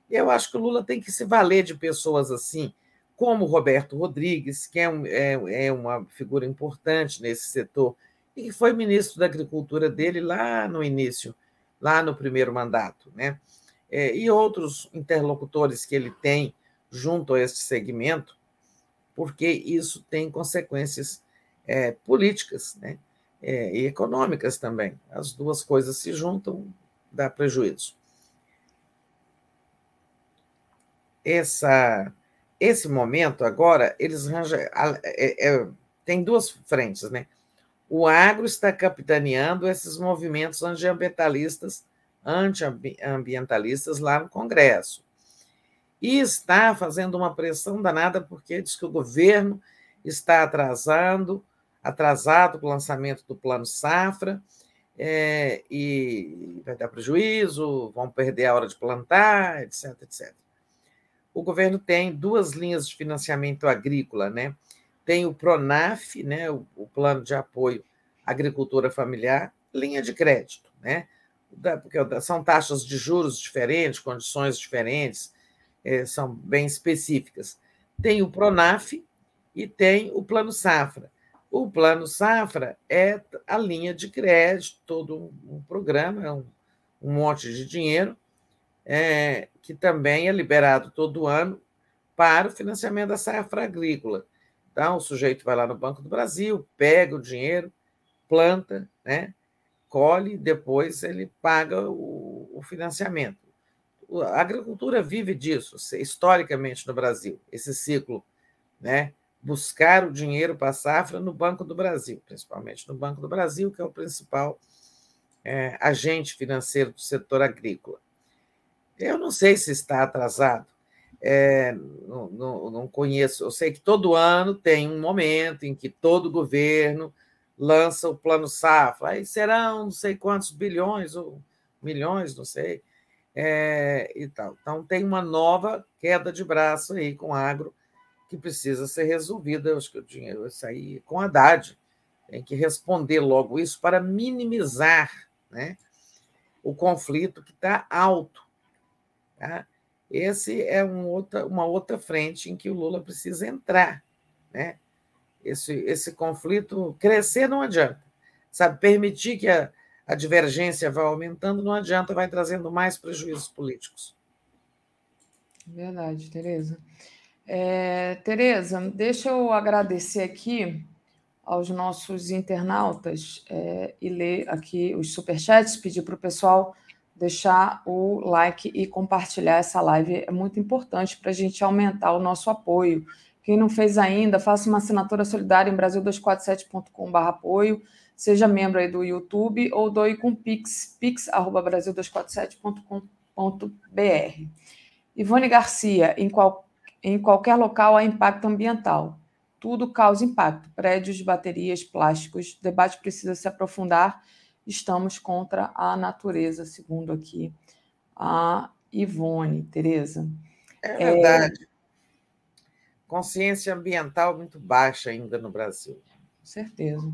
E eu acho que o Lula tem que se valer de pessoas assim, como Roberto Rodrigues, que é, um, é, é uma figura importante nesse setor, e que foi ministro da Agricultura dele lá no início, lá no primeiro mandato, né? É, e outros interlocutores que ele tem junto a este segmento, porque isso tem consequências é, políticas né? É, e econômicas também. As duas coisas se juntam, dá prejuízo. Essa, esse momento agora, eles. É, é, tem duas frentes, né? O agro está capitaneando esses movimentos antiambientalistas, antiambientalistas lá no Congresso. E está fazendo uma pressão danada porque diz que o governo está atrasando, atrasado com o lançamento do Plano Safra, é, e vai dar prejuízo, vão perder a hora de plantar, etc, etc. O governo tem duas linhas de financiamento agrícola, né? Tem o Pronaf, né, o, o Plano de Apoio à Agricultura Familiar, linha de crédito, né? Porque são taxas de juros diferentes, condições diferentes, é, são bem específicas. Tem o Pronaf e tem o Plano Safra. O Plano Safra é a linha de crédito, todo um, um programa, é um, um monte de dinheiro, é, que também é liberado todo ano para o financiamento da safra agrícola. Então, o sujeito vai lá no Banco do Brasil, pega o dinheiro, planta, né, colhe, depois ele paga o, o financiamento. A agricultura vive disso, historicamente no Brasil, esse ciclo, né? Buscar o dinheiro para a safra no Banco do Brasil, principalmente no Banco do Brasil, que é o principal é, agente financeiro do setor agrícola. Eu não sei se está atrasado, é, não, não, não, conheço. Eu sei que todo ano tem um momento em que todo governo lança o plano safra. Aí serão não sei quantos bilhões ou milhões, não sei, é, e tal. Então tem uma nova queda de braço aí com o agro que precisa ser resolvida. Eu acho que o dinheiro sair com Haddad. Tem que responder logo isso para minimizar né, o conflito que está alto. Tá? Esse é um outra, uma outra frente em que o Lula precisa entrar. Né? Esse, esse conflito crescer não adianta. Sabe, permitir que a, a divergência vá aumentando não adianta, vai trazendo mais prejuízos políticos. Verdade, Tereza. É, Tereza, deixa eu agradecer aqui aos nossos internautas é, e ler aqui os superchats, pedir para o pessoal deixar o like e compartilhar essa live. É muito importante para a gente aumentar o nosso apoio. Quem não fez ainda, faça uma assinatura solidária em brasil247.com.br apoio, seja membro aí do YouTube ou doe com pix, pix.brasil247.com.br. Ivone Garcia, em, qual, em qualquer local há impacto ambiental. Tudo causa impacto. Prédios, baterias, plásticos. O debate precisa se aprofundar estamos contra a natureza, segundo aqui a Ivone, Tereza. É verdade. É... Consciência ambiental muito baixa ainda no Brasil. Com certeza.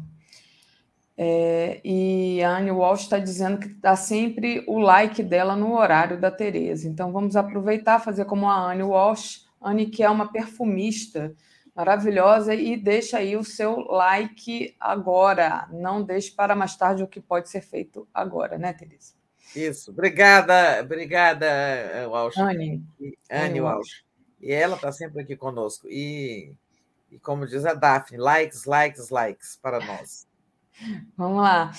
É, e a Anne Walsh está dizendo que dá sempre o like dela no horário da Tereza. Então vamos aproveitar, fazer como a Anne Walsh. Anne, que é uma perfumista, maravilhosa e deixa aí o seu like agora. Não deixe para mais tarde o que pode ser feito agora, né, Teresa? Isso. Obrigada, obrigada, Walsh. Anne. Anne Walsh. E ela está sempre aqui conosco. E, e como diz a Daphne, likes, likes, likes para nós. <laughs> Vamos lá.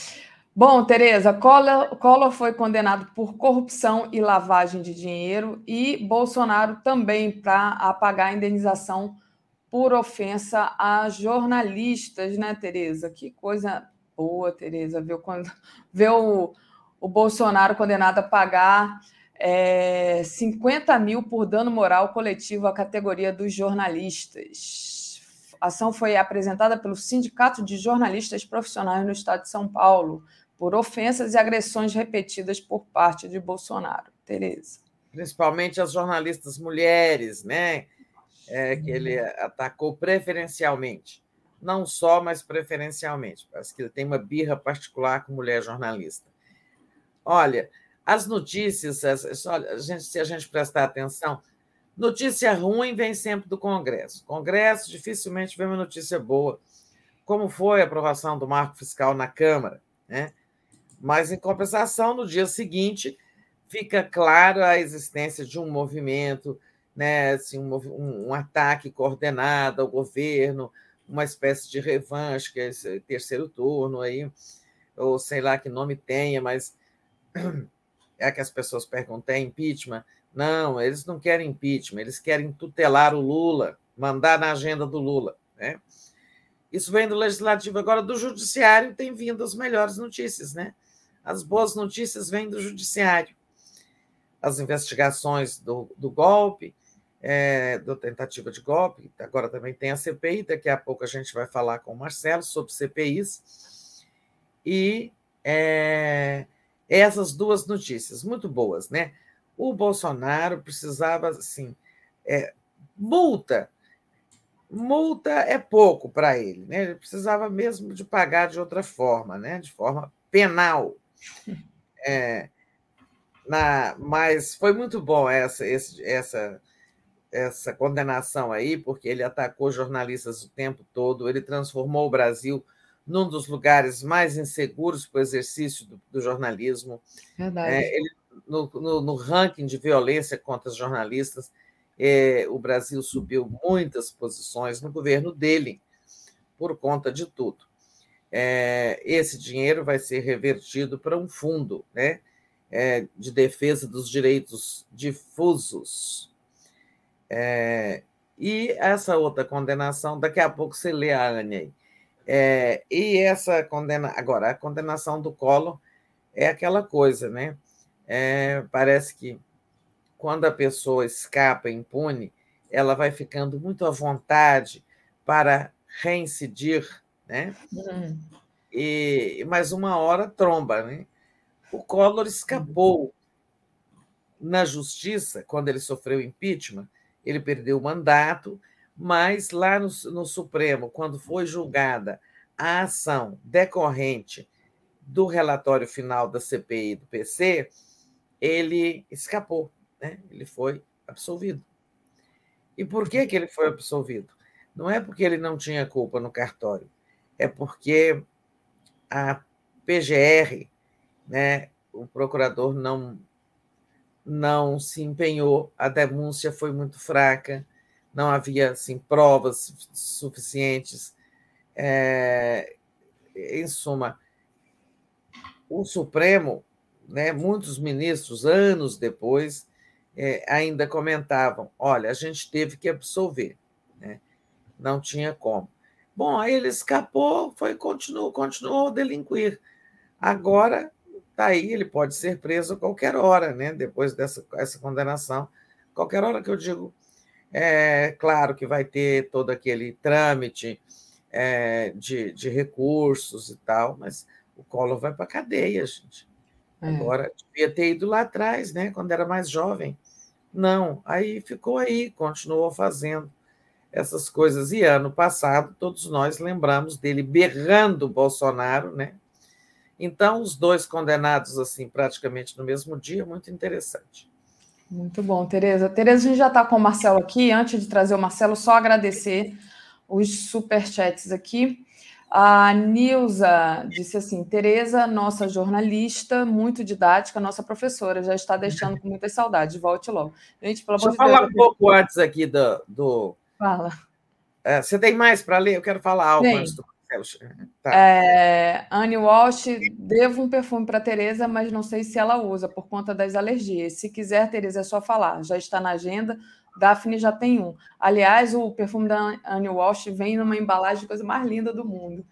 Bom, Tereza, Collor, Collor foi condenado por corrupção e lavagem de dinheiro e Bolsonaro também para apagar a indenização por ofensa a jornalistas, né, Tereza? Que coisa Boa, Tereza. Viu, quando, <laughs> o, o Bolsonaro condenado a pagar é, 50 mil por dano moral coletivo à categoria dos jornalistas. A ação foi apresentada pelo Sindicato de Jornalistas Profissionais no Estado de São Paulo por ofensas e agressões repetidas por parte de Bolsonaro. Tereza. Principalmente as jornalistas mulheres, né? É, que ele atacou preferencialmente. Não só, mas preferencialmente. Parece que ele tem uma birra particular com mulher jornalista. Olha, as notícias, olha, a gente, se a gente prestar atenção, notícia ruim vem sempre do Congresso. Congresso dificilmente vem uma notícia boa, como foi a aprovação do marco fiscal na Câmara. Né? Mas, em compensação, no dia seguinte, fica claro a existência de um movimento, né, assim, um, um ataque coordenado ao governo, uma espécie de revanche, que é terceiro turno aí, ou sei lá que nome tenha, mas <clears throat> é que as pessoas perguntam, é impeachment? Não, eles não querem impeachment, eles querem tutelar o Lula, mandar na agenda do Lula. Né? Isso vem do legislativo. Agora, do judiciário tem vindo as melhores notícias, né? As boas notícias vêm do judiciário. As investigações do, do golpe, é, da tentativa de golpe, agora também tem a CPI, daqui a pouco a gente vai falar com o Marcelo sobre CPIs. E é, essas duas notícias, muito boas, né? O Bolsonaro precisava, assim, é, multa. Multa é pouco para ele, né? Ele precisava mesmo de pagar de outra forma, né? De forma penal. <laughs> É, na, mas foi muito bom essa, esse, essa, essa condenação aí, porque ele atacou jornalistas o tempo todo, ele transformou o Brasil num dos lugares mais inseguros para o exercício do, do jornalismo. Verdade. É, ele, no, no, no, ranking de violência contra os jornalistas, é, o Brasil subiu muitas posições no governo dele, por conta de tudo. É, esse dinheiro vai ser revertido para um fundo né, é, de defesa dos direitos difusos. É, e essa outra condenação, daqui a pouco você lê a Ania aí é, e essa condena agora a condenação do Collor é aquela coisa, né? É, parece que quando a pessoa escapa impune, ela vai ficando muito à vontade para reincidir, né? Uhum. E mas uma hora tromba, né? O Collor escapou na justiça quando ele sofreu impeachment, ele perdeu o mandato mas lá no, no Supremo, quando foi julgada a ação decorrente do relatório final da CPI do PC, ele escapou, né? ele foi absolvido. E por que, que ele foi absolvido? Não é porque ele não tinha culpa no cartório, é porque a PGR, né, o procurador não, não se empenhou, a denúncia foi muito fraca, não havia assim, provas suficientes. É, em suma, o Supremo, né, muitos ministros, anos depois, é, ainda comentavam: olha, a gente teve que absolver, né? não tinha como. Bom, aí ele escapou, foi continuou, continuou a delinquir. Agora está aí, ele pode ser preso a qualquer hora, né? Depois dessa essa condenação, qualquer hora que eu digo é claro que vai ter todo aquele trâmite é, de, de recursos e tal, mas o Collor vai para a cadeia, gente. É. Agora, devia ter ido lá atrás, né, quando era mais jovem. Não, aí ficou aí, continuou fazendo essas coisas. E ano passado, todos nós lembramos dele berrando Bolsonaro, né? Então, os dois condenados assim praticamente no mesmo dia, muito interessante. Muito bom, Tereza. Tereza, a gente já está com o Marcelo aqui. Antes de trazer o Marcelo, só agradecer os superchats aqui. A Nilza disse assim: Tereza, nossa jornalista, muito didática, nossa professora, já está deixando com muitas saudades. Volte logo. Gente, pelo Deixa eu falar Deus, um pouco antes aqui do. do... Fala. É, você tem mais para ler? Eu quero falar algo tem. antes do Tá. É, Anne Walsh, devo um perfume para Tereza, mas não sei se ela usa por conta das alergias. Se quiser, Tereza, é só falar. Já está na agenda. Daphne já tem um. Aliás, o perfume da Anne Walsh vem numa embalagem, coisa mais linda do mundo.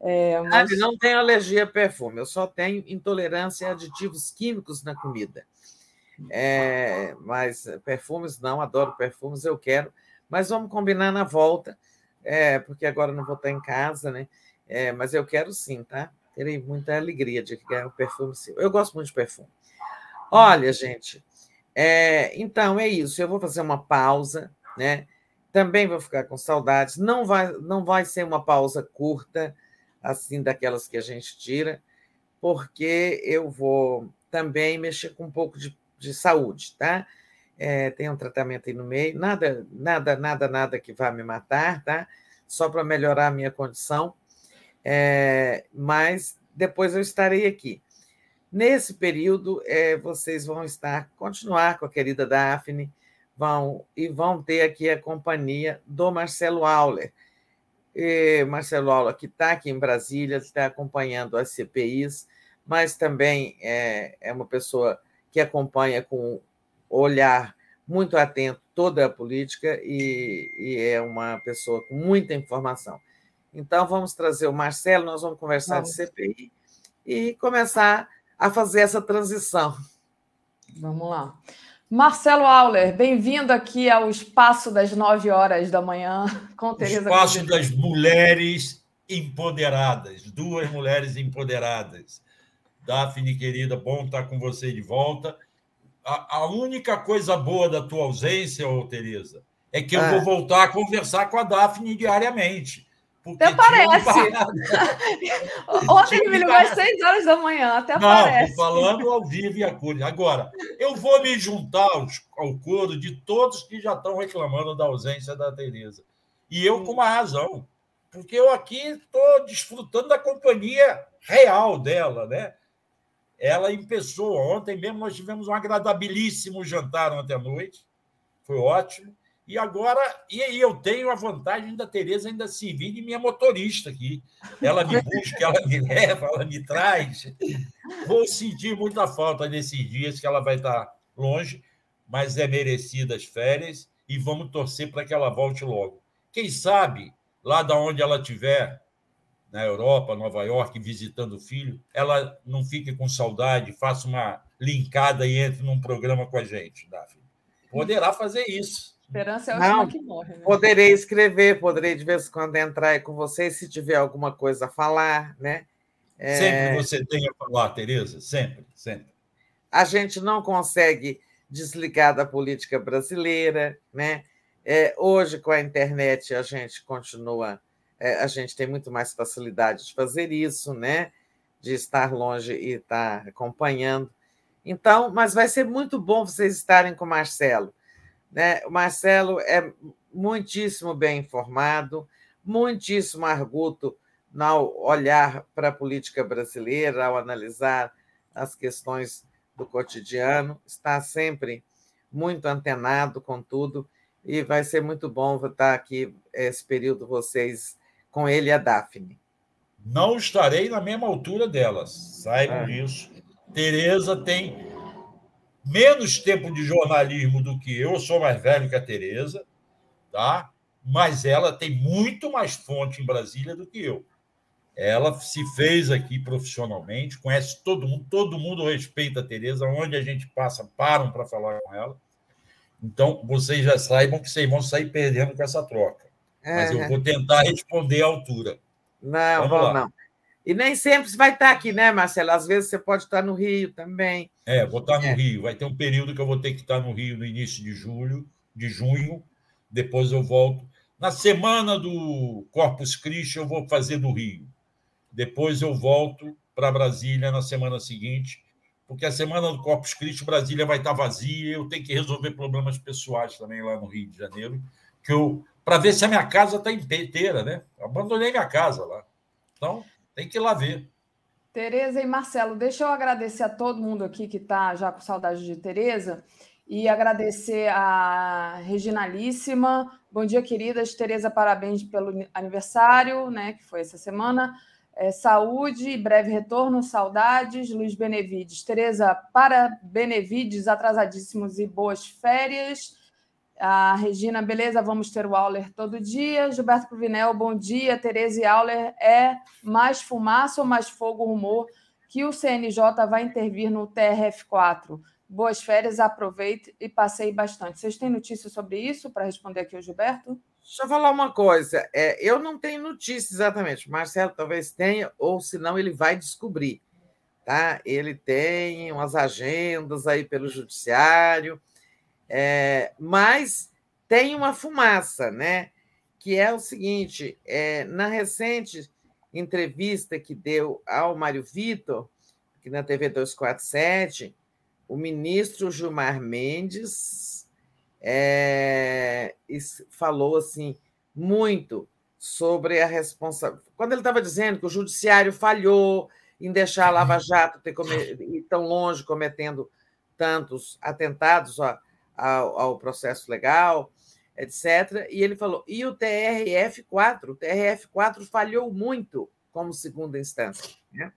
É, mas... Não tenho alergia a perfume, eu só tenho intolerância a aditivos químicos na comida. É, mas perfumes não, adoro perfumes, eu quero. Mas vamos combinar na volta, é, porque agora não vou estar em casa, né? É, mas eu quero sim, tá? Terei muita alegria de ganhar um perfume sim. Eu gosto muito de perfume. Olha, gente, é, então é isso. Eu vou fazer uma pausa, né? Também vou ficar com saudades. Não vai, não vai ser uma pausa curta, assim, daquelas que a gente tira, porque eu vou também mexer com um pouco de de saúde, tá? É, tem um tratamento aí no meio, nada, nada, nada, nada que vá me matar, tá? Só para melhorar a minha condição. É, mas depois eu estarei aqui. Nesse período, é, vocês vão estar, continuar com a querida Daphne, vão e vão ter aqui a companhia do Marcelo Auler. E Marcelo Auler, que está aqui em Brasília, está acompanhando as CPIs, mas também é, é uma pessoa que acompanha com olhar muito atento toda a política e, e, é uma pessoa com muita informação. Então, vamos trazer o Marcelo, nós vamos conversar vamos. de CPI e começar a fazer essa transição. Vamos lá. Marcelo Auler, bem-vindo aqui ao Espaço das Nove Horas da Manhã <laughs> com Tereza Espaço das Mulheres Empoderadas, duas mulheres empoderadas. Daphne, querida, bom estar com você de volta. A, a única coisa boa da tua ausência, ô Tereza, é que eu vou é. voltar a conversar com a Daphne diariamente. Até parece. Ontem me ligou às seis horas da manhã, até Não, parece. falando ao vivo e a cor. Agora, eu vou me juntar aos, ao coro de todos que já estão reclamando da ausência da Tereza. E eu com uma razão. Porque eu aqui estou desfrutando da companhia real dela, né? Ela em pessoa. Ontem mesmo nós tivemos um agradabilíssimo jantar ontem à noite, foi ótimo. E agora, e aí eu tenho a vantagem da Tereza ainda servir de minha motorista aqui. Ela me busca, ela me <laughs> leva, ela me traz. Vou sentir muita falta nesses dias que ela vai estar longe, mas é merecidas as férias e vamos torcer para que ela volte logo. Quem sabe, lá da onde ela estiver, na Europa, Nova York, visitando o filho, ela não fique com saudade, faça uma linkada e entre num programa com a gente, Daphne. Poderá fazer isso. Esperança é a última não, que morre. Né? Poderei escrever, poderei de vez em quando entrar aí com vocês, se tiver alguma coisa a falar, né? É... Sempre você tem a falar, Tereza, sempre, sempre. A gente não consegue desligar da política brasileira, né? É, hoje, com a internet, a gente continua a gente tem muito mais facilidade de fazer isso, né? De estar longe e estar acompanhando. Então, mas vai ser muito bom vocês estarem com o Marcelo. Né? O Marcelo é muitíssimo bem informado, muitíssimo arguto ao olhar para a política brasileira, ao analisar as questões do cotidiano, está sempre muito antenado com tudo e vai ser muito bom estar aqui esse período vocês com ele e a Daphne. Não estarei na mesma altura delas, saibam ah. disso. Tereza tem menos tempo de jornalismo do que eu, eu sou mais velho que a Tereza, tá? mas ela tem muito mais fonte em Brasília do que eu. Ela se fez aqui profissionalmente, conhece todo mundo, todo mundo respeita a Tereza, onde a gente passa, param para falar com ela. Então, vocês já saibam que vocês vão sair perdendo com essa troca. Mas eu vou tentar responder à altura. Não, lá. não. E nem sempre você vai estar aqui, né, Marcelo? Às vezes você pode estar no Rio também. É, vou estar no é. Rio. Vai ter um período que eu vou ter que estar no Rio no início de julho, de junho. Depois eu volto. Na semana do Corpus Christi, eu vou fazer do Rio. Depois eu volto para Brasília na semana seguinte, porque a semana do Corpus Christi, Brasília vai estar vazia. Eu tenho que resolver problemas pessoais também lá no Rio de Janeiro, que eu para ver se a minha casa está inteira, né? Abandonei minha casa lá. Então, tem que ir lá ver. Tereza e Marcelo, deixa eu agradecer a todo mundo aqui que está já com saudade de Tereza e agradecer a Reginalíssima. Bom dia, queridas. Tereza, parabéns pelo aniversário, né? Que foi essa semana. É, saúde, breve retorno, saudades. Luiz Benevides. Tereza, para Benevides, atrasadíssimos e boas férias. A Regina, beleza, vamos ter o Auler todo dia. Gilberto Cruvinel, bom dia. Tereza e Auler, é mais fumaça ou mais fogo rumor que o CNJ vai intervir no TRF4? Boas férias, aproveite e passei bastante. Vocês têm notícia sobre isso para responder aqui o Gilberto? Deixa eu falar uma coisa. É, eu não tenho notícia exatamente. Marcelo talvez tenha, ou senão ele vai descobrir. Tá? Ele tem umas agendas aí pelo judiciário, é, mas tem uma fumaça, né? Que é o seguinte: é, na recente entrevista que deu ao Mário Vitor, que na TV 247, o ministro Gilmar Mendes é, falou assim muito sobre a responsabilidade. Quando ele estava dizendo que o judiciário falhou em deixar a Lava Jato ter ir tão longe cometendo tantos atentados ao, ao processo legal, etc. E ele falou: e o TRF4? O TRF4 falhou muito como segunda instância. Né?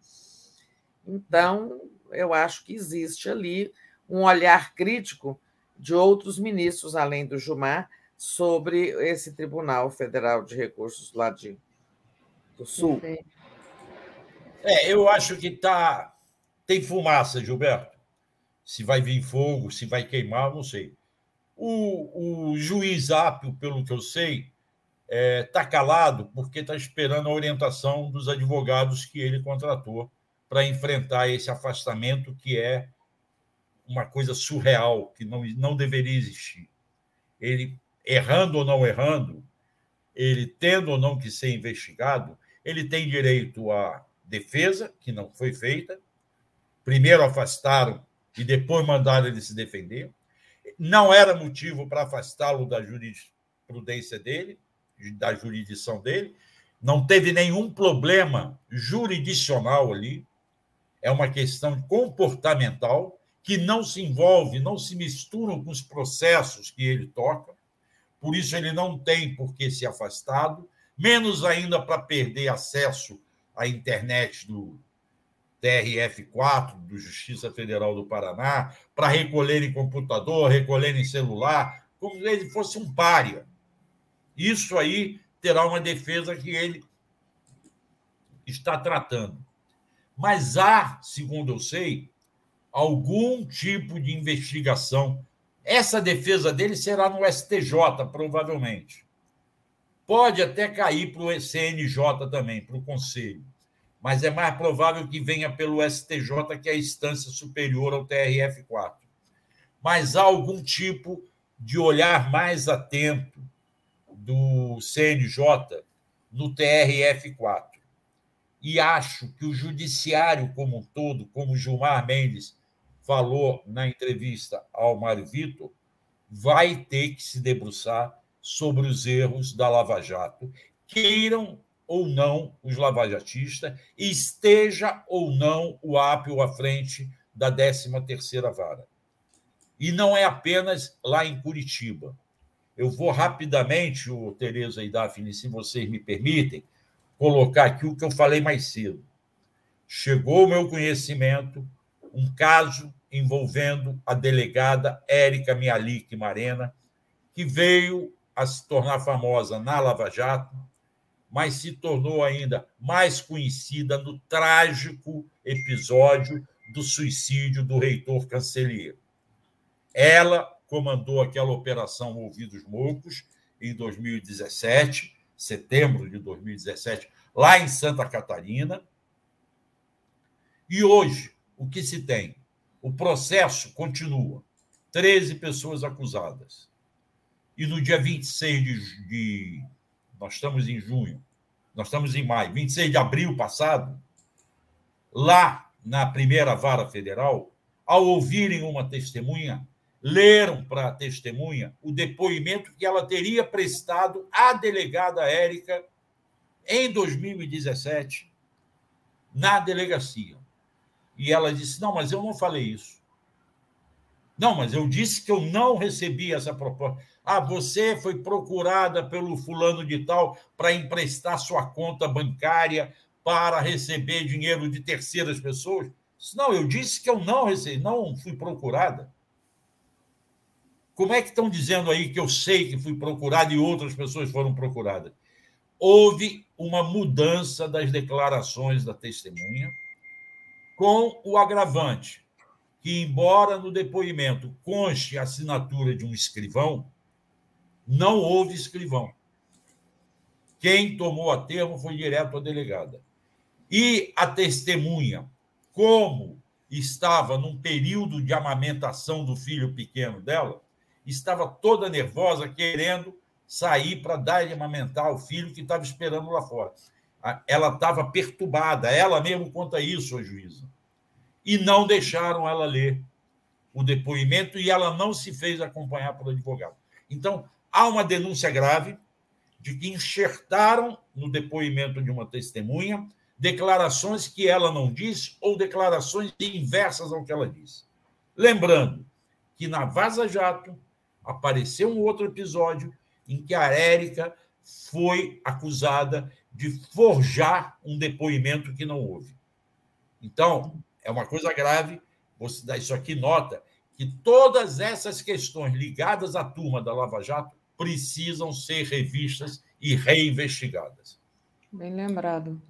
Então, eu acho que existe ali um olhar crítico de outros ministros, além do Gilmar, sobre esse Tribunal Federal de Recursos lá de, do Sul. É, eu acho que tá, tem fumaça, Gilberto. Se vai vir fogo, se vai queimar, não sei. O, o juiz Apio, pelo que eu sei, está é, tá calado porque está esperando a orientação dos advogados que ele contratou para enfrentar esse afastamento que é uma coisa surreal, que não, não deveria existir. Ele, errando ou não errando, ele tendo ou não que ser investigado, ele tem direito à defesa, que não foi feita. Primeiro afastaram e depois mandaram ele se defender. Não era motivo para afastá-lo da jurisprudência dele, da jurisdição dele. Não teve nenhum problema jurisdicional ali é uma questão comportamental que não se envolve, não se mistura com os processos que ele toca. Por isso, ele não tem por que ser afastado, menos ainda para perder acesso à internet do TRF4, do Justiça Federal do Paraná, para recolher em computador, recolher em celular, como se ele fosse um pária. Isso aí terá uma defesa que ele está tratando. Mas há, segundo eu sei, algum tipo de investigação. Essa defesa dele será no STJ, provavelmente. Pode até cair para o CNJ também, para o Conselho. Mas é mais provável que venha pelo STJ, que é a instância superior ao TRF4. Mas há algum tipo de olhar mais atento do CNJ no TRF4 e acho que o judiciário como um todo, como Gilmar Mendes falou na entrevista ao Mário Vitor, vai ter que se debruçar sobre os erros da Lava Jato, queiram ou não os lavajatistas, esteja ou não o Apio à frente da 13ª Vara. E não é apenas lá em Curitiba. Eu vou rapidamente, o Tereza e Daphne, se vocês me permitem, colocar aqui o que eu falei mais cedo. Chegou ao meu conhecimento um caso envolvendo a delegada Érica Mialik Marena, que veio a se tornar famosa na Lava Jato, mas se tornou ainda mais conhecida no trágico episódio do suicídio do reitor Cancelheiro. Ela comandou aquela operação Ouvidos Moucos em 2017 setembro de 2017, lá em Santa Catarina. E hoje, o que se tem? O processo continua. 13 pessoas acusadas. E no dia 26 de, de. Nós estamos em junho, nós estamos em maio, 26 de abril passado, lá na primeira vara federal, ao ouvirem uma testemunha, leram para a testemunha o depoimento que ela teria prestado à delegada Érica em 2017 na delegacia. E ela disse: Não, mas eu não falei isso. Não, mas eu disse que eu não recebi essa proposta. Ah, você foi procurada pelo fulano de tal para emprestar sua conta bancária para receber dinheiro de terceiras pessoas? Não, eu disse que eu não recebi, não fui procurada. Como é que estão dizendo aí que eu sei que fui procurado e outras pessoas foram procuradas? Houve uma mudança das declarações da testemunha, com o agravante que, embora no depoimento conste a assinatura de um escrivão, não houve escrivão. Quem tomou a termo foi direto a delegada. E a testemunha, como estava num período de amamentação do filho pequeno dela, estava toda nervosa, querendo sair para dar e amamentar o filho que estava esperando lá fora. Ela estava perturbada, ela mesmo conta isso, a juíza. E não deixaram ela ler o depoimento e ela não se fez acompanhar pelo advogado. Então, há uma denúncia grave de que enxertaram no depoimento de uma testemunha declarações que ela não disse ou declarações inversas ao que ela disse. Lembrando que na Vaza Jato apareceu um outro episódio em que a Érica foi acusada de forjar um depoimento que não houve. Então, é uma coisa grave, você dá isso aqui nota que todas essas questões ligadas à turma da Lava Jato precisam ser revistas e reinvestigadas. Bem lembrado.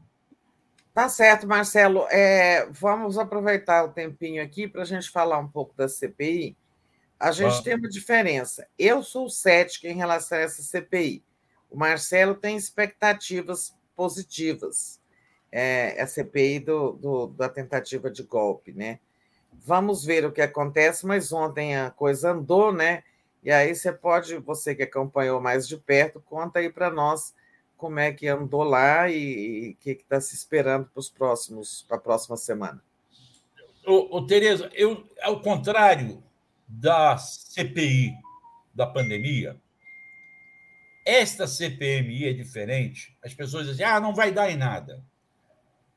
Tá certo, Marcelo. É, vamos aproveitar o tempinho aqui para a gente falar um pouco da CPI. A gente ah. tem uma diferença. Eu sou cética em relação a essa CPI. O Marcelo tem expectativas positivas. É, a CPI do, do, da tentativa de golpe, né? Vamos ver o que acontece, mas ontem a coisa andou, né? E aí você pode, você que acompanhou mais de perto, conta aí para nós como é que andou lá e o que está se esperando para os próximos, para a próxima semana. Ô, ô, Tereza, eu, ao contrário da CPI da pandemia, esta CPMI é diferente. As pessoas dizem, ah, não vai dar em nada.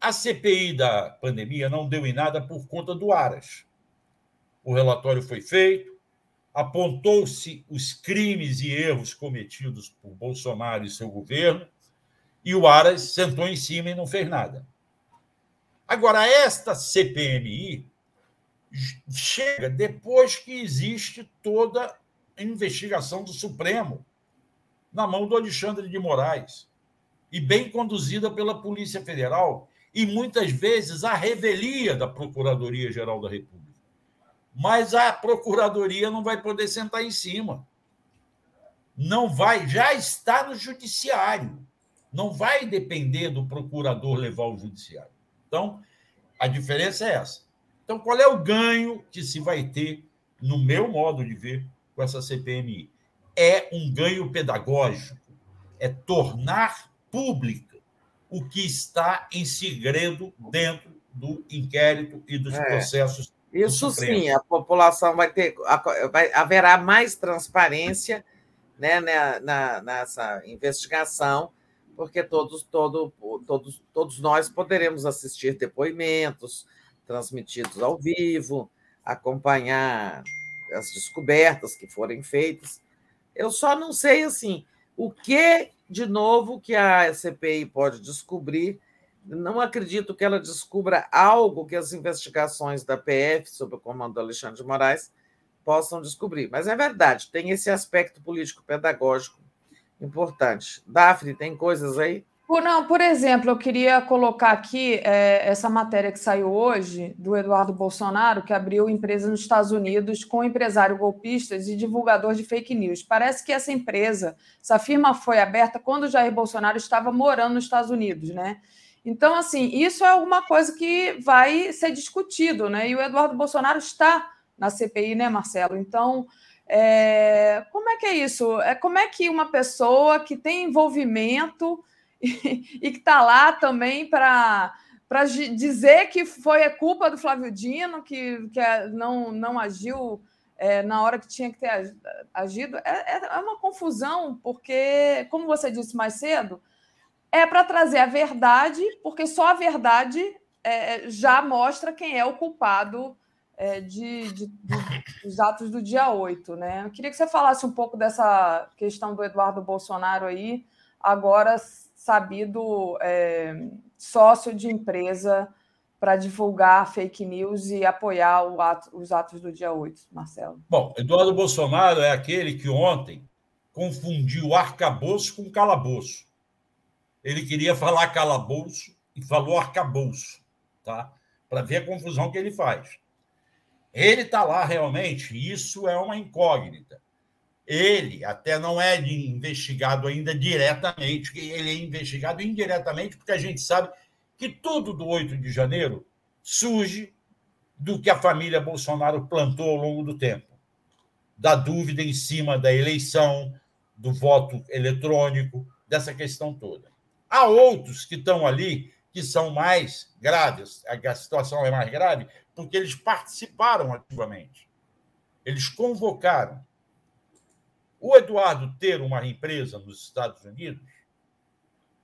A CPI da pandemia não deu em nada por conta do Aras. O relatório foi feito, apontou-se os crimes e erros cometidos por Bolsonaro e seu governo, e o Aras sentou em cima e não fez nada. Agora, esta CPMI chega depois que existe toda a investigação do Supremo na mão do Alexandre de Moraes e bem conduzida pela Polícia Federal e muitas vezes a revelia da Procuradoria-Geral da República. Mas a Procuradoria não vai poder sentar em cima. Não vai, já está no Judiciário não vai depender do procurador levar ao judiciário. Então, a diferença é essa. Então, qual é o ganho que se vai ter, no meu modo de ver, com essa CPMI? É um ganho pedagógico, é tornar pública o que está em segredo dentro do inquérito e dos é. processos. Isso sim, a população vai ter, vai, haverá mais transparência né, na, nessa investigação porque todos, todo, todos, todos nós poderemos assistir depoimentos transmitidos ao vivo, acompanhar as descobertas que forem feitas. Eu só não sei assim o que de novo que a CPI pode descobrir. Não acredito que ela descubra algo que as investigações da PF, sob o comando do Alexandre de Moraes, possam descobrir. Mas é verdade, tem esse aspecto político-pedagógico importante. Daphne, tem coisas aí? Por, não, por exemplo, eu queria colocar aqui é, essa matéria que saiu hoje do Eduardo Bolsonaro, que abriu empresa nos Estados Unidos com empresário golpistas e divulgador de fake news. Parece que essa empresa, essa firma foi aberta quando o Jair Bolsonaro estava morando nos Estados Unidos, né? Então, assim, isso é uma coisa que vai ser discutido, né? E o Eduardo Bolsonaro está na CPI, né, Marcelo? Então, é, como é que é isso? É, como é que uma pessoa que tem envolvimento <laughs> e, e que está lá também para para dizer que foi a culpa do Flávio Dino, que, que é, não, não agiu é, na hora que tinha que ter agido, é, é uma confusão, porque, como você disse mais cedo, é para trazer a verdade, porque só a verdade é, já mostra quem é o culpado é, de, de, de, dos atos do dia 8. Né? Eu queria que você falasse um pouco dessa questão do Eduardo Bolsonaro aí, agora sabido é, sócio de empresa para divulgar fake news e apoiar ato, os atos do dia 8, Marcelo? Bom, Eduardo Bolsonaro é aquele que ontem confundiu arcabouço com calabouço. Ele queria falar calabouço e falou arcabouço, tá? Para ver a confusão que ele faz. Ele está lá realmente, isso é uma incógnita. Ele até não é investigado ainda diretamente, ele é investigado indiretamente, porque a gente sabe que tudo do 8 de janeiro surge do que a família Bolsonaro plantou ao longo do tempo. Da dúvida em cima da eleição, do voto eletrônico, dessa questão toda. Há outros que estão ali que são mais graves, a situação é mais grave, porque eles participaram ativamente. Eles convocaram. O Eduardo ter uma empresa nos Estados Unidos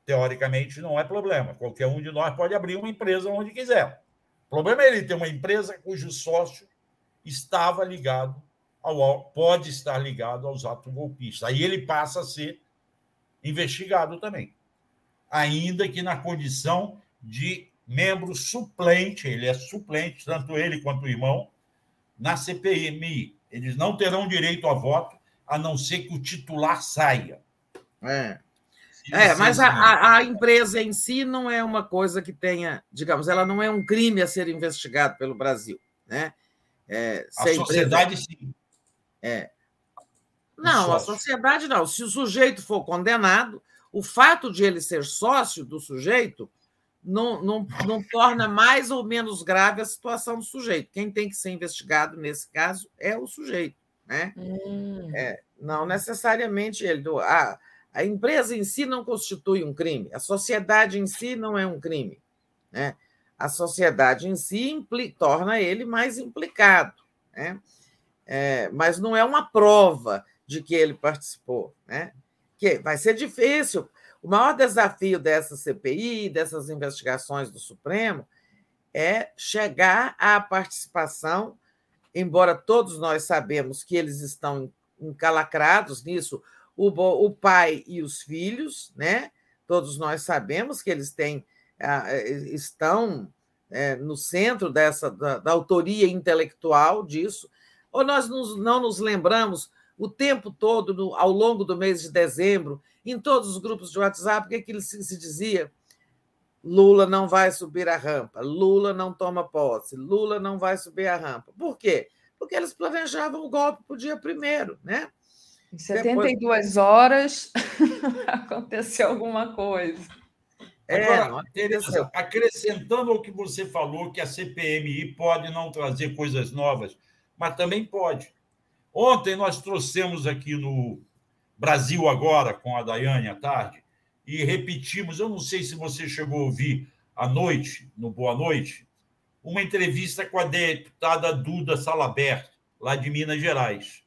teoricamente não é problema. Qualquer um de nós pode abrir uma empresa onde quiser. O problema é ele ter uma empresa cujo sócio estava ligado ao pode estar ligado aos atos golpistas. Aí ele passa a ser investigado também, ainda que na condição de membro suplente, ele é suplente, tanto ele quanto o irmão, na CPMI. Eles não terão direito a voto, a não ser que o titular saia. É. É, mas a, a, empresa em si não é uma coisa que tenha, digamos, ela não é um crime a ser investigado pelo Brasil, né? É, a, a sociedade empresa... sim. É. Não, a sociedade não. Se o sujeito for condenado, o fato de ele ser sócio do sujeito não, não, não torna mais ou menos grave a situação do sujeito. Quem tem que ser investigado nesse caso é o sujeito, né? Hum. É, não necessariamente ele. Ah, a empresa em si não constitui um crime, a sociedade em si não é um crime. Né? A sociedade em si implica, torna ele mais implicado, né? É, mas não é uma prova de que ele participou. Né? Que vai ser difícil. O maior desafio dessa CPI, dessas investigações do Supremo, é chegar à participação, embora todos nós sabemos que eles estão encalacrados nisso, o, pai e os filhos, né? Todos nós sabemos que eles têm, estão é, no centro dessa da, da, autoria intelectual disso, ou nós não nos lembramos o tempo todo, no, ao longo do mês de dezembro, em todos os grupos de WhatsApp, o que, é que se, se dizia? Lula não vai subir a rampa, Lula não toma posse, Lula não vai subir a rampa. Por quê? Porque eles planejavam o golpe para o dia primeiro, né? Em 72 Depois... horas <laughs> aconteceu alguma coisa. É, Agora, Tereza, acrescentando ao que você falou, que a CPMI pode não trazer coisas novas, mas também pode. Ontem nós trouxemos aqui no Brasil Agora, com a Daiane à tarde, e repetimos, eu não sei se você chegou a ouvir à noite, no Boa Noite, uma entrevista com a deputada Duda Salabert, lá de Minas Gerais.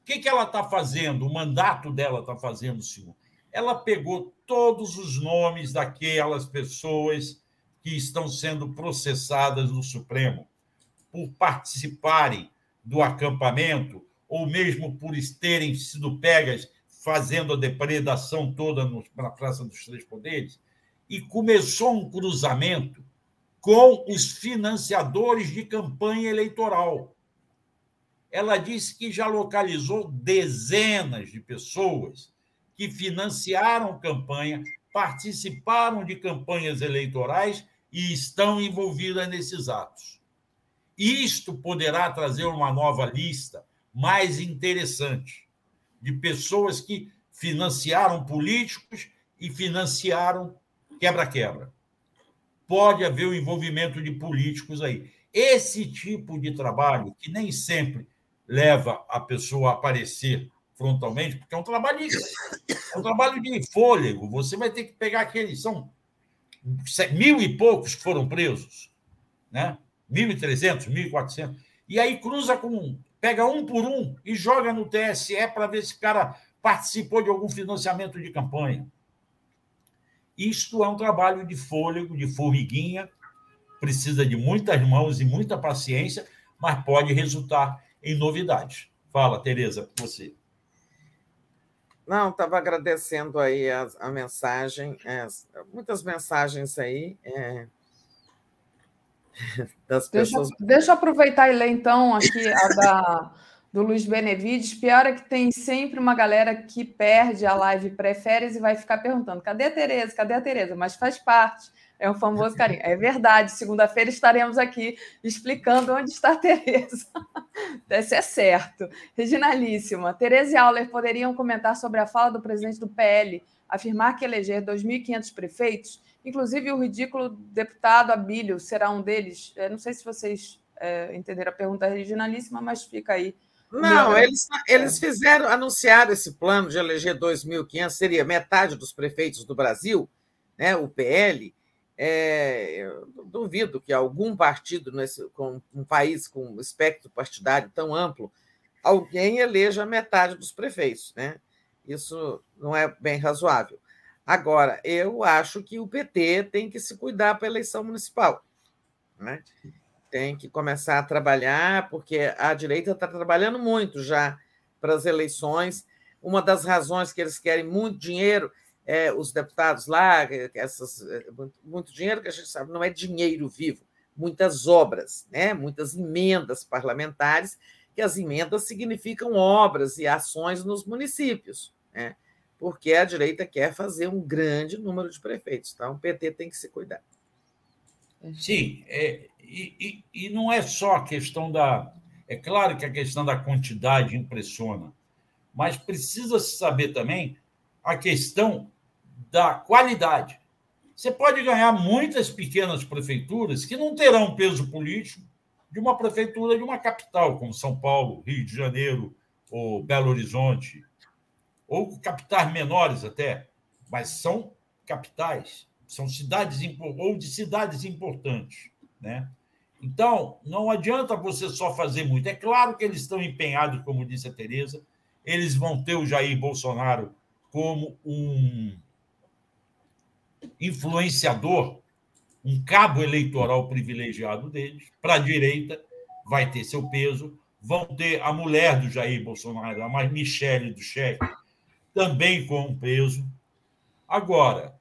O que, que ela está fazendo? O mandato dela está fazendo, senhor? Ela pegou todos os nomes daquelas pessoas que estão sendo processadas no Supremo por participarem do acampamento ou mesmo por terem sido pegas fazendo a depredação toda na Praça dos Três Poderes, e começou um cruzamento com os financiadores de campanha eleitoral ela disse que já localizou dezenas de pessoas que financiaram campanha, participaram de campanhas eleitorais e estão envolvidas nesses atos. Isto poderá trazer uma nova lista mais interessante de pessoas que financiaram políticos e financiaram quebra-quebra. Pode haver o envolvimento de políticos aí. Esse tipo de trabalho, que nem sempre leva a pessoa a aparecer frontalmente, porque é um trabalho de, é um trabalho de fôlego. Você vai ter que pegar aqueles. São mil e poucos que foram presos, né? 1.300, 1.400. E aí cruza com. Pega um por um e joga no TSE para ver se o cara participou de algum financiamento de campanha. Isto é um trabalho de fôlego, de formiguinha, precisa de muitas mãos e muita paciência, mas pode resultar em novidades. Fala, Tereza, você. Não, estava agradecendo aí a, a mensagem, é, muitas mensagens aí. É, <laughs> das Deixa, pessoas. deixa eu aproveitar e ler, então, aqui a da, do Luiz Benevides. Pior é que tem sempre uma galera que perde a live pré-férias e vai ficar perguntando: cadê a Tereza? Cadê a Tereza? Mas faz parte. É um famoso carinho. É verdade, segunda-feira estaremos aqui explicando onde está a Tereza. <laughs> Esse é certo. Reginalíssima. Tereza e Auler poderiam comentar sobre a fala do presidente do PL, afirmar que eleger 2.500 prefeitos, inclusive o ridículo deputado Abílio será um deles. Eu não sei se vocês é, entenderam a pergunta originalíssima, mas fica aí. Não, eles, eles fizeram, anunciaram esse plano de eleger 2.500, seria metade dos prefeitos do Brasil, né, o PL, é, duvido que algum partido, nesse, com um país com um espectro partidário tão amplo, alguém eleja metade dos prefeitos. Né? Isso não é bem razoável. Agora, eu acho que o PT tem que se cuidar para a eleição municipal. Né? Tem que começar a trabalhar, porque a direita está trabalhando muito já para as eleições. Uma das razões que eles querem muito dinheiro é, os deputados lá, essas, é, muito dinheiro que a gente sabe, não é dinheiro vivo, muitas obras, né? muitas emendas parlamentares, que as emendas significam obras e ações nos municípios, né? Porque a direita quer fazer um grande número de prefeitos. Então, o PT tem que se cuidar. Sim, é, e, e, e não é só a questão da. É claro que a questão da quantidade impressiona, mas precisa se saber também a questão da qualidade. Você pode ganhar muitas pequenas prefeituras que não terão peso político de uma prefeitura de uma capital, como São Paulo, Rio de Janeiro ou Belo Horizonte, ou capitais menores até, mas são capitais, são cidades ou de cidades importantes, né? Então, não adianta você só fazer muito. É claro que eles estão empenhados, como disse a Tereza, eles vão ter o Jair Bolsonaro como um influenciador, um cabo eleitoral privilegiado deles, para a direita, vai ter seu peso. Vão ter a mulher do Jair Bolsonaro, a Michele do Chefe, também com um peso. Agora,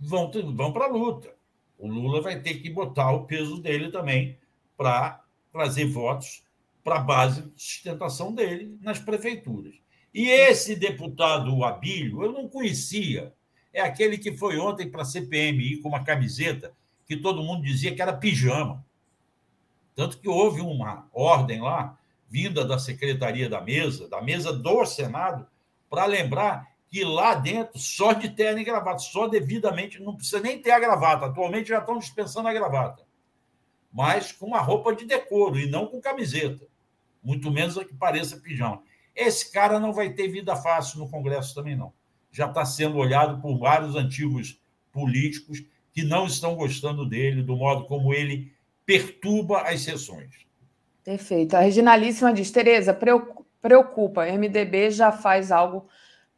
vão, vão para a luta. O Lula vai ter que botar o peso dele também para trazer votos para a base de sustentação dele nas prefeituras. E esse deputado Abílio, eu não conhecia é aquele que foi ontem para a CPMI com uma camiseta que todo mundo dizia que era pijama. Tanto que houve uma ordem lá, vinda da secretaria da mesa, da mesa do Senado, para lembrar que lá dentro, só de terno e gravata, só devidamente, não precisa nem ter a gravata. Atualmente já estão dispensando a gravata. Mas com uma roupa de decoro e não com camiseta. Muito menos a que pareça pijama. Esse cara não vai ter vida fácil no Congresso também, não já está sendo olhado por vários antigos políticos que não estão gostando dele, do modo como ele perturba as sessões. Perfeito. A Reginalíssima diz: Tereza, preocupa, MDB já faz algo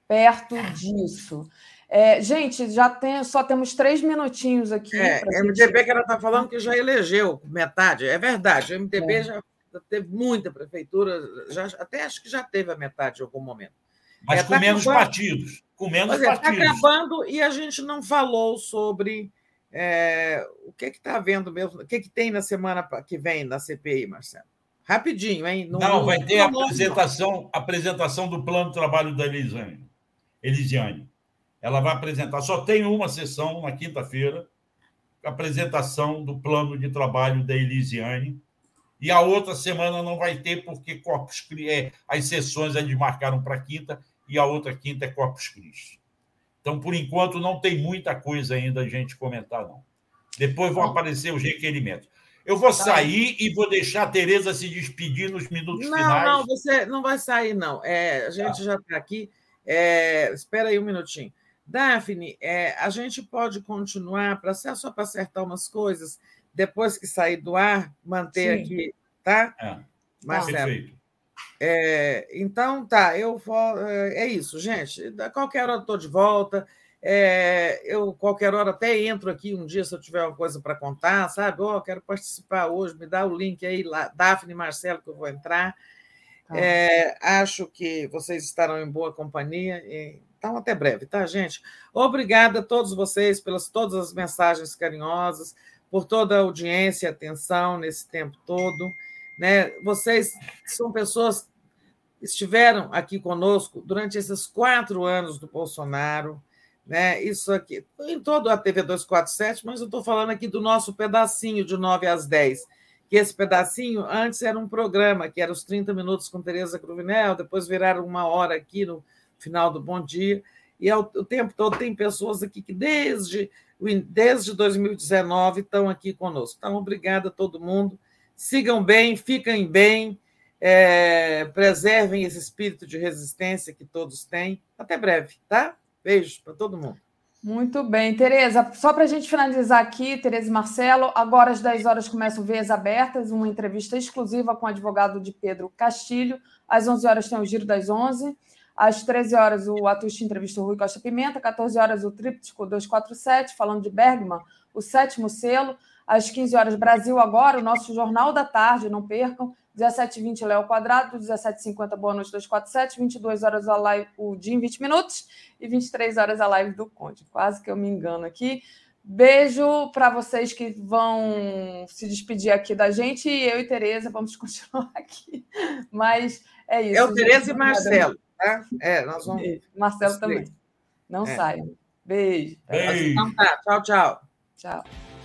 perto disso. É, gente, já tem, só temos três minutinhos aqui. É, MDB gente... que ela está falando que já elegeu metade. É verdade, o MDB é. já teve muita prefeitura, já, até acho que já teve a metade em algum momento. Mas é, com tá menos acabando, partidos. Com menos é, tá partidos. Está acabando e a gente não falou sobre é, o que está havendo mesmo, o que, que tem na semana que vem na CPI, Marcelo. Rapidinho, hein? Não, não vai ter a apresentação, apresentação do plano de trabalho da Elisiane. Elisiane. Ela vai apresentar, só tem uma sessão na quinta-feira, apresentação do plano de trabalho da Elisiane. E a outra semana não vai ter, porque Corpus é, as sessões eles marcaram para quinta e a outra quinta é Corpus Christi. Então, por enquanto, não tem muita coisa ainda a gente comentar, não. Depois vão aparecer os requerimentos. Eu vou tá sair e vou deixar a Tereza se despedir nos minutos não, finais. Não, você não vai sair, não. É, a gente tá. já está aqui. É, espera aí um minutinho. Daphne, é, a gente pode continuar, para só para acertar umas coisas, depois que sair do ar, manter Sim. aqui, tá? É. Marcelo. Perfeito. É, então, tá, eu vou. É, é isso, gente. A qualquer hora estou de volta. É, eu, qualquer hora, até entro aqui um dia se eu tiver uma coisa para contar, sabe? Oh, quero participar hoje, me dá o link aí, lá, Daphne e Marcelo, que eu vou entrar. Tá. É, acho que vocês estarão em boa companhia. Então, até breve, tá, gente? Obrigada a todos vocês pelas todas as mensagens carinhosas. por toda a audiência e atenção nesse tempo todo. Né? Vocês são pessoas que estiveram aqui conosco durante esses quatro anos do Bolsonaro. Né? Isso aqui, em toda a TV 247, mas eu estou falando aqui do nosso pedacinho de 9 às 10 que esse pedacinho antes era um programa, que era os 30 minutos com Tereza Cruvinel, depois viraram uma hora aqui no final do Bom Dia, e o tempo todo tem pessoas aqui que desde, desde 2019 estão aqui conosco. Então, obrigada a todo mundo. Sigam bem, fiquem bem, é, preservem esse espírito de resistência que todos têm. Até breve, tá? Beijo para todo mundo. Muito bem, Tereza. Só para a gente finalizar aqui, Tereza e Marcelo, agora às 10 horas começam Veias Abertas, uma entrevista exclusiva com o advogado de Pedro Castilho. Às 11 horas tem o Giro das 11. Às 13 horas, o Atush entrevista o Rui Costa Pimenta. 14 horas, o Tríptico 247, falando de Bergman, o sétimo selo. Às 15 horas, Brasil Agora, o nosso Jornal da Tarde, não percam. 17h20, Léo Quadrado, 17h50, Boa Noite 247, 22 horas a live, o dia em 20 minutos e 23 horas a live do Conde. Quase que eu me engano aqui. Beijo para vocês que vão se despedir aqui da gente e eu e Tereza vamos <laughs> continuar aqui. Mas é isso. Eu, Tereza e Marcelo. Tá? É, nós vamos. Marcelo também. Não é. saiam. Beijo. Beijo. Então tá. Tchau, tchau. Tchau.